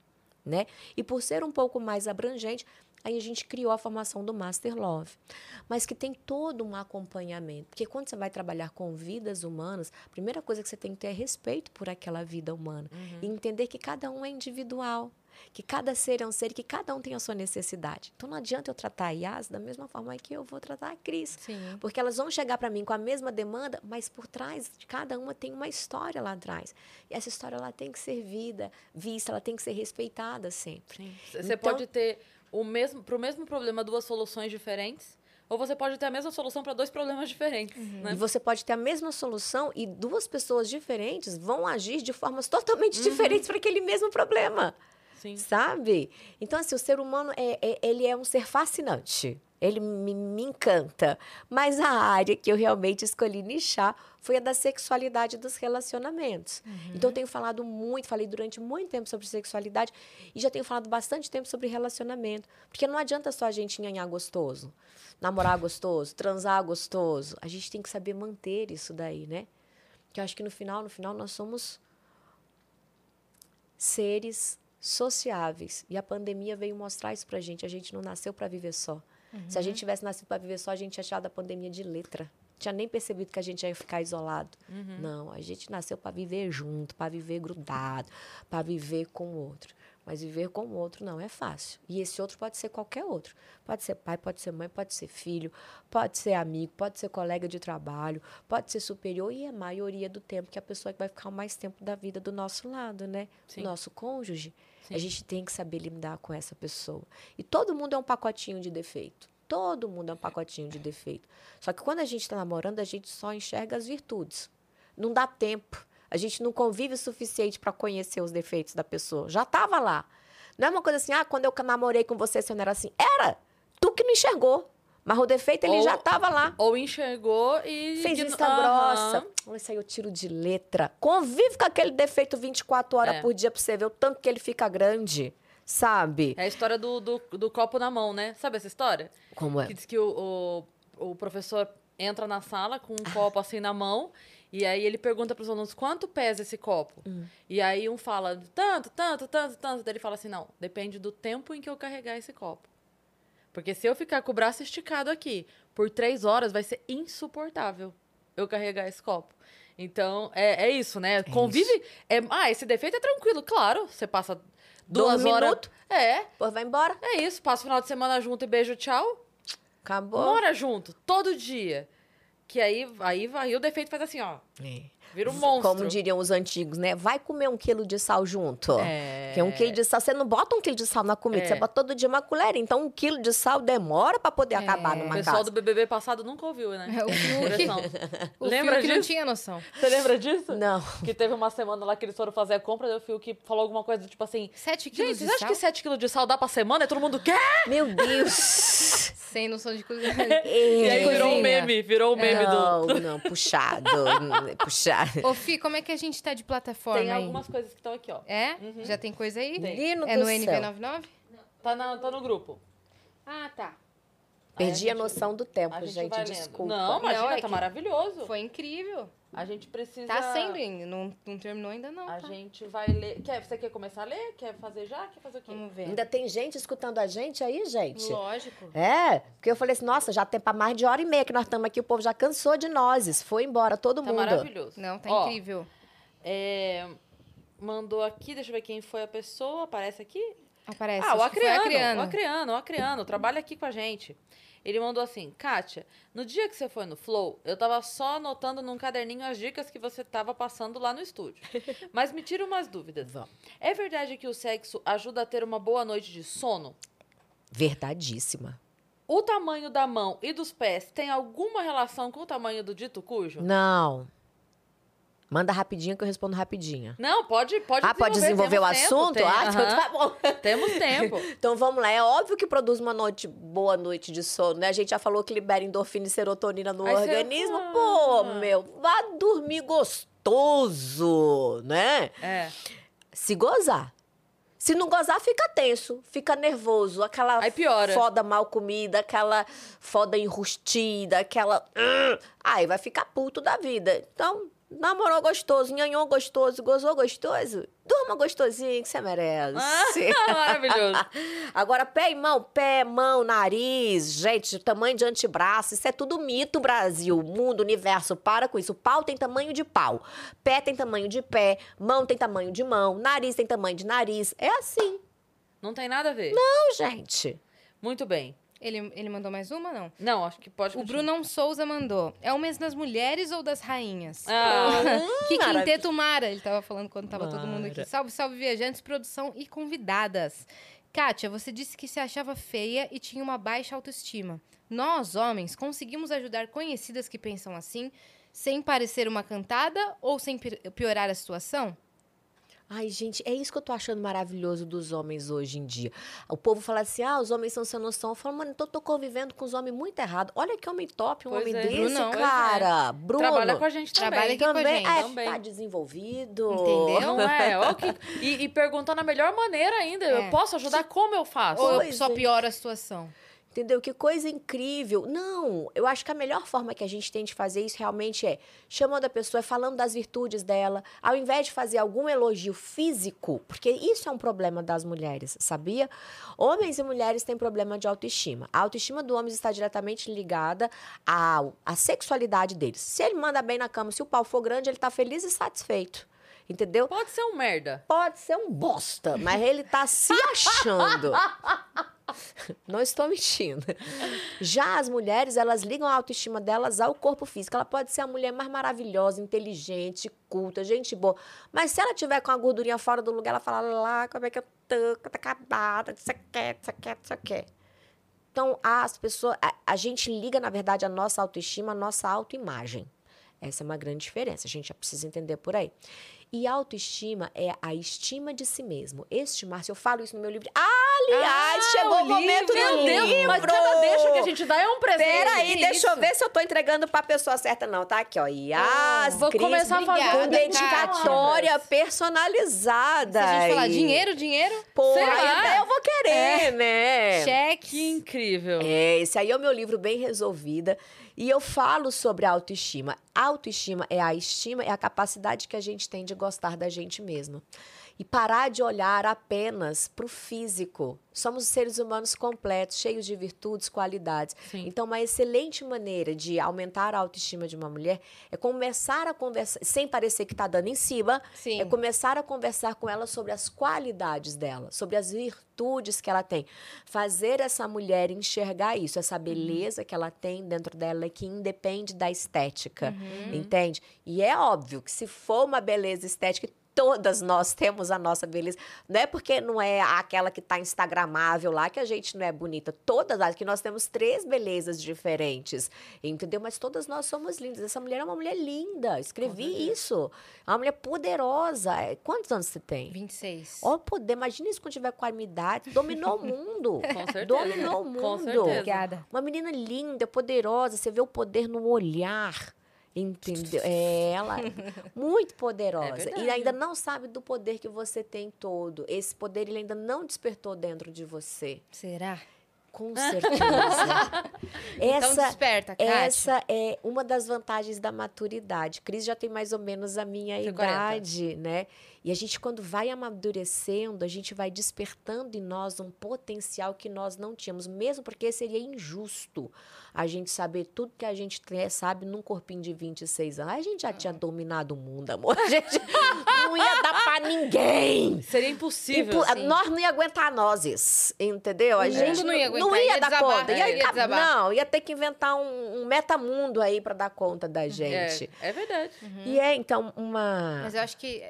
né? E por ser um pouco mais abrangente, aí a gente criou a formação do Master Love, mas que tem todo um acompanhamento, porque quando você vai trabalhar com vidas humanas, a primeira coisa que você tem que ter é respeito por aquela vida humana. E entender que cada um é individual, que cada ser é um ser e que cada um tem a sua necessidade. Então não adianta eu tratar a Yas da mesma forma que eu vou tratar a Cris, Sim. porque elas vão chegar para mim com a mesma demanda, mas por trás de cada uma tem uma história lá atrás. E essa história ela tem que ser vida, vista, ela tem que ser respeitada sempre. Você Então- pode ter o mesmo, pro mesmo problema duas soluções diferentes, ou você pode ter a mesma solução para dois problemas diferentes, né? E você pode ter a mesma solução e duas pessoas diferentes vão agir de formas totalmente diferentes para aquele mesmo problema. Sim. Sabe? Então, assim, o ser humano, é, é- ele é um ser fascinante. Ele me, me encanta. Mas a área que eu realmente escolhi nichar foi a da sexualidade dos relacionamentos. Então, eu tenho falado muito, falei durante muito tempo sobre sexualidade e já tenho falado bastante tempo sobre relacionamento. Porque não adianta só a gente nhanhar gostoso, namorar gostoso, transar gostoso. A gente tem que saber manter isso daí, né? Que eu acho que no final, no final, nós somos seres sociáveis. E a pandemia veio mostrar isso pra gente. A gente não nasceu para viver só. Se a gente tivesse nascido para viver só, a gente tinha achado a pandemia de letra. Tinha nem percebido que a gente ia ficar isolado. Não, a gente nasceu para viver junto, para viver grudado, para viver com o outro. Mas viver com o outro não é fácil. E esse outro pode ser qualquer outro. Pode ser pai, pode ser mãe, pode ser filho, pode ser amigo, pode ser colega de trabalho, pode ser superior e a maioria do tempo que a pessoa que vai ficar mais tempo da vida do nosso lado, né? Sim. Nosso cônjuge. Sim. A gente tem que saber lidar com essa pessoa. E todo mundo é um pacotinho de defeito. Todo mundo é um pacotinho de defeito. Só que quando a gente está namorando, a gente só enxerga as virtudes. Não dá tempo. A gente não convive o suficiente para conhecer os defeitos da pessoa. Já estava lá. Não é uma coisa assim, ah, quando eu namorei com você, você não era assim. Era! Tu que não enxergou. Mas o defeito, ele Ou- já estava lá. Ou enxergou e. Fez vista Aham. grossa. Isso aí eu tiro de letra. Convive com aquele defeito 24 horas É. por dia pra você ver o tanto que ele fica grande. Sabe? É a história do, do, do copo na mão, né? Sabe essa história? Como é? Que diz que o, o, o professor entra na sala com um copo assim na mão E aí ele pergunta pros alunos quanto pesa esse copo. Hum. E aí um fala tanto, tanto, tanto, tanto. Daí ele fala assim: não, depende do tempo em que eu carregar esse copo. Porque se eu ficar com o braço esticado aqui por três horas, vai ser insuportável eu carregar esse copo. Então, é, é isso, né? Convive. É, ah, esse defeito é tranquilo, claro. Você passa duas Dois horas. minutos. É, Pô, vai embora. é isso. Passa o final de semana junto e beijo, tchau. Acabou. Mora junto, todo dia. Que aí, aí, aí o defeito faz assim, ó. É. Vira um monstro. Como diriam os antigos, né? Vai comer um quilo de sal junto. É. Porque um quilo de sal, você não bota um quilo de sal na comida, É. você bota todo dia uma colher. Então, um quilo de sal demora pra poder acabar O numa pessoal casa. do BBB passado nunca ouviu, né? É, o Fiuk, Expressão. (laughs) o Lembra Fiuk não disso? tinha noção. Você lembra disso? Não. Que teve uma semana lá que eles foram fazer a compra, daí o Fiuk falou alguma coisa do tipo assim... Sete Gente, quilos vocês de acham sal? que 7 quilos de sal dá pra semana? E todo mundo quer? Meu Deus! (laughs) Sem noção de coisa. (laughs) E aí virou um meme, virou um meme não, do... não, (laughs) puxado. (laughs) puxado. Ô, Fi, como é que a gente tá de plataforma Tem aí? algumas coisas que estão aqui, ó. É? Já tem coisa aí? Menino É no céu. NV99? Tá, na, tá no grupo. Ah, tá. Perdi Aí a noção do tempo, A gente, gente. Desculpa. Não, imagina, Não, é tá que- maravilhoso. Foi incrível. A gente precisa... Tá sendo ainda. Não, não terminou ainda, não. A tá? gente vai ler... Quer, você quer começar a ler? Quer fazer já? Quer fazer o quê? Vamos ver. Ainda tem gente escutando a gente aí, gente? Lógico. É, porque eu falei assim, nossa, já tem pra mais de hora e meia que nós estamos aqui, o povo já cansou de nós. Foi embora todo Tá mundo. maravilhoso. Não, tá Ó, incrível. É, mandou aqui, deixa eu ver quem foi a pessoa, aparece aqui. Aparece. ah, o Acreano, Acreano. o Acreano, o Acreano, trabalha aqui com a gente. Ele mandou assim, Kátia, no dia que você foi no Flow, eu tava só anotando num caderninho as dicas que você tava passando lá no estúdio. (laughs) Mas me tira umas dúvidas. Vamos. É verdade que o sexo ajuda a ter uma boa noite de sono? Verdadíssima. O tamanho da mão e dos pés tem alguma relação com o tamanho do dito cujo? Não. Manda rapidinho que eu respondo rapidinho. Não, pode, pode ah, pode desenvolver o temos tempo, assunto? tem, ah, então tá bom. Temos tempo. (laughs) Então vamos lá. É óbvio que produz uma noite, boa noite de sono, né? A gente já falou que libera endorfina e serotonina no Aí você- organismo. Ah. Pô, meu, vá dormir gostoso, né? É. Se gozar. Se não gozar, fica tenso, fica nervoso, aquela Aí piora. foda mal comida, aquela foda enrustida, aquela. Aí vai ficar puto da vida. Então, namorou gostoso, nhanhou gostoso, gozou gostoso, durma gostosinho que você merece. (laughs) Maravilhoso. (laughs) Agora, pé e mão, pé, mão, nariz, gente, tamanho de antebraço, isso é tudo mito, Brasil, mundo, universo, para com isso. Pau tem tamanho de pau, pé tem tamanho de pé, mão tem tamanho de mão, nariz tem tamanho de nariz. É assim. Não tem nada a ver. Não, gente. Muito bem. Ele, ele mandou mais uma, não? Não, acho que pode O continuar. Brunão Souza mandou. É o mês das mulheres ou das rainhas? Ah, (laughs) que maravilha. quinteto Mara. Ele tava falando quando tava todo mundo aqui. Mara. Salve, salve, viajantes, produção e convidadas. Kátia, você disse que se achava feia e tinha uma baixa autoestima. Nós, homens, conseguimos ajudar conhecidas que pensam assim, sem parecer uma cantada ou sem pi- piorar a situação? Ai, gente, é isso que eu tô achando maravilhoso dos homens hoje em dia. O povo fala assim: ah, os homens são sem noção. Eu falo, mano, então eu tô convivendo com os homens muito errado. Olha que homem top, um Pois homem é. desse, Brunão. Pois cara. Bruno. Trabalha com a gente também. Trabalha aqui com a também. gente. É, Também. tá desenvolvido. Entendeu? Não é? (laughs) E, e perguntar na melhor maneira ainda. É. Eu posso ajudar? Como eu faço? Ou só é. piora a situação? Entendeu? Que coisa incrível. Não, eu acho que a melhor forma que a gente tem de fazer isso realmente é chamando a pessoa, falando das virtudes dela, ao invés de fazer algum elogio físico, porque isso é um problema das mulheres, sabia? Homens e mulheres têm problema de autoestima. A autoestima do homem está diretamente ligada à, à sexualidade deles. Se ele manda bem na cama, se o pau for grande, ele tá feliz e satisfeito. Entendeu? Pode ser um merda. Pode ser um bosta, mas ele tá se achando. (laughs) (laughs) Não estou mentindo. Já as mulheres, elas ligam a autoestima delas ao corpo físico. Ela pode ser a mulher mais maravilhosa, inteligente, culta, gente boa. Mas se ela tiver com a gordurinha fora do lugar, ela fala lá, como é que eu tô, tá acabada, isso aqui, isso aqui, isso aqui. Então, as pessoas, a, a gente liga, na verdade, a nossa autoestima, a nossa autoimagem. Essa é uma grande diferença, a gente já precisa entender por aí. E autoestima é a estima de si mesmo. Estimar-se, eu falo isso no meu livro. Aliás, Ah, chegou o, o momento livro! do Meu Deus, livro! mas cada deixa que a gente dá é um presente. Peraí, Que deixa eu ver se eu tô entregando pra pessoa certa, não. Tá aqui, ó. Yas, Vou Cris, começar a obrigada, com dedicatória personalizada. Se a gente falar dinheiro, dinheiro, Pô, aí até eu vou querer, né? cheque. Que incrível. É, esse aí é o meu livro bem resolvida. E eu falo sobre autoestima. Autoestima é a estima, é a capacidade que a gente tem de gostar da gente mesma. E parar de olhar apenas para o físico. Somos seres humanos completos, cheios de virtudes, qualidades. Sim. Então, uma excelente maneira de aumentar a autoestima de uma mulher é começar a conversar, sem parecer que está dando em cima, Sim. é começar a conversar com ela sobre as qualidades dela, sobre as virtudes que ela tem. Fazer essa mulher enxergar isso, essa beleza que ela tem dentro dela, que independe da estética, entende? E é óbvio que se for uma beleza estética, todas nós temos a nossa beleza. Não é porque não é aquela que está instagramável lá que a gente não é bonita. Todas, as que nós temos três belezas diferentes, entendeu? Mas todas nós somos lindas. Essa mulher é uma mulher linda. Escrevi isso. É uma mulher poderosa. É, Quantos anos você tem? 26. Ó, poder, imagina isso quando tiver com a minha idade. Dominou o mundo. (laughs) Com certeza. Dominou o Com mundo. certeza. Obrigada. Uma menina linda, poderosa, você vê o poder no olhar. Entendeu? (laughs) É ela muito poderosa. e verdade. ainda não sabe do poder que você tem todo. Esse poder ele ainda não despertou dentro de você. Será? Com (laughs) certeza. então essa, desperta, Kátia. essa é uma das vantagens da maturidade. Cris já tem mais ou menos a minha Tem 40. idade, né? E a gente, quando vai amadurecendo, a gente vai despertando em nós um potencial que nós não tínhamos, mesmo porque seria injusto a gente saber tudo que a gente tem- sabe num corpinho de 26 anos. A gente já tinha dominado o mundo, amor. (laughs) A gente não ia dar pra ninguém. Seria impossível. Impo- assim. Nós não ia aguentar nozes, entendeu? A O gente mundo não ia não aguentar, ia ia dar desabar, conta. Ia, ia desabar. não, ia ter que inventar um, um metamundo aí para dar conta da gente. É, é verdade. E é, então, uma... Mas eu acho que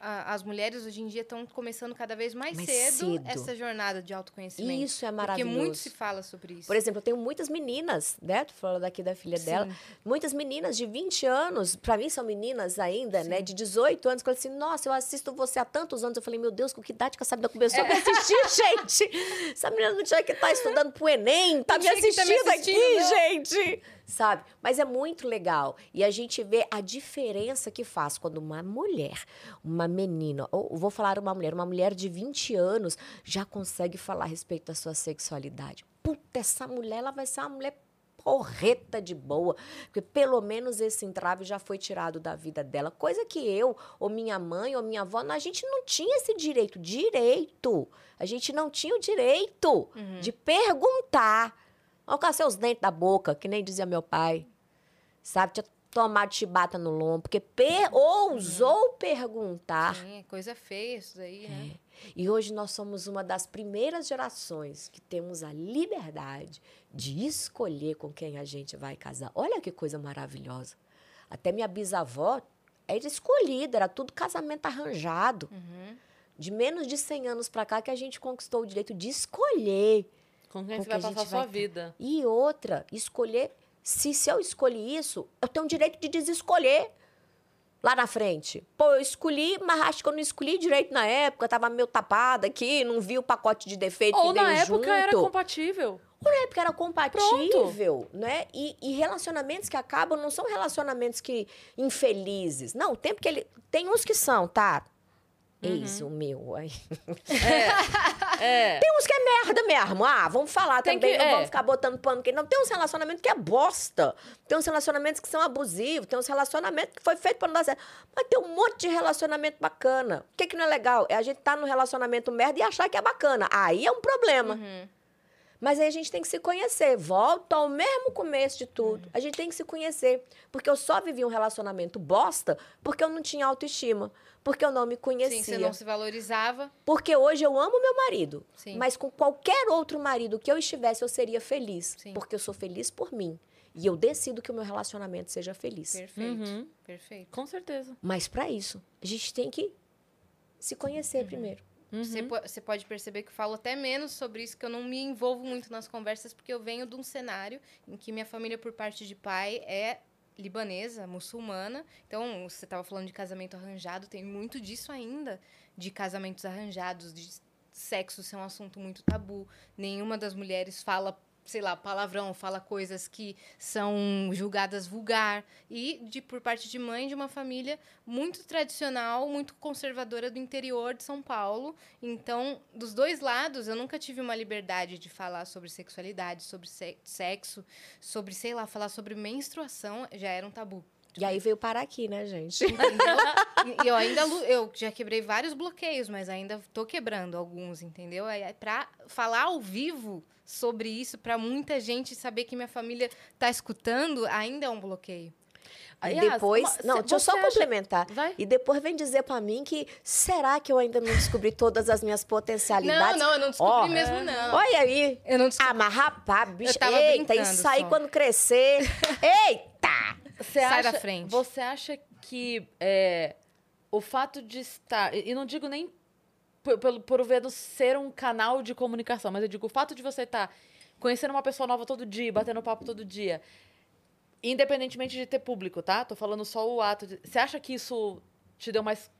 a- as mulheres hoje em dia estão começando cada vez mais, Mais cedo, cedo. essa jornada de autoconhecimento. Isso é Porque maravilhoso. muito se fala sobre isso. Por exemplo, eu tenho muitas meninas, né? Tu falou daqui da filha dela. Muitas meninas de 20 anos, pra mim são meninas ainda, né? De 18 anos, que falam assim, nossa, eu assisto você há tantos anos. Eu falei, meu Deus, com que idade que essa menina começou a me assistir, (laughs) gente? Essa menina não tinha que estar estudando pro Enem, tá me que tá me assistindo aqui, assistindo, gente! Sabe? Mas é muito legal. E a gente vê a diferença que faz quando uma mulher, uma menina, ou vou falar uma mulher, uma mulher de 20 anos já consegue falar a respeito da sua sexualidade. Puta, essa mulher, ela vai ser uma mulher porreta de boa, porque pelo menos esse entrave já foi tirado da vida dela, coisa que eu, ou minha mãe, ou minha avó, a gente não tinha esse direito, direito. A gente não tinha o direito de perguntar. Olha com seus dentes da boca, que nem dizia meu pai. Sabe, tinha tomado chibata no lombo, porque per ousou perguntar. Sim, é coisa feia isso daí, né? E hoje nós somos uma das primeiras gerações que temos a liberdade de escolher com quem a gente vai casar. Olha que coisa maravilhosa. Até minha bisavó era escolhida, era tudo casamento arranjado. De menos de 100 anos para cá que a gente conquistou o direito de escolher. Com quem Com você vai passar a sua vai- vida. E outra, escolher. Se, se eu escolhi isso, eu tenho o direito de desescolher lá na frente. Pô, eu escolhi, mas acho que eu não escolhi direito na época, tava meio tapada aqui, não vi o pacote de defeito Ou que veio na época junto. era compatível. Ou na época era compatível, né? E, e relacionamentos que acabam não são relacionamentos que infelizes. Não, o tempo que ele tem uns que são, tá? Eis Uhum. o meu. Aí. (laughs) É. Tem uns que é merda mesmo. Ah, vamos falar Tem também, que- não é. vamos ficar botando pano que não. Tem uns relacionamentos que é bosta. Tem uns relacionamentos que são abusivos, tem uns relacionamentos que foi feito pra não dar certo. Mas tem um monte de relacionamento bacana. O que, que não é legal? É a gente estar tá no relacionamento merda e achar que é bacana. Aí é um problema. Mas aí a gente tem que se conhecer. Volta ao mesmo começo de tudo. A gente tem que se conhecer. Porque eu só vivi um relacionamento bosta porque eu não tinha autoestima. Porque eu não me conhecia. Sim, você não se valorizava. Porque hoje eu amo meu marido. Sim. Mas com qualquer outro marido que eu estivesse, eu seria feliz. Sim. Porque eu sou feliz por mim. E eu decido que o meu relacionamento seja feliz. Perfeito. Uhum. Perfeito. Com certeza. Mas para isso, a gente tem que se conhecer Uhum. primeiro. Você, po- você pode perceber que eu falo até menos sobre isso, que eu não me envolvo muito nas conversas, porque eu venho de um cenário em que minha família, por parte de pai, é libanesa, muçulmana. Então, você estava falando de casamento arranjado, tem muito disso ainda, de casamentos arranjados, de sexo ser um assunto muito tabu. Nenhuma das mulheres fala sei lá, palavrão, fala coisas que são julgadas vulgar. E de por parte de mãe de uma família muito tradicional, muito conservadora do interior de São Paulo. Então, dos dois lados, eu nunca tive uma liberdade de falar sobre sexualidade, sobre se- sexo, sobre, sei lá, falar sobre menstruação, já era um tabu. E aí veio parar aqui, né, gente? (laughs) Entendeu? E eu ainda eu já quebrei vários bloqueios, mas ainda tô quebrando alguns, entendeu? É para falar ao vivo sobre isso, para muita gente saber que minha família tá escutando, ainda é um bloqueio. E depois. uma- não, deixa eu só acha- complementar. Vai. E depois vem dizer pra mim que será que eu ainda não descobri todas as minhas Não, potencialidades? não, eu não descobri Ó, mesmo não. Olha aí. Eu não descobri. Ah, mas rapaz, bicho, tava eita, isso aí só. quando crescer. (laughs) Eita! Você Sai acha, da frente. Você acha que é, o fato de estar. E não digo nem por, pelo- por o Vedo ser um canal de comunicação, mas eu digo o fato de você estar conhecendo uma pessoa nova todo dia, batendo papo todo dia, independentemente de ter público, tá? Tô falando só o ato. De, você acha que isso te deu mais,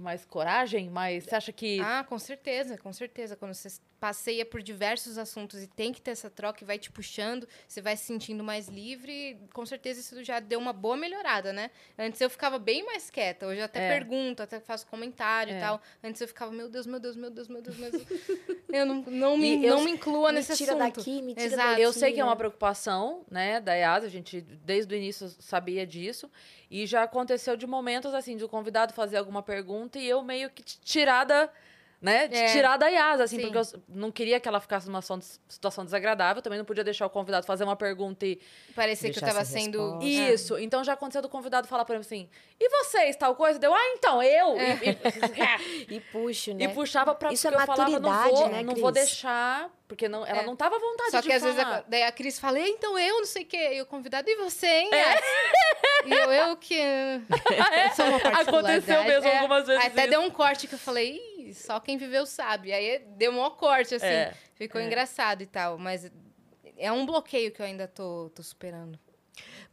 mais coragem? Mais, você acha que. Ah, com certeza, com certeza. Quando você passeia por diversos assuntos e tem que ter essa troca e vai te puxando, você vai se sentindo mais livre, com certeza isso já deu uma boa melhorada, né? Antes eu ficava bem mais quieta, hoje eu até É. pergunto, até faço comentário É. e tal. Antes eu ficava, meu Deus, meu Deus, meu Deus, meu Deus, meu Deus. (laughs) eu não, não, me, E eu- não me inclua Me nesse tira assunto. daqui, me tira Exato. daqui. Eu sei que é uma preocupação, né, da EASA, a gente desde o início sabia disso, e já aconteceu de momentos, assim, de o convidado fazer alguma pergunta e eu meio que tirada, né, de É. tirar da EASA, assim, Sim. porque eu não queria que ela ficasse numa situação desagradável, também não podia deixar o convidado fazer uma pergunta e... Parecia que eu tava sendo. resposta. Isso, então já aconteceu do convidado falar pra mim assim, e vocês, tal coisa? Deu, ah, então, eu! E, (laughs) e- E puxo, né? e puxava pra... Isso é porque eu falava, não maturidade, vou, né, não vou deixar, porque não, ela É. não tava à vontade Só de que às vezes falar. a, daí a Cris fala, "E então eu não sei o quê. E o convidado, e você, hein? É. Yas?" E eu, eu que. (laughs) Sou uma Aconteceu mesmo É. algumas vezes Até isso. deu um corte que eu falei, Ih, só quem viveu sabe. Aí deu um maior corte, assim. É, Ficou é. engraçado e tal. Mas é um bloqueio que eu ainda tô, tô superando.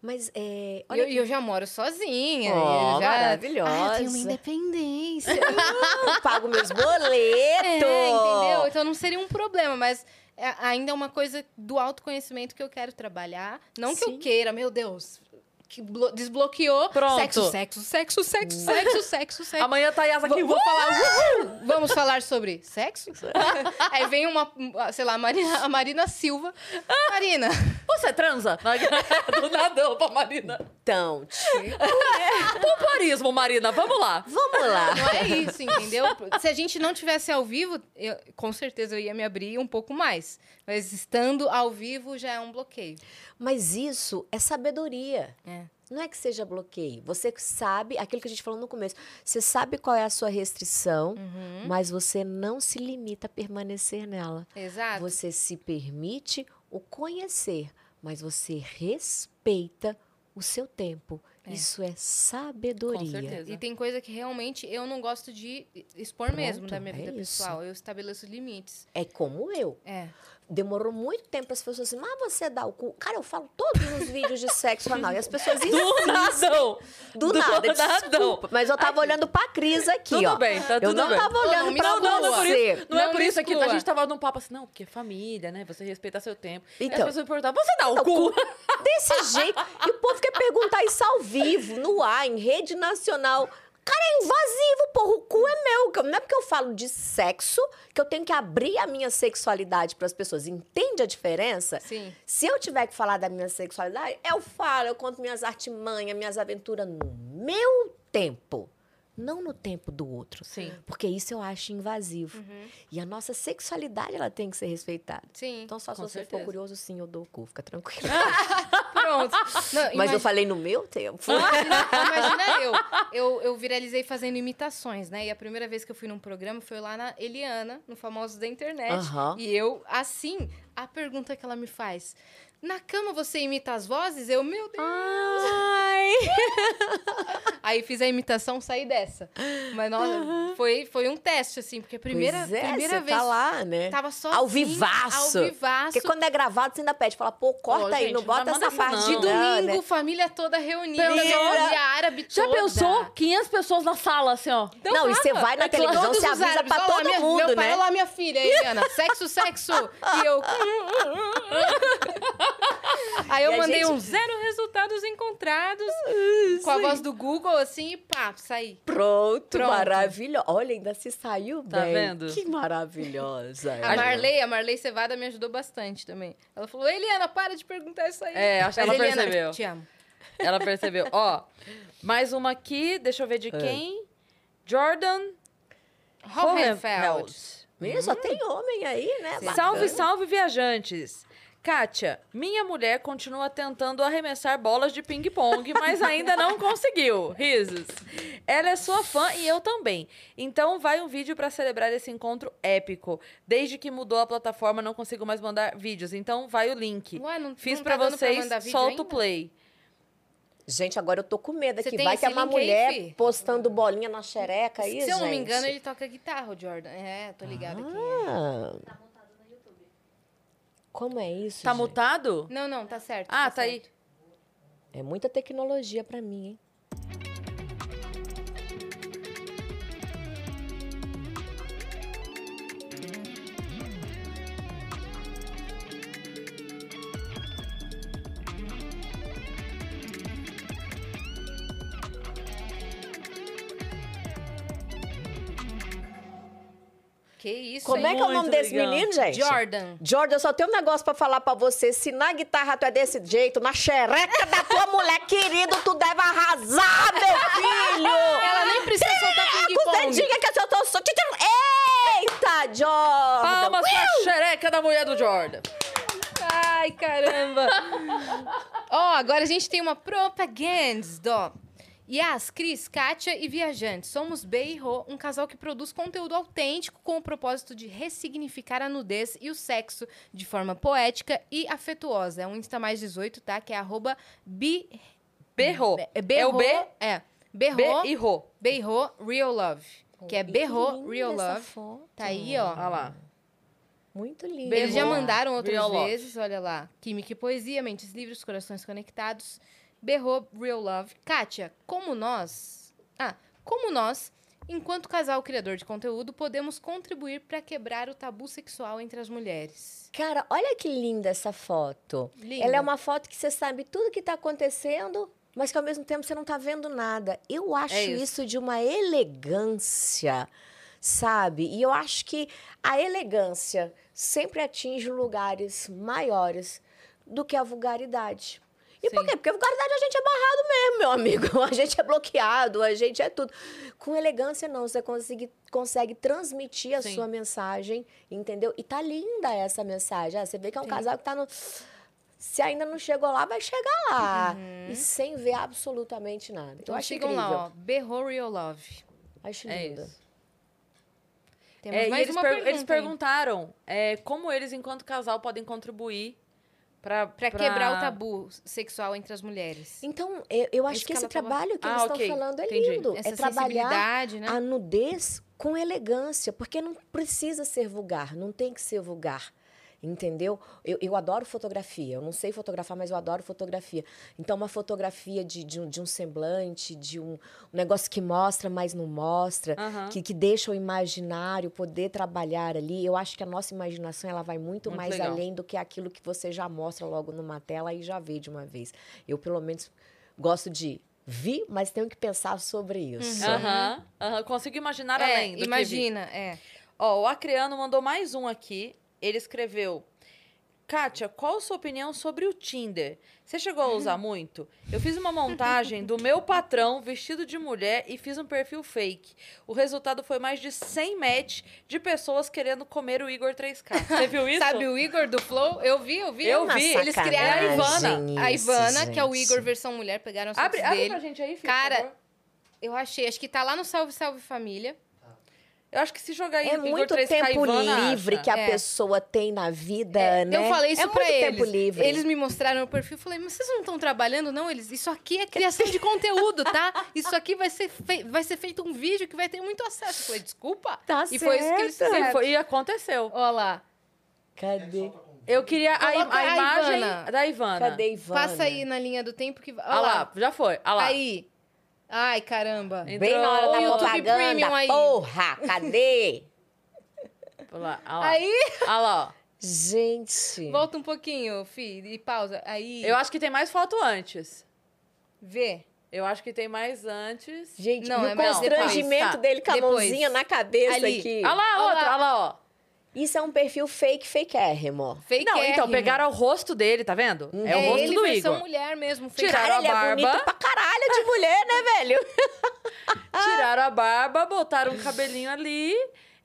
Mas é. E Olha eu, e eu já moro sozinha. Ó, e eu já... maravilhosa. Ah, eu tenho uma independência. (laughs) eu pago meus boletos. É, entendeu? Então não seria um problema, mas é- ainda é uma coisa do autoconhecimento que eu quero trabalhar. Não que Sim. eu queira, meu Deus. Que blo- desbloqueou. Pronto. Sexo, sexo, sexo, sexo, sexo, sexo, sexo. Amanhã tá a Yas aqui, Vou, falar, uhul! vamos falar sobre sexo? (laughs) Aí vem uma, sei lá, a Marina, a Marina Silva. Marina, Você transa? (laughs) Do nadão pra Marina. Então, tipo, Pompoarismo, Marina, vamos lá. vamos lá. não é isso, entendeu? Se a gente não tivesse ao vivo, eu- com certeza eu ia me abrir um pouco mais. Mas estando ao vivo já é um bloqueio. Mas isso é sabedoria. É. Não é que seja bloqueio. Você sabe, aquilo que a gente falou no começo, você sabe qual é a sua restrição, Uhum. mas você não se limita a permanecer nela. Exato. Você se permite o conhecer, mas você respeita o seu tempo. É. Isso é sabedoria. Com certeza. E tem coisa que realmente eu não gosto de expor mesmo Pronto, da minha é vida isso. pessoal. Eu estabeleço limites. É como eu. É. Demorou muito tempo as pessoas assim, mas você dá o cu. Cara, eu falo todos os vídeos de sexo anal. E as pessoas Do insistem. Do, Do nada, desculpa. Mas eu tava olhando pra Cris aqui, Tudo ó. bem, tá eu tudo não bem. tava Não, olhando não me pra. Não, não, por você. isso, não, é Não por isso que a gente tava num papo assim, não, porque é família, né? Você respeita seu tempo. E Então. as pessoas me perguntavam, você dá o Não, cu? Desse jeito. E o povo quer perguntar isso ao vivo, no ar, em rede nacional. Cara, é invasivo, porra. O cu é meu. Não é porque eu falo de sexo que eu tenho que abrir a minha sexualidade para as pessoas. Entende a diferença? Sim. Se eu tiver que falar da minha sexualidade, eu falo, eu conto minhas artimanhas, minhas aventuras no meu tempo. Não no tempo do outro. Sim. Porque isso eu acho invasivo. E a nossa sexualidade, ela tem que ser respeitada. Sim. Então, só se você certeza. for curioso, sim, eu dou o cu. Fica tranquilo. (laughs) Pronto. Não, Mas imagi- eu falei no meu tempo. Imagina, imagina eu. eu. Eu viralizei fazendo imitações, né? E a primeira vez que eu fui num programa foi lá na Eliana, no Famosos da Internet. E eu, assim, a pergunta que ela me faz. Na cama você imita as vozes? Eu, meu Deus. Ai! (laughs) Aí fiz a imitação, saí dessa. Mas nossa, foi, foi um teste, assim, porque a primeira, pois é, primeira você vez tá lá, né? tava sozinha. Ao vivaço. Ao vivaço. Porque quando é gravado, você ainda pede. Fala, pô, corta Ô, aí, gente, não não bota essa parte não. De não, domingo, né? família toda reunida. Família árabe Já toda. pensou? 500 pessoas na sala, assim, ó. Então não, e você vai na É televisão, você avisa árabes, pra todo minha- mundo, meu pai, né? Olha lá, minha filha, Eliana, sexo, sexo. E eu... (laughs) (laughs) Aí eu E mandei gente- um zero resultados encontrados (laughs) com a voz do Google, assim, e pá, saí. Pronto, Pronto. maravilhosa. Olha, ainda se saiu Tá bem. vendo? Que maravilhosa. A Marley, a Marley Cevada me ajudou bastante também. Ela falou, Eliana, para de perguntar isso aí. É, acho que ela Eliana, percebeu. Te amo. Ela percebeu. (laughs) Ó, mais uma aqui, deixa eu ver de quem. Jordan Hohenfeld. Menina, só tem homem aí, né? Bacana. Salve, salve, viajantes! Kátia, minha mulher continua tentando arremessar bolas de ping-pong, mas ainda não conseguiu. Risos. Ela é sua fã e eu também. Então vai um vídeo pra celebrar esse encontro épico. Desde que mudou a plataforma, não consigo mais mandar vídeos. Então vai o link. Ué, não, Fiz não pra tá vocês, vídeo solta ainda? o play. Gente, agora eu tô com medo aqui. Vai que é uma aí, mulher fi? postando bolinha na xereca aí, Se eu não me engano, ele toca guitarra, o Jordan. É, tô ligada aqui. Ah. Como é isso, Tá gente? mutado? Não, não, tá certo. Ah, tá aí. certo. É muita tecnologia pra mim, hein? Que isso, Como hein? é que é o nome Muito desse legal. menino, gente? Jordan. Jordan, eu só tenho um negócio pra falar pra você. Se na guitarra tu é desse jeito, na xereca da tua mulher querido, tu deve arrasar, meu filho! Ela nem precisa soltar Com ping-pong. dedinha que eu tô... só- Eita, Jordan! Palmas pra xereca da mulher do Jordan. Ai, caramba. (laughs) Ó, agora a gente tem uma propaganda, ó. Yas, Cris, Kátia e Viajante. Somos B e Rô, um casal que produz conteúdo autêntico com o propósito de ressignificar a nudez e o sexo de forma poética e afetuosa. É um Insta mais 18, tá? Que é arroba bi... Berrou. É, Berro, o B, É. Berro, B e Rô. Berro Real Love. Que é Berro Real Love. foto. Tá aí, ó. Olha lá. Muito lindo. Eles já Berro, mandaram outras Real Love. vezes, olha lá. Química e poesia, mentes livres, corações conectados. Berrou, Real Love. Kátia, como nós... Ah, como nós, enquanto casal criador de conteúdo, podemos contribuir para quebrar o tabu sexual entre as mulheres? Cara, olha que linda essa foto. Linda. Ela é uma foto que você sabe tudo que tá acontecendo, mas que ao mesmo tempo você não tá vendo nada. Eu acho É isso. isso. de uma elegância, sabe? E eu acho que a elegância sempre atinge lugares maiores do que a vulgaridade. E por Sim. quê? Porque a vulgaridade a gente é barrado mesmo, meu amigo. (laughs) A gente é bloqueado, a gente é tudo. Com elegância, não. Você consegue, consegue transmitir a Sim. sua mensagem, entendeu? E tá linda essa mensagem. Ah, você vê que é um Sim. casal que tá no. (sniffs) Se ainda não chegou lá, vai chegar lá. E sem ver absolutamente nada. Então eu acho sigam incrível. lá, ó. Berrou, Real Love. Acho É lindo. isso. Temos É, mais eles, per- pergunta. eles perguntaram é, como eles, enquanto casal, podem contribuir pra... Para quebrar o tabu sexual entre as mulheres. Então, eu, eu acho Isso que que esse tava- trabalho que Ah, eles estão ok. falando é Entendi. lindo. Essa é trabalhar né? a nudez com elegância, porque não precisa ser vulgar, não tem que ser vulgar. Entendeu? Eu, eu adoro fotografia. Eu não sei fotografar, mas eu adoro fotografia. Então, uma fotografia de, de, um, de um semblante, de um, um negócio que mostra, mas não mostra, que, que deixa o imaginário poder trabalhar ali. Eu acho que a nossa imaginação ela vai muito, Muito mais legal. além do que aquilo que você já mostra logo numa tela e já vê de uma vez. Eu, pelo menos, gosto de vir, mas tenho que pensar sobre isso. Aham, aham. Consigo imaginar É, além do que vi. imagina, é. Ó, o Acreano mandou mais um aqui. Ele escreveu... Kátia, qual a sua opinião sobre o Tinder? Você chegou a usar (laughs) muito? Eu fiz uma montagem do meu patrão vestido de mulher e fiz um perfil fake. O resultado foi mais de 100 match de pessoas querendo comer o Igor 3K. (laughs) Você viu isso? Sabe o Igor do Flow? Eu vi, eu vi. Eu Uma vi. Eles criaram a Ivana. sacanagem a isso, Ivana, que é o gente. Igor versão mulher, pegaram as fotos Abre, abre dele. pra gente aí, filho, Cara. Eu achei, acho que tá lá no Salve Salve Família. Eu acho que se jogar É Igor muito 3K tempo Ivana, livre acha. que a É. pessoa tem na vida, É, né? Eu falei isso é pra muito eles. tempo livre. Eles me mostraram o perfil, eu falei, mas vocês não estão trabalhando, não? Eles, isso aqui é criação de conteúdo, tá? Isso aqui vai ser, fei- vai ser feito um vídeo que vai ter muito acesso. Eu falei, desculpa. Tá e foi isso que eles certo. fizeram. E, foi- e aconteceu. Olha lá. Cadê? Eu queria a, im- a a imagem Ivana. da Ivana. Cadê Ivana? Passa aí na linha do tempo que. Olha Olha lá, já foi. Olha lá. Aí. Ai, caramba. Entrou. Bem na hora da YouTube propaganda. Premium aí. Porra, cadê? (laughs) Olha lá, olha lá. Aí, Olha lá, ó. Gente. volta um pouquinho, fi, e pausa. Aí, Eu acho que tem mais foto antes. vê. Eu acho que tem mais antes. Gente, Não, é o mais constrangimento depois. Tá, dele com a depois. mãozinha na cabeça Ali. aqui. Olha lá, Olha outra, lá. olha lá, ó. Isso é um perfil fake, fakeérrimo. Fake Não, então, pegaram o rosto dele, tá vendo? É, o rosto ele do Igor. mulher mesmo. Fake. Tiraram Cara, a ele é barba. bonito pra caralho de mulher, né, velho? (laughs) Tiraram a barba, botaram um cabelinho ali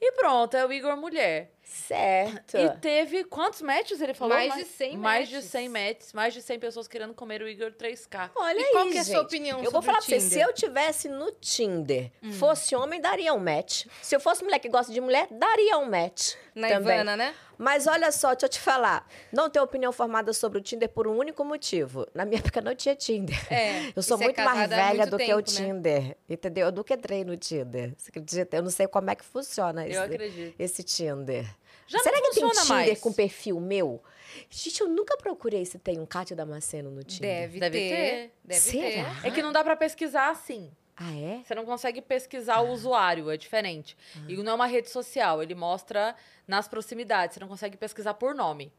e pronto, é o Igor mulher. Certo. E teve quantos matches ele falou? Mais de 100 Mais de matches. 100 matches, mais de 100 pessoas querendo comer o Igor 3K. Olha E aí, qual que é a gente. sua opinião Eu vou sobre falar o pra você, se eu tivesse no Tinder, fosse homem, daria um match. Se eu fosse mulher que gosta de mulher, daria um match. Na também. Ivana, né? Mas olha só, deixa eu te falar. Não tenho opinião formada sobre o Tinder por um único motivo. Na minha (laughs) época não tinha Tinder. É, Eu sou é muito mais casada há velha muito do que o tempo, né? Tinder. Entendeu? Eu nunca entrei no Tinder. Você acredita? Eu não sei como é que funciona esse, Eu acredito. esse Tinder. Já Será não que tem funciona Tinder mais. com perfil meu? Gente, eu nunca procurei se tem um Cátia Damasceno no Tinder. Deve, Deve ter. ter. Deve Será? ter. É que não dá pra pesquisar assim. Ah, é? Você não consegue pesquisar o usuário, é diferente. E não é uma rede social, ele mostra nas proximidades. Você não consegue pesquisar por nome.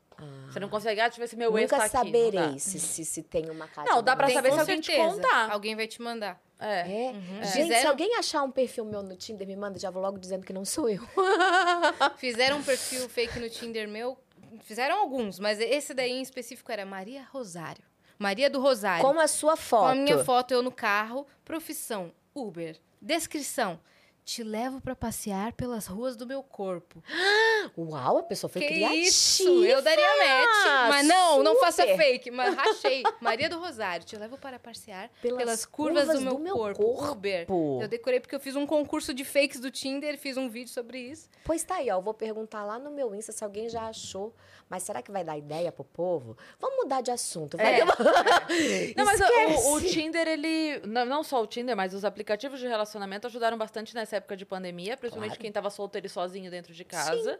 Você não consegue, ah, deixa eu ver se meu ex Nunca tá aqui. Não, dá. saberei se, se, se tem uma Cátia Não, dá pra Tem, saber se alguém te contar. Alguém vai te mandar. É. É? Uhum. Gente, se Fizeram- alguém achar um perfil meu no Tinder, me manda, já vou logo dizendo que não sou eu. (laughs) Fizeram um perfil fake no Tinder meu. Fizeram alguns, mas esse daí em específico era Maria Rosário. Maria do Rosário. Como a sua foto. Com a minha foto, eu no carro. Profissão, Uber. Descrição. Te levo pra passear pelas ruas do meu corpo. (gasps) Uau, a pessoa foi que criativa. isso? Eu daria match. Mas não, não faça Super. fake. Mas rachei. Maria do Rosário. Te levo para passear Pelas pelas, curvas, curvas do, meu, corpo. corpo. Uber. Eu decorei porque eu fiz um concurso de fakes do Tinder. Fiz um vídeo sobre isso. Pois tá aí, ó. Eu vou perguntar lá no meu Insta se alguém já achou. Mas será que vai dar ideia pro povo? Vamos mudar de assunto. É, (laughs) Não, mas o, o Tinder, ele. Não, não só o Tinder, mas os aplicativos de relacionamento ajudaram bastante nessa época de pandemia, principalmente Claro. quem tava solteiro e sozinho dentro de casa.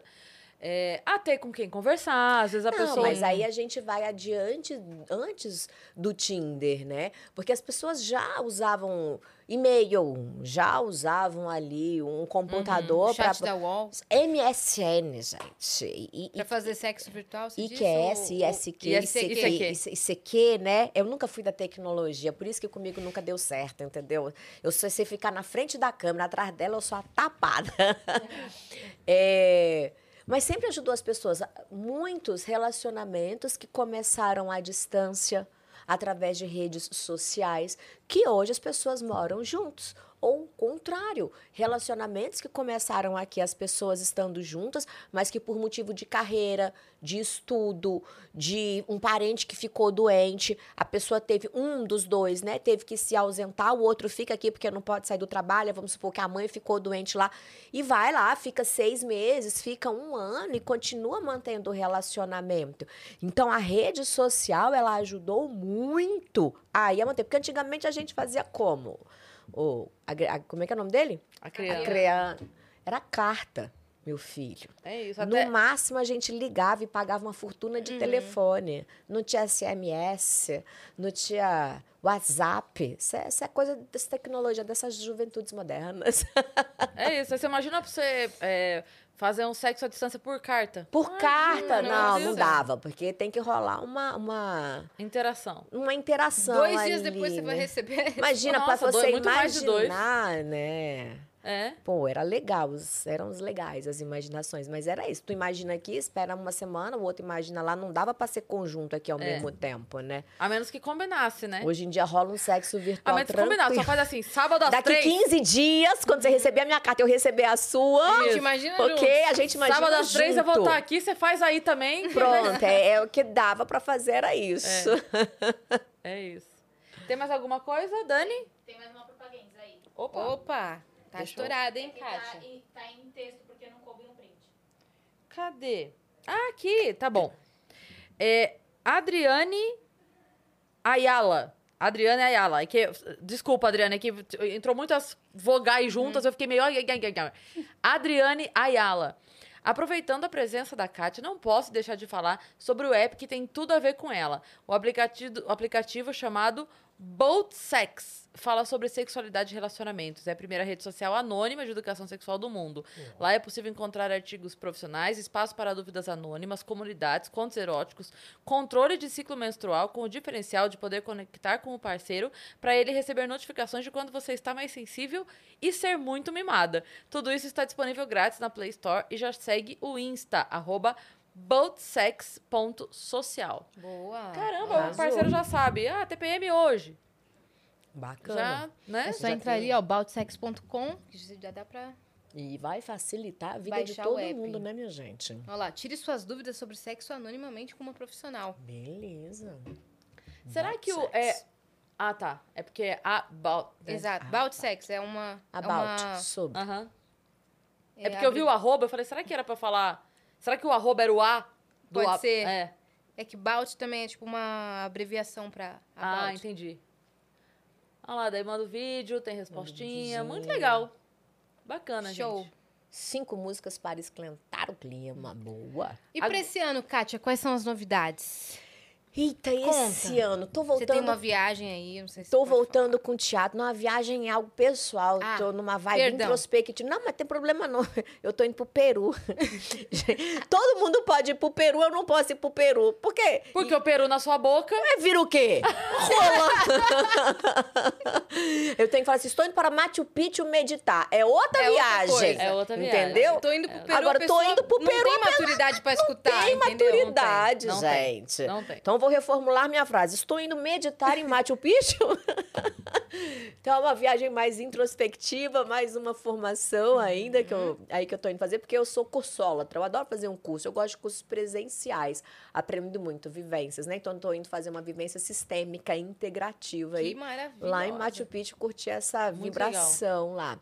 É, a ter com quem conversar, às vezes a Não, pessoa. mas aí a gente vai adiante antes do Tinder, né? Porque as pessoas já usavam e-mail, já usavam ali um computador Uhum. Para da UOL. MSN, gente. E, e, Pra fazer sexo virtual, você? IQS, Ou- ISQ, ICQ, ICQ. Né? Eu nunca fui da tecnologia, por isso que comigo nunca deu certo, entendeu? Eu só sei ficar na frente da câmera, atrás dela eu sou a tapada. (laughs) É, mas sempre ajudou as pessoas. Muitos relacionamentos que começaram à distância, através de redes sociais, que hoje as pessoas moram juntos. Ou o contrário, relacionamentos que começaram aqui as pessoas estando juntas, mas que por motivo de carreira, de estudo, de um parente que ficou doente, a pessoa teve um dos dois, né, teve que se ausentar, o outro fica aqui porque não pode sair do trabalho, vamos supor que a mãe ficou doente lá e vai lá, fica seis meses, fica um ano e continua mantendo o relacionamento. Então a rede social ela ajudou muito a ir a manter, porque antigamente a gente fazia como? O, a, a- como é que é o nome dele? A criança. A crea- Era carta, meu filho. É isso. Até, No máximo, a gente ligava e pagava uma fortuna de telefone. Não tinha SMS, não tinha WhatsApp. Isso é, isso é coisa dessa tecnologia, dessas juventudes modernas. é isso. Você imagina pra você é, fazer um sexo à distância por carta. Por carta, não, Deus. não dava. Porque tem que rolar uma, uma, Interação. uma interação Dois dias ali, depois você vai né? receber. Imagina, (laughs) dois- você muito mais de dois. imaginar, né? É. Pô, era legal, os- eram os legais as imaginações, mas era isso. Tu imagina aqui, espera uma semana, o outro imagina lá, não dava pra ser conjunto aqui ao É. mesmo tempo, né? A menos que combinasse, né? Hoje em dia rola um sexo A virtual menos que combinasse. Só faz assim, sábado às Daqui três. 15 dias, quando você receber a minha carta, eu receber a sua. Gente, imagina Ok, juntos. a gente imagina Sábado às três eu vou junto. estar aqui, você faz aí também. Pronto, é, (laughs) é o que dava pra fazer, era isso. É isso. Tem mais alguma coisa, Dani? Tem mais uma propaganda aí. Opa. Opa! Tá Deixa eu- estourada, hein, tá, Kátia? e tá em texto porque não coube no print. Cadê? Ah, aqui, tá bom. É, Adriane Ayala. Adriane Ayala. É que, desculpa, Adriane, é que entrou muitas vogais juntas, eu fiquei meio... Adriane Ayala. Aproveitando a presença da Kátia, não posso deixar de falar sobre o app que tem tudo a ver com ela. O aplicativo, o aplicativo chamado Boat Sex. Fala sobre sexualidade e relacionamentos. É a primeira rede social anônima de educação sexual do mundo. Lá é possível encontrar artigos profissionais, espaço para dúvidas anônimas, comunidades, contos eróticos, controle de ciclo menstrual com o diferencial de poder conectar com o parceiro para ele receber notificações de quando você está mais sensível e ser muito mimada. Tudo isso está disponível grátis na Play Store e já segue o Insta, arroba boatsex.social. Boa. Caramba, o parceiro já sabe. Ah, TPM hoje. Bacana. Já, né? É só Já entrar tem. ali, ó, baltsex.com, que já dá pra... E vai facilitar a vida Baixar de o todo mundo, né, minha gente? Olha lá, tire suas dúvidas sobre sexo anonimamente com uma profissional. Beleza. Será que o. Sex. É... Ah, tá. É porque é about. Exato. Ah, Baltsex é uma... é About, uma- sobre. Aham. é É porque eu vi o arroba, eu falei, será que era pra falar. Será que o arroba era o A? Do Pode a... ser. É. É que Balt também é tipo uma abreviação pra Ah, about. entendi. Olha lá, daí manda o vídeo, tem respostinha. Muito legal. Bacana, Show. gente. Cinco músicas para esquentar o clima. Boa. E Ag- pra esse ano, Kátia, quais são as novidades? Eita, esse ano, tô Você tem voltando. uma viagem aí, não sei se Tô voltando com teatro, numa viagem é algo pessoal, Ah, tô numa vibe perdão. introspectiva. Não, mas tem problema não. (laughs) Eu tô indo pro Peru. (laughs) Todo mundo pode ir pro Peru, eu não posso ir pro Peru. Por quê? Porque o peru na sua boca. É vira o quê? Rola. (laughs) eu tenho que falar assim, estou indo para Machu Picchu meditar. É outra É outra viagem. coisa. É outra viagem. Entendeu? falar. Tô indo pro Peru, Agora, a tô indo pro não Peru, tem maturidade pra escutar, Tem entendeu? maturidade, Não tem. gente. Não tem. Então, vou reformular minha frase. Estou indo meditar em Machu Picchu. (laughs) então, é uma viagem mais introspectiva, mais uma formação ainda que eu, aí que eu tô indo fazer, porque eu sou cursólatra. Eu adoro fazer um curso. Eu gosto de cursos presenciais. Aprendo muito, vivências, né? Então, eu tô indo fazer uma vivência sistêmica, integrativa Que aí. maravilha. Lá em Machu Picchu, curtir essa Muito vibração lá.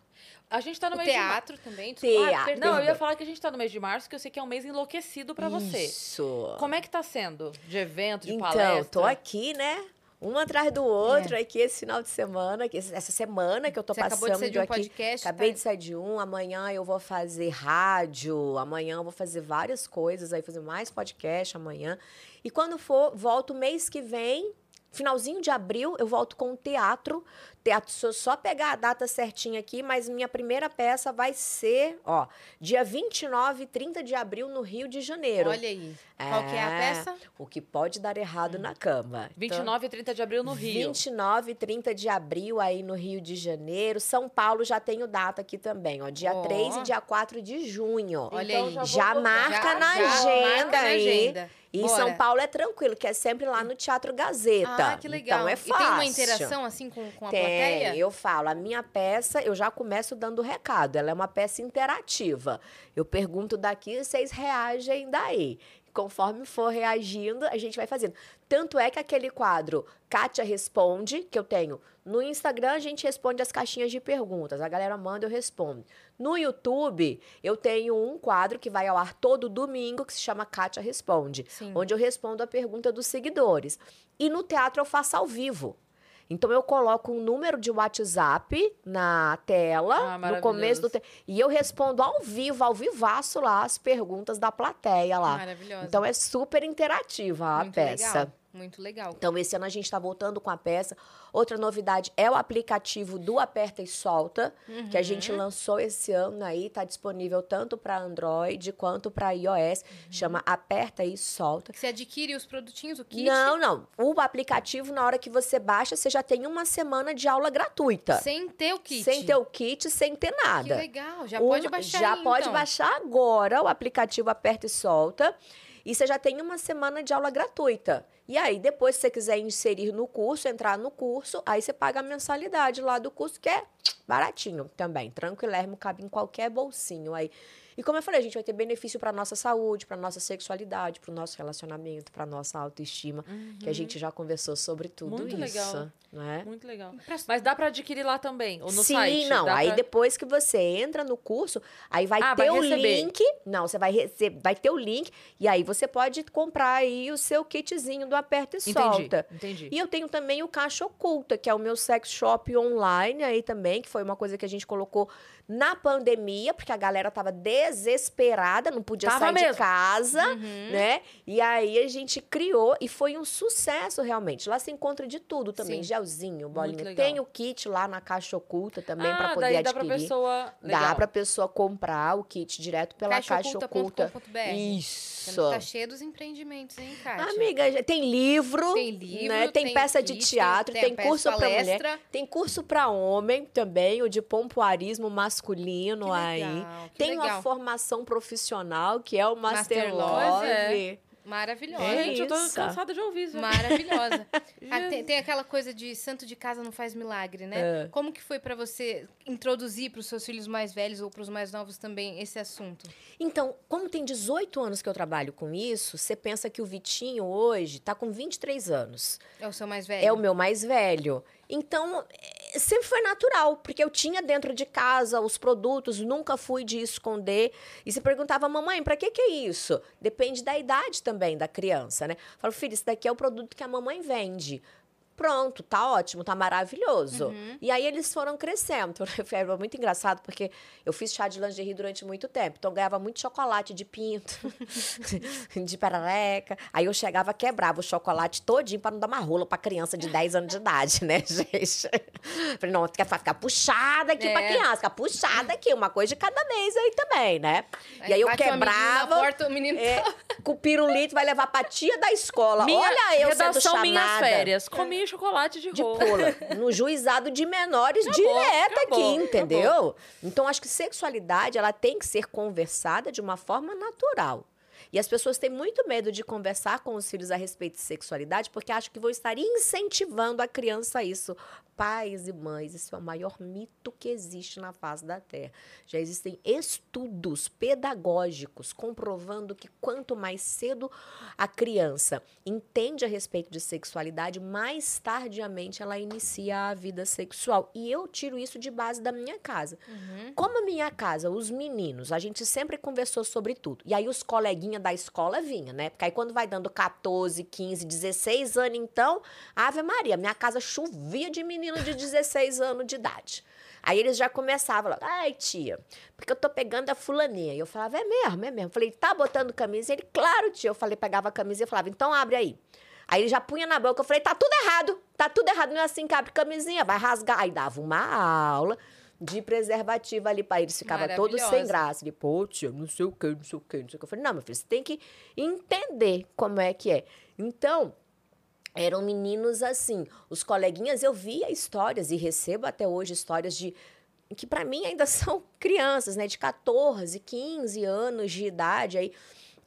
A gente tá no O mês de março. teatro também. desculpa. Teatro. Ah. Não, eu ia falar que a gente tá no mês de março, que eu sei que é um mês enlouquecido pra você. Isso. Como é que tá sendo? De evento, de então, palestra? tô aqui, né? Um atrás do outro, aqui esse final de semana, que essa semana que eu tô Você passando acabou de sair de um aqui. podcast. Acabei tá? de sair de um, amanhã eu vou fazer rádio, amanhã eu vou fazer várias coisas, aí fazer mais podcast amanhã. E quando for, volto mês que vem, finalzinho de abril, eu volto com o teatro. Teatro, se eu só pegar a data certinha aqui, mas minha primeira peça vai ser, ó, dia 29 e 30 de abril no Rio de Janeiro. Olha aí. Qual que é a É, peça? O que pode dar errado na cama. Então, 29 e 30 de abril no Rio. 29 e 30 de abril aí no Rio de Janeiro. São Paulo já tenho data aqui também, ó. Dia Ó. 3 e dia 4 de junho. Olha Então aí. já Já marca Já- na já agenda marca na aí. agenda. E Bora. São Paulo é tranquilo, que é sempre lá no Teatro Gazeta. Ah, que legal. Então é E fácil. tem uma interação assim com, com a Tem, plateia? eu falo, a minha peça, eu já começo dando recado, ela é uma peça interativa. Eu pergunto daqui, vocês reagem daí. Conforme for reagindo, a gente vai fazendo. Tanto é que aquele quadro Kátia Responde, que eu tenho no Instagram, a gente responde as caixinhas de perguntas. A galera manda, eu respondo. No YouTube, eu tenho um quadro que vai ao ar todo domingo, que se chama Kátia Responde, Sim. onde eu respondo a pergunta dos seguidores. E no teatro eu faço ao vivo. Então eu coloco um número de WhatsApp na tela, Ah, no começo do maravilhoso. te... e eu respondo ao vivo, ao vivaço lá as perguntas da plateia lá. Maravilhosa. Então é super interativa a Muito peça. Legal. Muito legal. Então, esse ano a gente está voltando com a peça. Outra novidade é o aplicativo do Aperta e Solta, que a Uhum. gente lançou esse ano aí. Está disponível tanto para Android quanto para iOS. Uhum. Chama Aperta e Solta. Que Você adquire os produtinhos, o kit, Não, não. O aplicativo, na hora que você baixa, você já tem uma semana de aula gratuita. sem ter o kit. Sem ter o kit, sem ter Que nada. legal. Já pode baixar Já aí, pode então. baixar agora o aplicativo Aperta e Solta. E você já tem uma semana de aula gratuita. E aí, depois, se você quiser inserir no curso, entrar no curso, aí você paga a mensalidade lá do curso, que é baratinho também. Tranquilermo, cabe em qualquer bolsinho aí. E como eu falei, a gente vai ter benefício para nossa saúde, para nossa sexualidade, para o nosso relacionamento, para nossa autoestima, que a gente já conversou sobre tudo Muito isso, legal. não é? Muito legal. Mas dá pra adquirir lá também? Ou no Sim, site? não. Dá Aí pra- depois que você entra no curso, aí vai Ah, ter vai o receber. link. Não, você vai receber, vai ter o link e aí você pode comprar aí o seu kitzinho do aperta e Entendi, solta. entendi. E eu tenho também o Caixa Oculta, que é o meu sex shop online aí também, que foi uma coisa que a gente colocou na pandemia, porque a galera tava desesperada, não podia Tava sair mesmo. de casa, Uhum. né? E aí a gente criou e foi um sucesso realmente. Lá você encontra de tudo também, Sim. gelzinho, bolinha. Tem o kit lá na Caixa Oculta também ah, para poder daí adquirir. dá pra pessoa... Dá Legal. pra pessoa comprar o kit direto pela Caixa Oculta. Caixaoculta.com.br. Isso. Tá cheio dos empreendimentos, hein, Kátia? Amiga, tem livro, Tem livro, né? tem, tem peça de kit, teatro, tem tem, curso para mulher, tem curso para homem também, o de pompoarismo masculino Que aí. legal, que tem legal. uma formação profissional que é o Master, Master Love. É. Maravilhosa. É Gente, eu tô cansada de ouvir isso. Maravilhosa. (laughs) Ah, tem, tem aquela coisa de santo de casa não faz milagre, né? É. Como que foi pra você introduzir pros seus filhos mais velhos ou pros mais novos também esse assunto? Então, como tem 18 anos que eu trabalho com isso, você pensa que o Vitinho hoje tá com 23 anos. É o seu mais velho? É o meu mais velho. Então, sempre foi natural, porque eu tinha dentro de casa os produtos, nunca fui de esconder. E você perguntava, mamãe, pra que que é isso? Depende da idade também da criança, né? Falo, filho, isso daqui é o produto que a mamãe vende. Pronto, tá ótimo, tá maravilhoso. Uhum. E aí eles foram crescendo. (laughs) Foi muito engraçado, porque eu fiz chá de lingerie durante muito tempo. Então eu ganhava muito chocolate de pinto, (laughs) de perereca. Aí eu chegava, quebrava o chocolate todinho pra não dar uma rola pra criança de 10 anos de idade, né, (laughs) gente? Falei, não, quer ficar puxada aqui pra É. criança, ficar puxada aqui, uma coisa de cada mês aí também, né? e aí eu quebrava. porta, o menino é, com o pirulito vai levar pra tia da escola. Minha Olha eu sendo redação chamada. Minhas Férias. Comi chocolate de, De rola. No juizado de menores Acabou, direto acabou, aqui, entendeu? Então, acho que sexualidade, ela tem que ser conversada de uma forma natural. E as pessoas têm muito medo de conversar com os filhos a respeito de sexualidade, porque acham que vão estar incentivando a criança a isso. Pais e mães, isso é o maior mito que existe na face da Terra. Já existem estudos pedagógicos comprovando que quanto mais cedo a criança entende a respeito de sexualidade, mais tardiamente ela inicia a vida sexual. E eu tiro isso de base da minha casa. Como a minha casa, os meninos, a gente sempre conversou sobre tudo. E aí os coleguinhas da escola vinham, né? Porque aí quando vai dando 14, 15, 16 anos, então, Ave Maria, minha casa chovia de menino de 16 anos de idade. Aí eles já começavam lá, ai tia, porque eu tô pegando a fulaninha. E eu falava, é mesmo, é mesmo. Falei, tá botando camisa? Ele, claro, tia. Eu falei, pegava a camisa e falava, então abre aí. Aí ele já punha na boca, eu falei, tá tudo errado, tá tudo errado, não é assim que abre camisinha, vai rasgar. Aí dava uma aula de preservativo ali para eles, ficava todo sem graça. Ele, pô, tia, não sei o que, não sei o que, não sei o que. Eu falei, não, meu filho, você tem que entender como é que é. Então, eram meninos assim. Os coleguinhas, eu via histórias e recebo até hoje histórias de que para mim ainda (laughs) são crianças, né, de 14, 15 anos de idade aí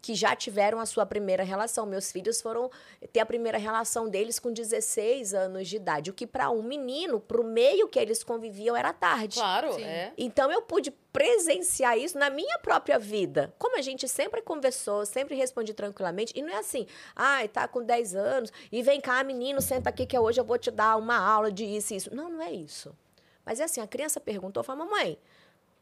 que já tiveram a sua primeira relação. Meus filhos foram ter a primeira relação deles com 16 anos de idade, o que para um menino, para o meio que eles conviviam era tarde. Claro, Sim. é. Então eu pude presenciar isso na minha própria vida. Como a gente sempre conversou, sempre respondi tranquilamente. E não é assim, ai, tá com 10 anos, e vem cá, menino, senta aqui que hoje eu vou te dar uma aula de isso e isso. Não, não é isso. Mas é assim, a criança perguntou, falou, mamãe,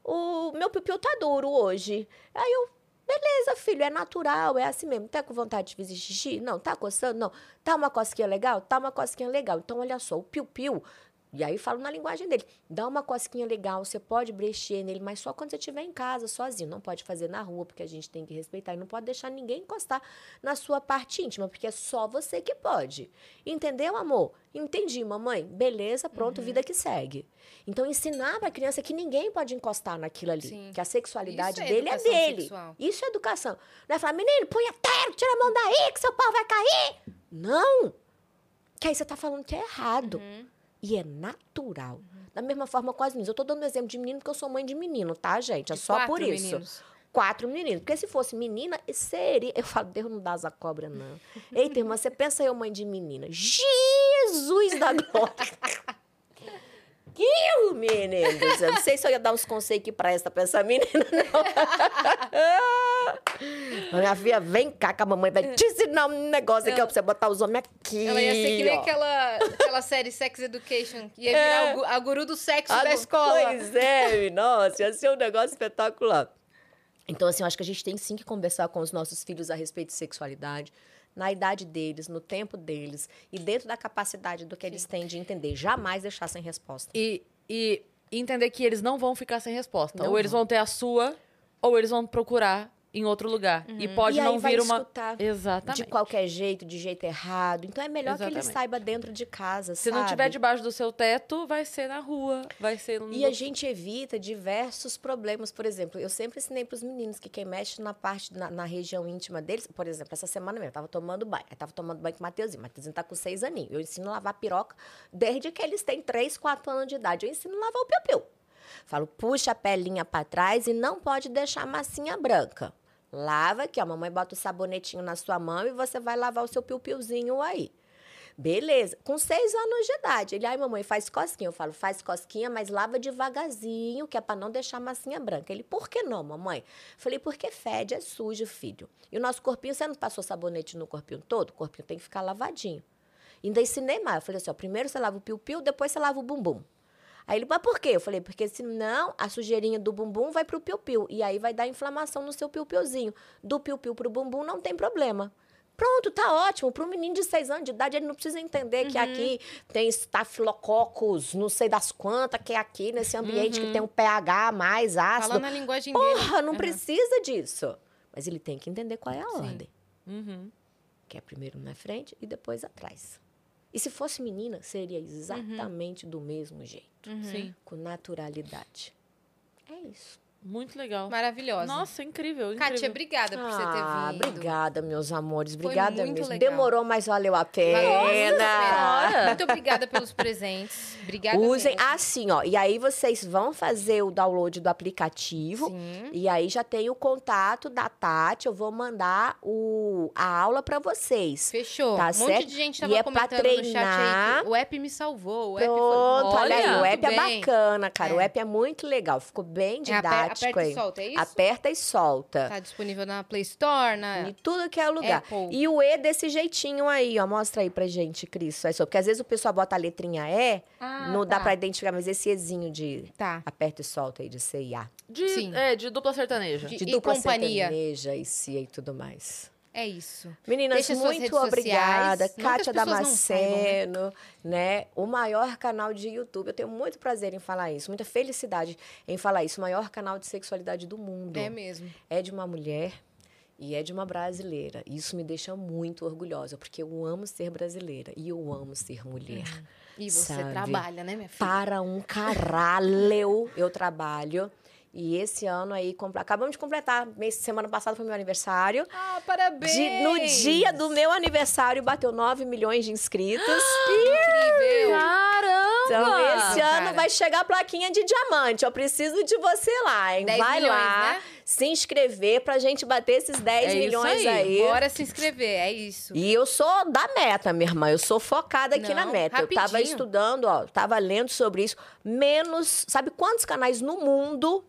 o meu pipiu tá duro hoje. Aí eu, beleza, filho, é natural, é assim mesmo. Tá com vontade de fazer xixi? Não. Tá coçando? Não. Tá uma cosquinha legal? Tá uma cosquinha legal. Então, olha só, o piu-piu, e aí eu falo na linguagem dele, dá uma cosquinha legal, você pode brexer nele, mas só quando você estiver em casa, sozinho. Não pode fazer na rua, porque a gente tem que respeitar. E não pode deixar ninguém encostar na sua parte íntima, porque é só você que pode. Entendeu, amor? Entendi, mamãe. Beleza, pronto, vida que segue. Então, ensinar pra criança que ninguém pode encostar naquilo ali. Sim. Que a sexualidade é dele é dele. sexual. Isso é educação. Não é falar, menino, punha terra, tira a mão daí, que seu pau vai cair. Não! Que aí você tá falando que é errado. Uhum. E é natural. Da mesma forma com as meninas. Eu tô dando um exemplo de menino porque eu sou mãe de menino, tá, gente? É De só por isso. meninos. quatro meninos. Porque se fosse menina, seria. Eu falo, Deus não dá asa cobra, não. Eita, irmã, você pensa eu, mãe de menina. Jesus da glória! (laughs) Que menino! Eu não sei se eu ia dar uns conselhos que presta pra essa menina, não. (laughs) Minha filha, vem cá que a mamãe vai te ensinar um negócio aqui, ó, pra você botar os homens aqui. Ela ia ser que nem ó. aquela, aquela série Sex Education. Ia virar É. o a guru do sexo Ah, da não- escola. Pois é, nossa, ia ser um negócio espetacular. Então, assim, eu acho que a gente tem sim que conversar com os nossos filhos a respeito de sexualidade, na idade deles, no tempo deles e dentro da capacidade do que eles têm de entender. Jamais deixar sem resposta. E, e entender que eles não vão ficar sem resposta. Não ou eles vão ter a sua, ou eles vão procurar em outro lugar. E pode e não vir uma. Exatamente. de qualquer jeito, de jeito errado. Então, é melhor que ele Exatamente. saiba dentro de casa, Se não sabe? tiver debaixo do seu teto, vai ser na rua, vai ser no. E a gente evita diversos problemas. Por exemplo, eu sempre ensinei para os meninos que quem mexe na parte, na, na região íntima deles, por exemplo, essa semana mesmo, eu tava tomando banho. Eu tava tomando banho com o Mateuzinho. Mateuzinho tá com seis aninhos. Eu ensino a lavar piroca desde que eles têm três, quatro anos de idade. Eu ensino a lavar o piu-piu. Falo, puxa a pelinha para trás e não pode deixar a massinha branca. Lava aqui, ó. Mamãe bota o sabonetinho na sua mão e você vai lavar o seu piu-piuzinho aí. Beleza. Com seis anos de idade. Ele, ai, mamãe, faz cosquinha. Eu falo, faz cosquinha, mas lava devagarzinho, que é pra não deixar a massinha branca. Ele, por que não, mamãe? Falei, porque fede, é sujo, filho. E o nosso corpinho, você não passou sabonete no corpinho todo? O corpinho tem que ficar lavadinho. Ainda ensinei mais. Eu falei assim, ó, primeiro você lava o piu-piu, depois você lava o bumbum. Aí ele, mas por quê? Eu falei, porque senão a sujeirinha do bumbum vai pro piu-piu. E aí vai dar inflamação no seu piu-piuzinho. Do piu-piu pro bumbum não tem problema. Pronto, tá ótimo. Para um menino de seis anos de idade, ele não precisa entender que aqui tem estafilococcus, não sei das quantas, que é aqui nesse ambiente que tem um pH mais ácido. Falando na linguagem dele. Porra, não Aham. precisa disso. Mas ele tem que entender qual é a Sim. ordem. Uhum. Que é primeiro na frente e depois atrás. E se fosse menina, seria exatamente do mesmo jeito. Sim. Com naturalidade. É isso. Muito legal. Maravilhosa. Nossa, incrível. incrível. Kátia, obrigada por você ter Ah, vindo. obrigada, meus amores. Foi Obrigada muito mesmo. legal. Demorou, mas valeu a pena. Senhora. Muito obrigada pelos presentes. Obrigada Usem mesmo. assim, ó. E aí vocês vão fazer o download do aplicativo. Sim. E aí já tem o contato da Tati. Eu vou mandar o, a aula pra vocês. Fechou. Tá um monte certo? de gente E tava é pra comentando no chat aí treinar. que o app me salvou. O app Pronto, foi... olha aí, o app é bacana, cara. O É. app é muito legal. Ficou bem É, didático aperta e aí. solta, é isso? Aperta e solta. Tá disponível na Play Store, na... Em tudo que é lugar. Apple. E o E desse jeitinho aí, ó. Mostra aí pra gente, Cris. É só- Porque às vezes o pessoal bota a letrinha E, Ah, não dá tá. pra identificar, mas esse Ezinho de Tá. aperta e solta aí, de C e A. De, Sim. É, de dupla sertaneja. De- De E dupla companhia. sertaneja e CIA e tudo mais. É isso. Meninas, Deixa muito sociais. obrigada. Kátia? Damasceno, né? O maior canal de YouTube. Eu tenho muito prazer em falar isso, muita felicidade em falar isso. O maior canal de sexualidade do mundo. É mesmo. é de uma mulher e é de uma brasileira. Isso me deixa muito orgulhosa, porque eu amo ser brasileira e eu amo ser mulher. E você Sabe? trabalha, né, minha filha? Para um caralho eu trabalho. E esse ano aí, acabamos de completar. Semana passada foi meu aniversário. Ah, parabéns! De- no dia do meu aniversário, bateu 9 milhões de inscritos. Incrível! Caramba! Então, esse cara. ano vai chegar a plaquinha de diamante. Eu preciso de você lá, hein? 10 vai milhões, lá né? se inscrever pra gente bater esses 10 É isso milhões aí. aí. Bora se inscrever, é isso. E eu sou da meta, minha irmã. Eu sou focada aqui na Não, meta. Eu tava rapidinho. estudando, ó, tava lendo sobre isso. Menos. Sabe quantos canais no mundo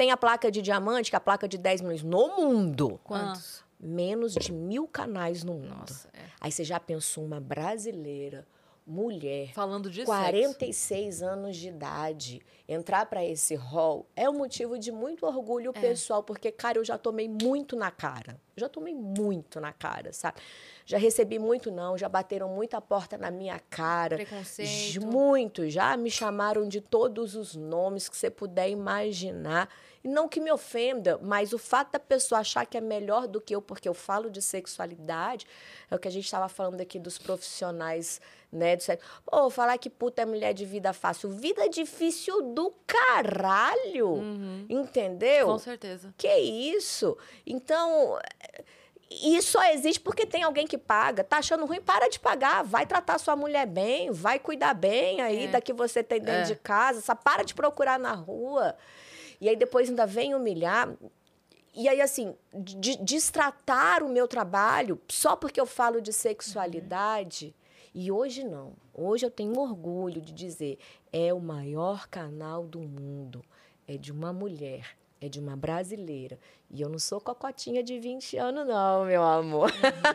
tem a placa de diamante, que é a placa de 10 milhões? No mundo. Quantos? Menos de mil canais no mundo. Nossa, é. Aí você já pensou uma brasileira, mulher, Falando de sexo. 46 anos de idade, entrar para esse hall é um motivo de muito orgulho É. pessoal, porque, cara, eu já tomei muito na cara. Já tomei muito na cara, sabe? Já recebi muito não, já bateram muita porta na minha cara. Preconceito. Muito, já me chamaram de todos os nomes que você puder imaginar. E não que me ofenda, mas o fato da pessoa achar que é melhor do que eu, porque eu falo de sexualidade, é o que a gente estava falando aqui dos profissionais, né? Do sexo. Pô, falar que puta é mulher de vida fácil. Vida difícil do caralho. Entendeu? Com certeza. Que isso? Então, isso só existe porque tem alguém que paga. Tá achando ruim? Para de pagar. Vai tratar sua mulher bem, vai cuidar bem aí da que você tem dentro É. de casa. Só para de procurar na rua. E aí depois ainda vem humilhar. e aí, assim, de, destratar o meu trabalho só porque eu falo de sexualidade. E hoje não. Hoje eu tenho orgulho de dizer: é o maior canal do mundo. É de uma mulher, é de uma brasileira. E eu não sou cocotinha de 20 anos, não, meu amor.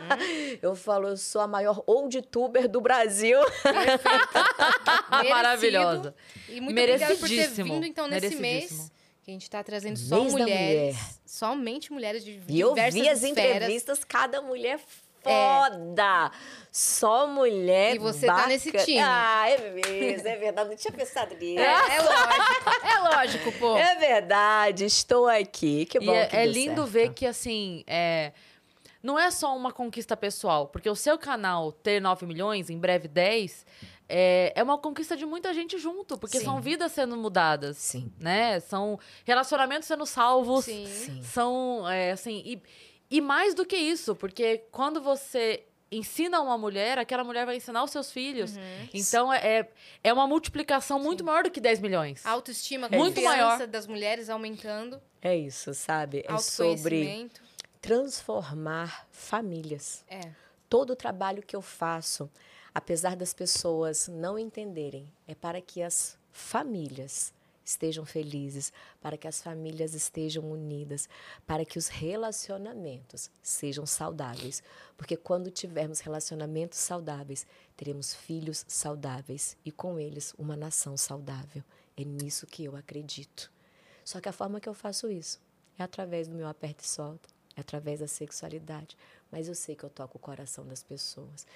(laughs) eu falo, eu sou a maior old tuber do Brasil. (laughs) Merecido. Maravilhosa. E muito obrigada por ter vindo, então, nesse mês. Que a gente tá trazendo só mulheres. mulher. Somente mulheres de E eu diversas vi as esferas. entrevistas, cada mulher foda. Só mulher E você tá nesse bacana. time. Ah, é mesmo, é verdade. Não tinha pensado (laughs) nisso. É, é lógico. É lógico, pô. É verdade, estou aqui. Que E bom é, que é lindo certo. ver que, assim, é, não é só uma conquista pessoal, porque o seu canal ter 9 milhões, em breve 10, é, é uma conquista de muita gente junto, porque Sim. são vidas sendo mudadas, Sim. né? São relacionamentos sendo salvos, Sim. Sim. são, é, assim, e, e mais do que isso, porque quando você ensina uma mulher, aquela mulher vai ensinar os seus filhos. Uhum. Então, é, é- é uma multiplicação muito maior do que 10 milhões. A autoestima, Muito confiança maior. das mulheres aumentando. É isso, sabe? É sobre transformar famílias. É. Todo o trabalho que eu faço, apesar das pessoas não entenderem, é para que as famílias estejam felizes, para que as famílias estejam unidas, para que os relacionamentos sejam saudáveis. Porque quando tivermos relacionamentos saudáveis, teremos filhos saudáveis e com eles uma nação saudável. É nisso que eu acredito. Só que a forma que eu faço isso é através do meu aperto e solta, é através da sexualidade. Mas eu sei que eu toco o coração das pessoas.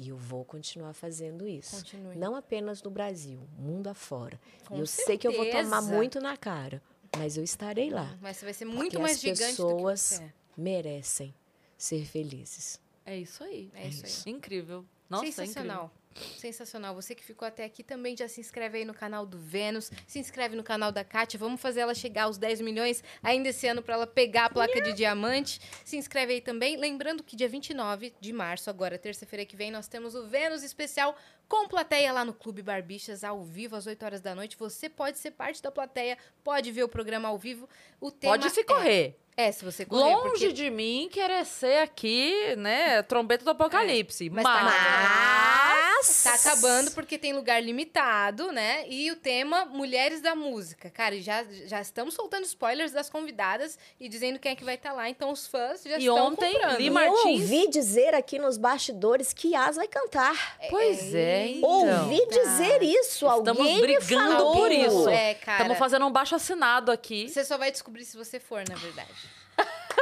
E eu vou continuar fazendo isso. Continue. Não apenas no Brasil, mundo afora. Com e eu sei que eu vou tomar certeza. muito na cara, mas eu estarei lá. Mas você vai ser muito mais as gigante pessoas do que você é. merecem ser felizes. É isso aí. É isso aí. Incrível. Nossa, é Sensacional. Sensacional. Você que ficou até aqui também já se inscreve aí no canal do Vênus, se inscreve no canal da Kátia. Vamos fazer ela chegar aos 10 milhões ainda esse ano para ela pegar a placa de diamante. Se inscreve aí também. Lembrando que dia 29 de março, agora terça-feira que vem, nós temos o Vênus especial com plateia lá no Clube Barbixas, ao vivo, às 8 horas da noite. Você pode ser parte da plateia, pode ver o programa ao vivo. O tema Pode se é- correr. É, se você correr, Longe porque de mim querer ser aqui, né, trombeta do apocalipse. Mas Mas, tá Mas Tá acabando porque tem lugar limitado, né? E o tema Mulheres da Música. Cara, e já, já estamos soltando spoilers das convidadas e dizendo quem é que vai estar lá. Então os fãs já E estão ontem, comprando. Li E Martins- eu ouvi dizer aqui nos bastidores que Yas vai cantar. Pois é, então. ouvi dizer isso. Estamos Alguém me brigando falou. por isso. É, cara. Estamos fazendo um baixo assinado aqui. Você só vai descobrir se você for, na verdade.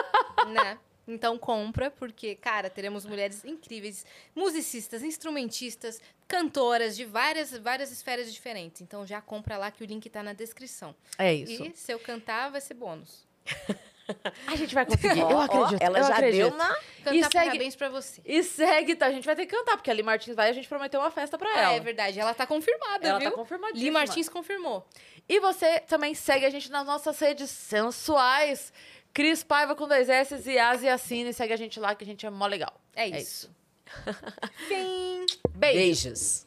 (laughs) né? Então compra, porque, cara, teremos mulheres incríveis, musicistas, instrumentistas, cantoras de várias, várias esferas diferentes. Então já compra lá que o link tá na descrição. É isso. E se eu cantar, vai ser bônus. A gente vai conseguir. (laughs) Eu acredito. ela eu já acredito. deu uma. Cantar segue- parabéns pra você. E segue, tá? A gente vai ter que cantar, porque a Li Martins vai e a gente prometeu uma festa pra Ah, ela. é verdade. Ela tá confirmada, Ela viu? tá confirmadíssima. Li Martins confirmou. E você também segue a gente nas nossas redes sensuais. Cris Paiva com dois S e Asi Assine. Segue a gente lá que a gente é mó legal. É isso. Beijo. (laughs) Beijos.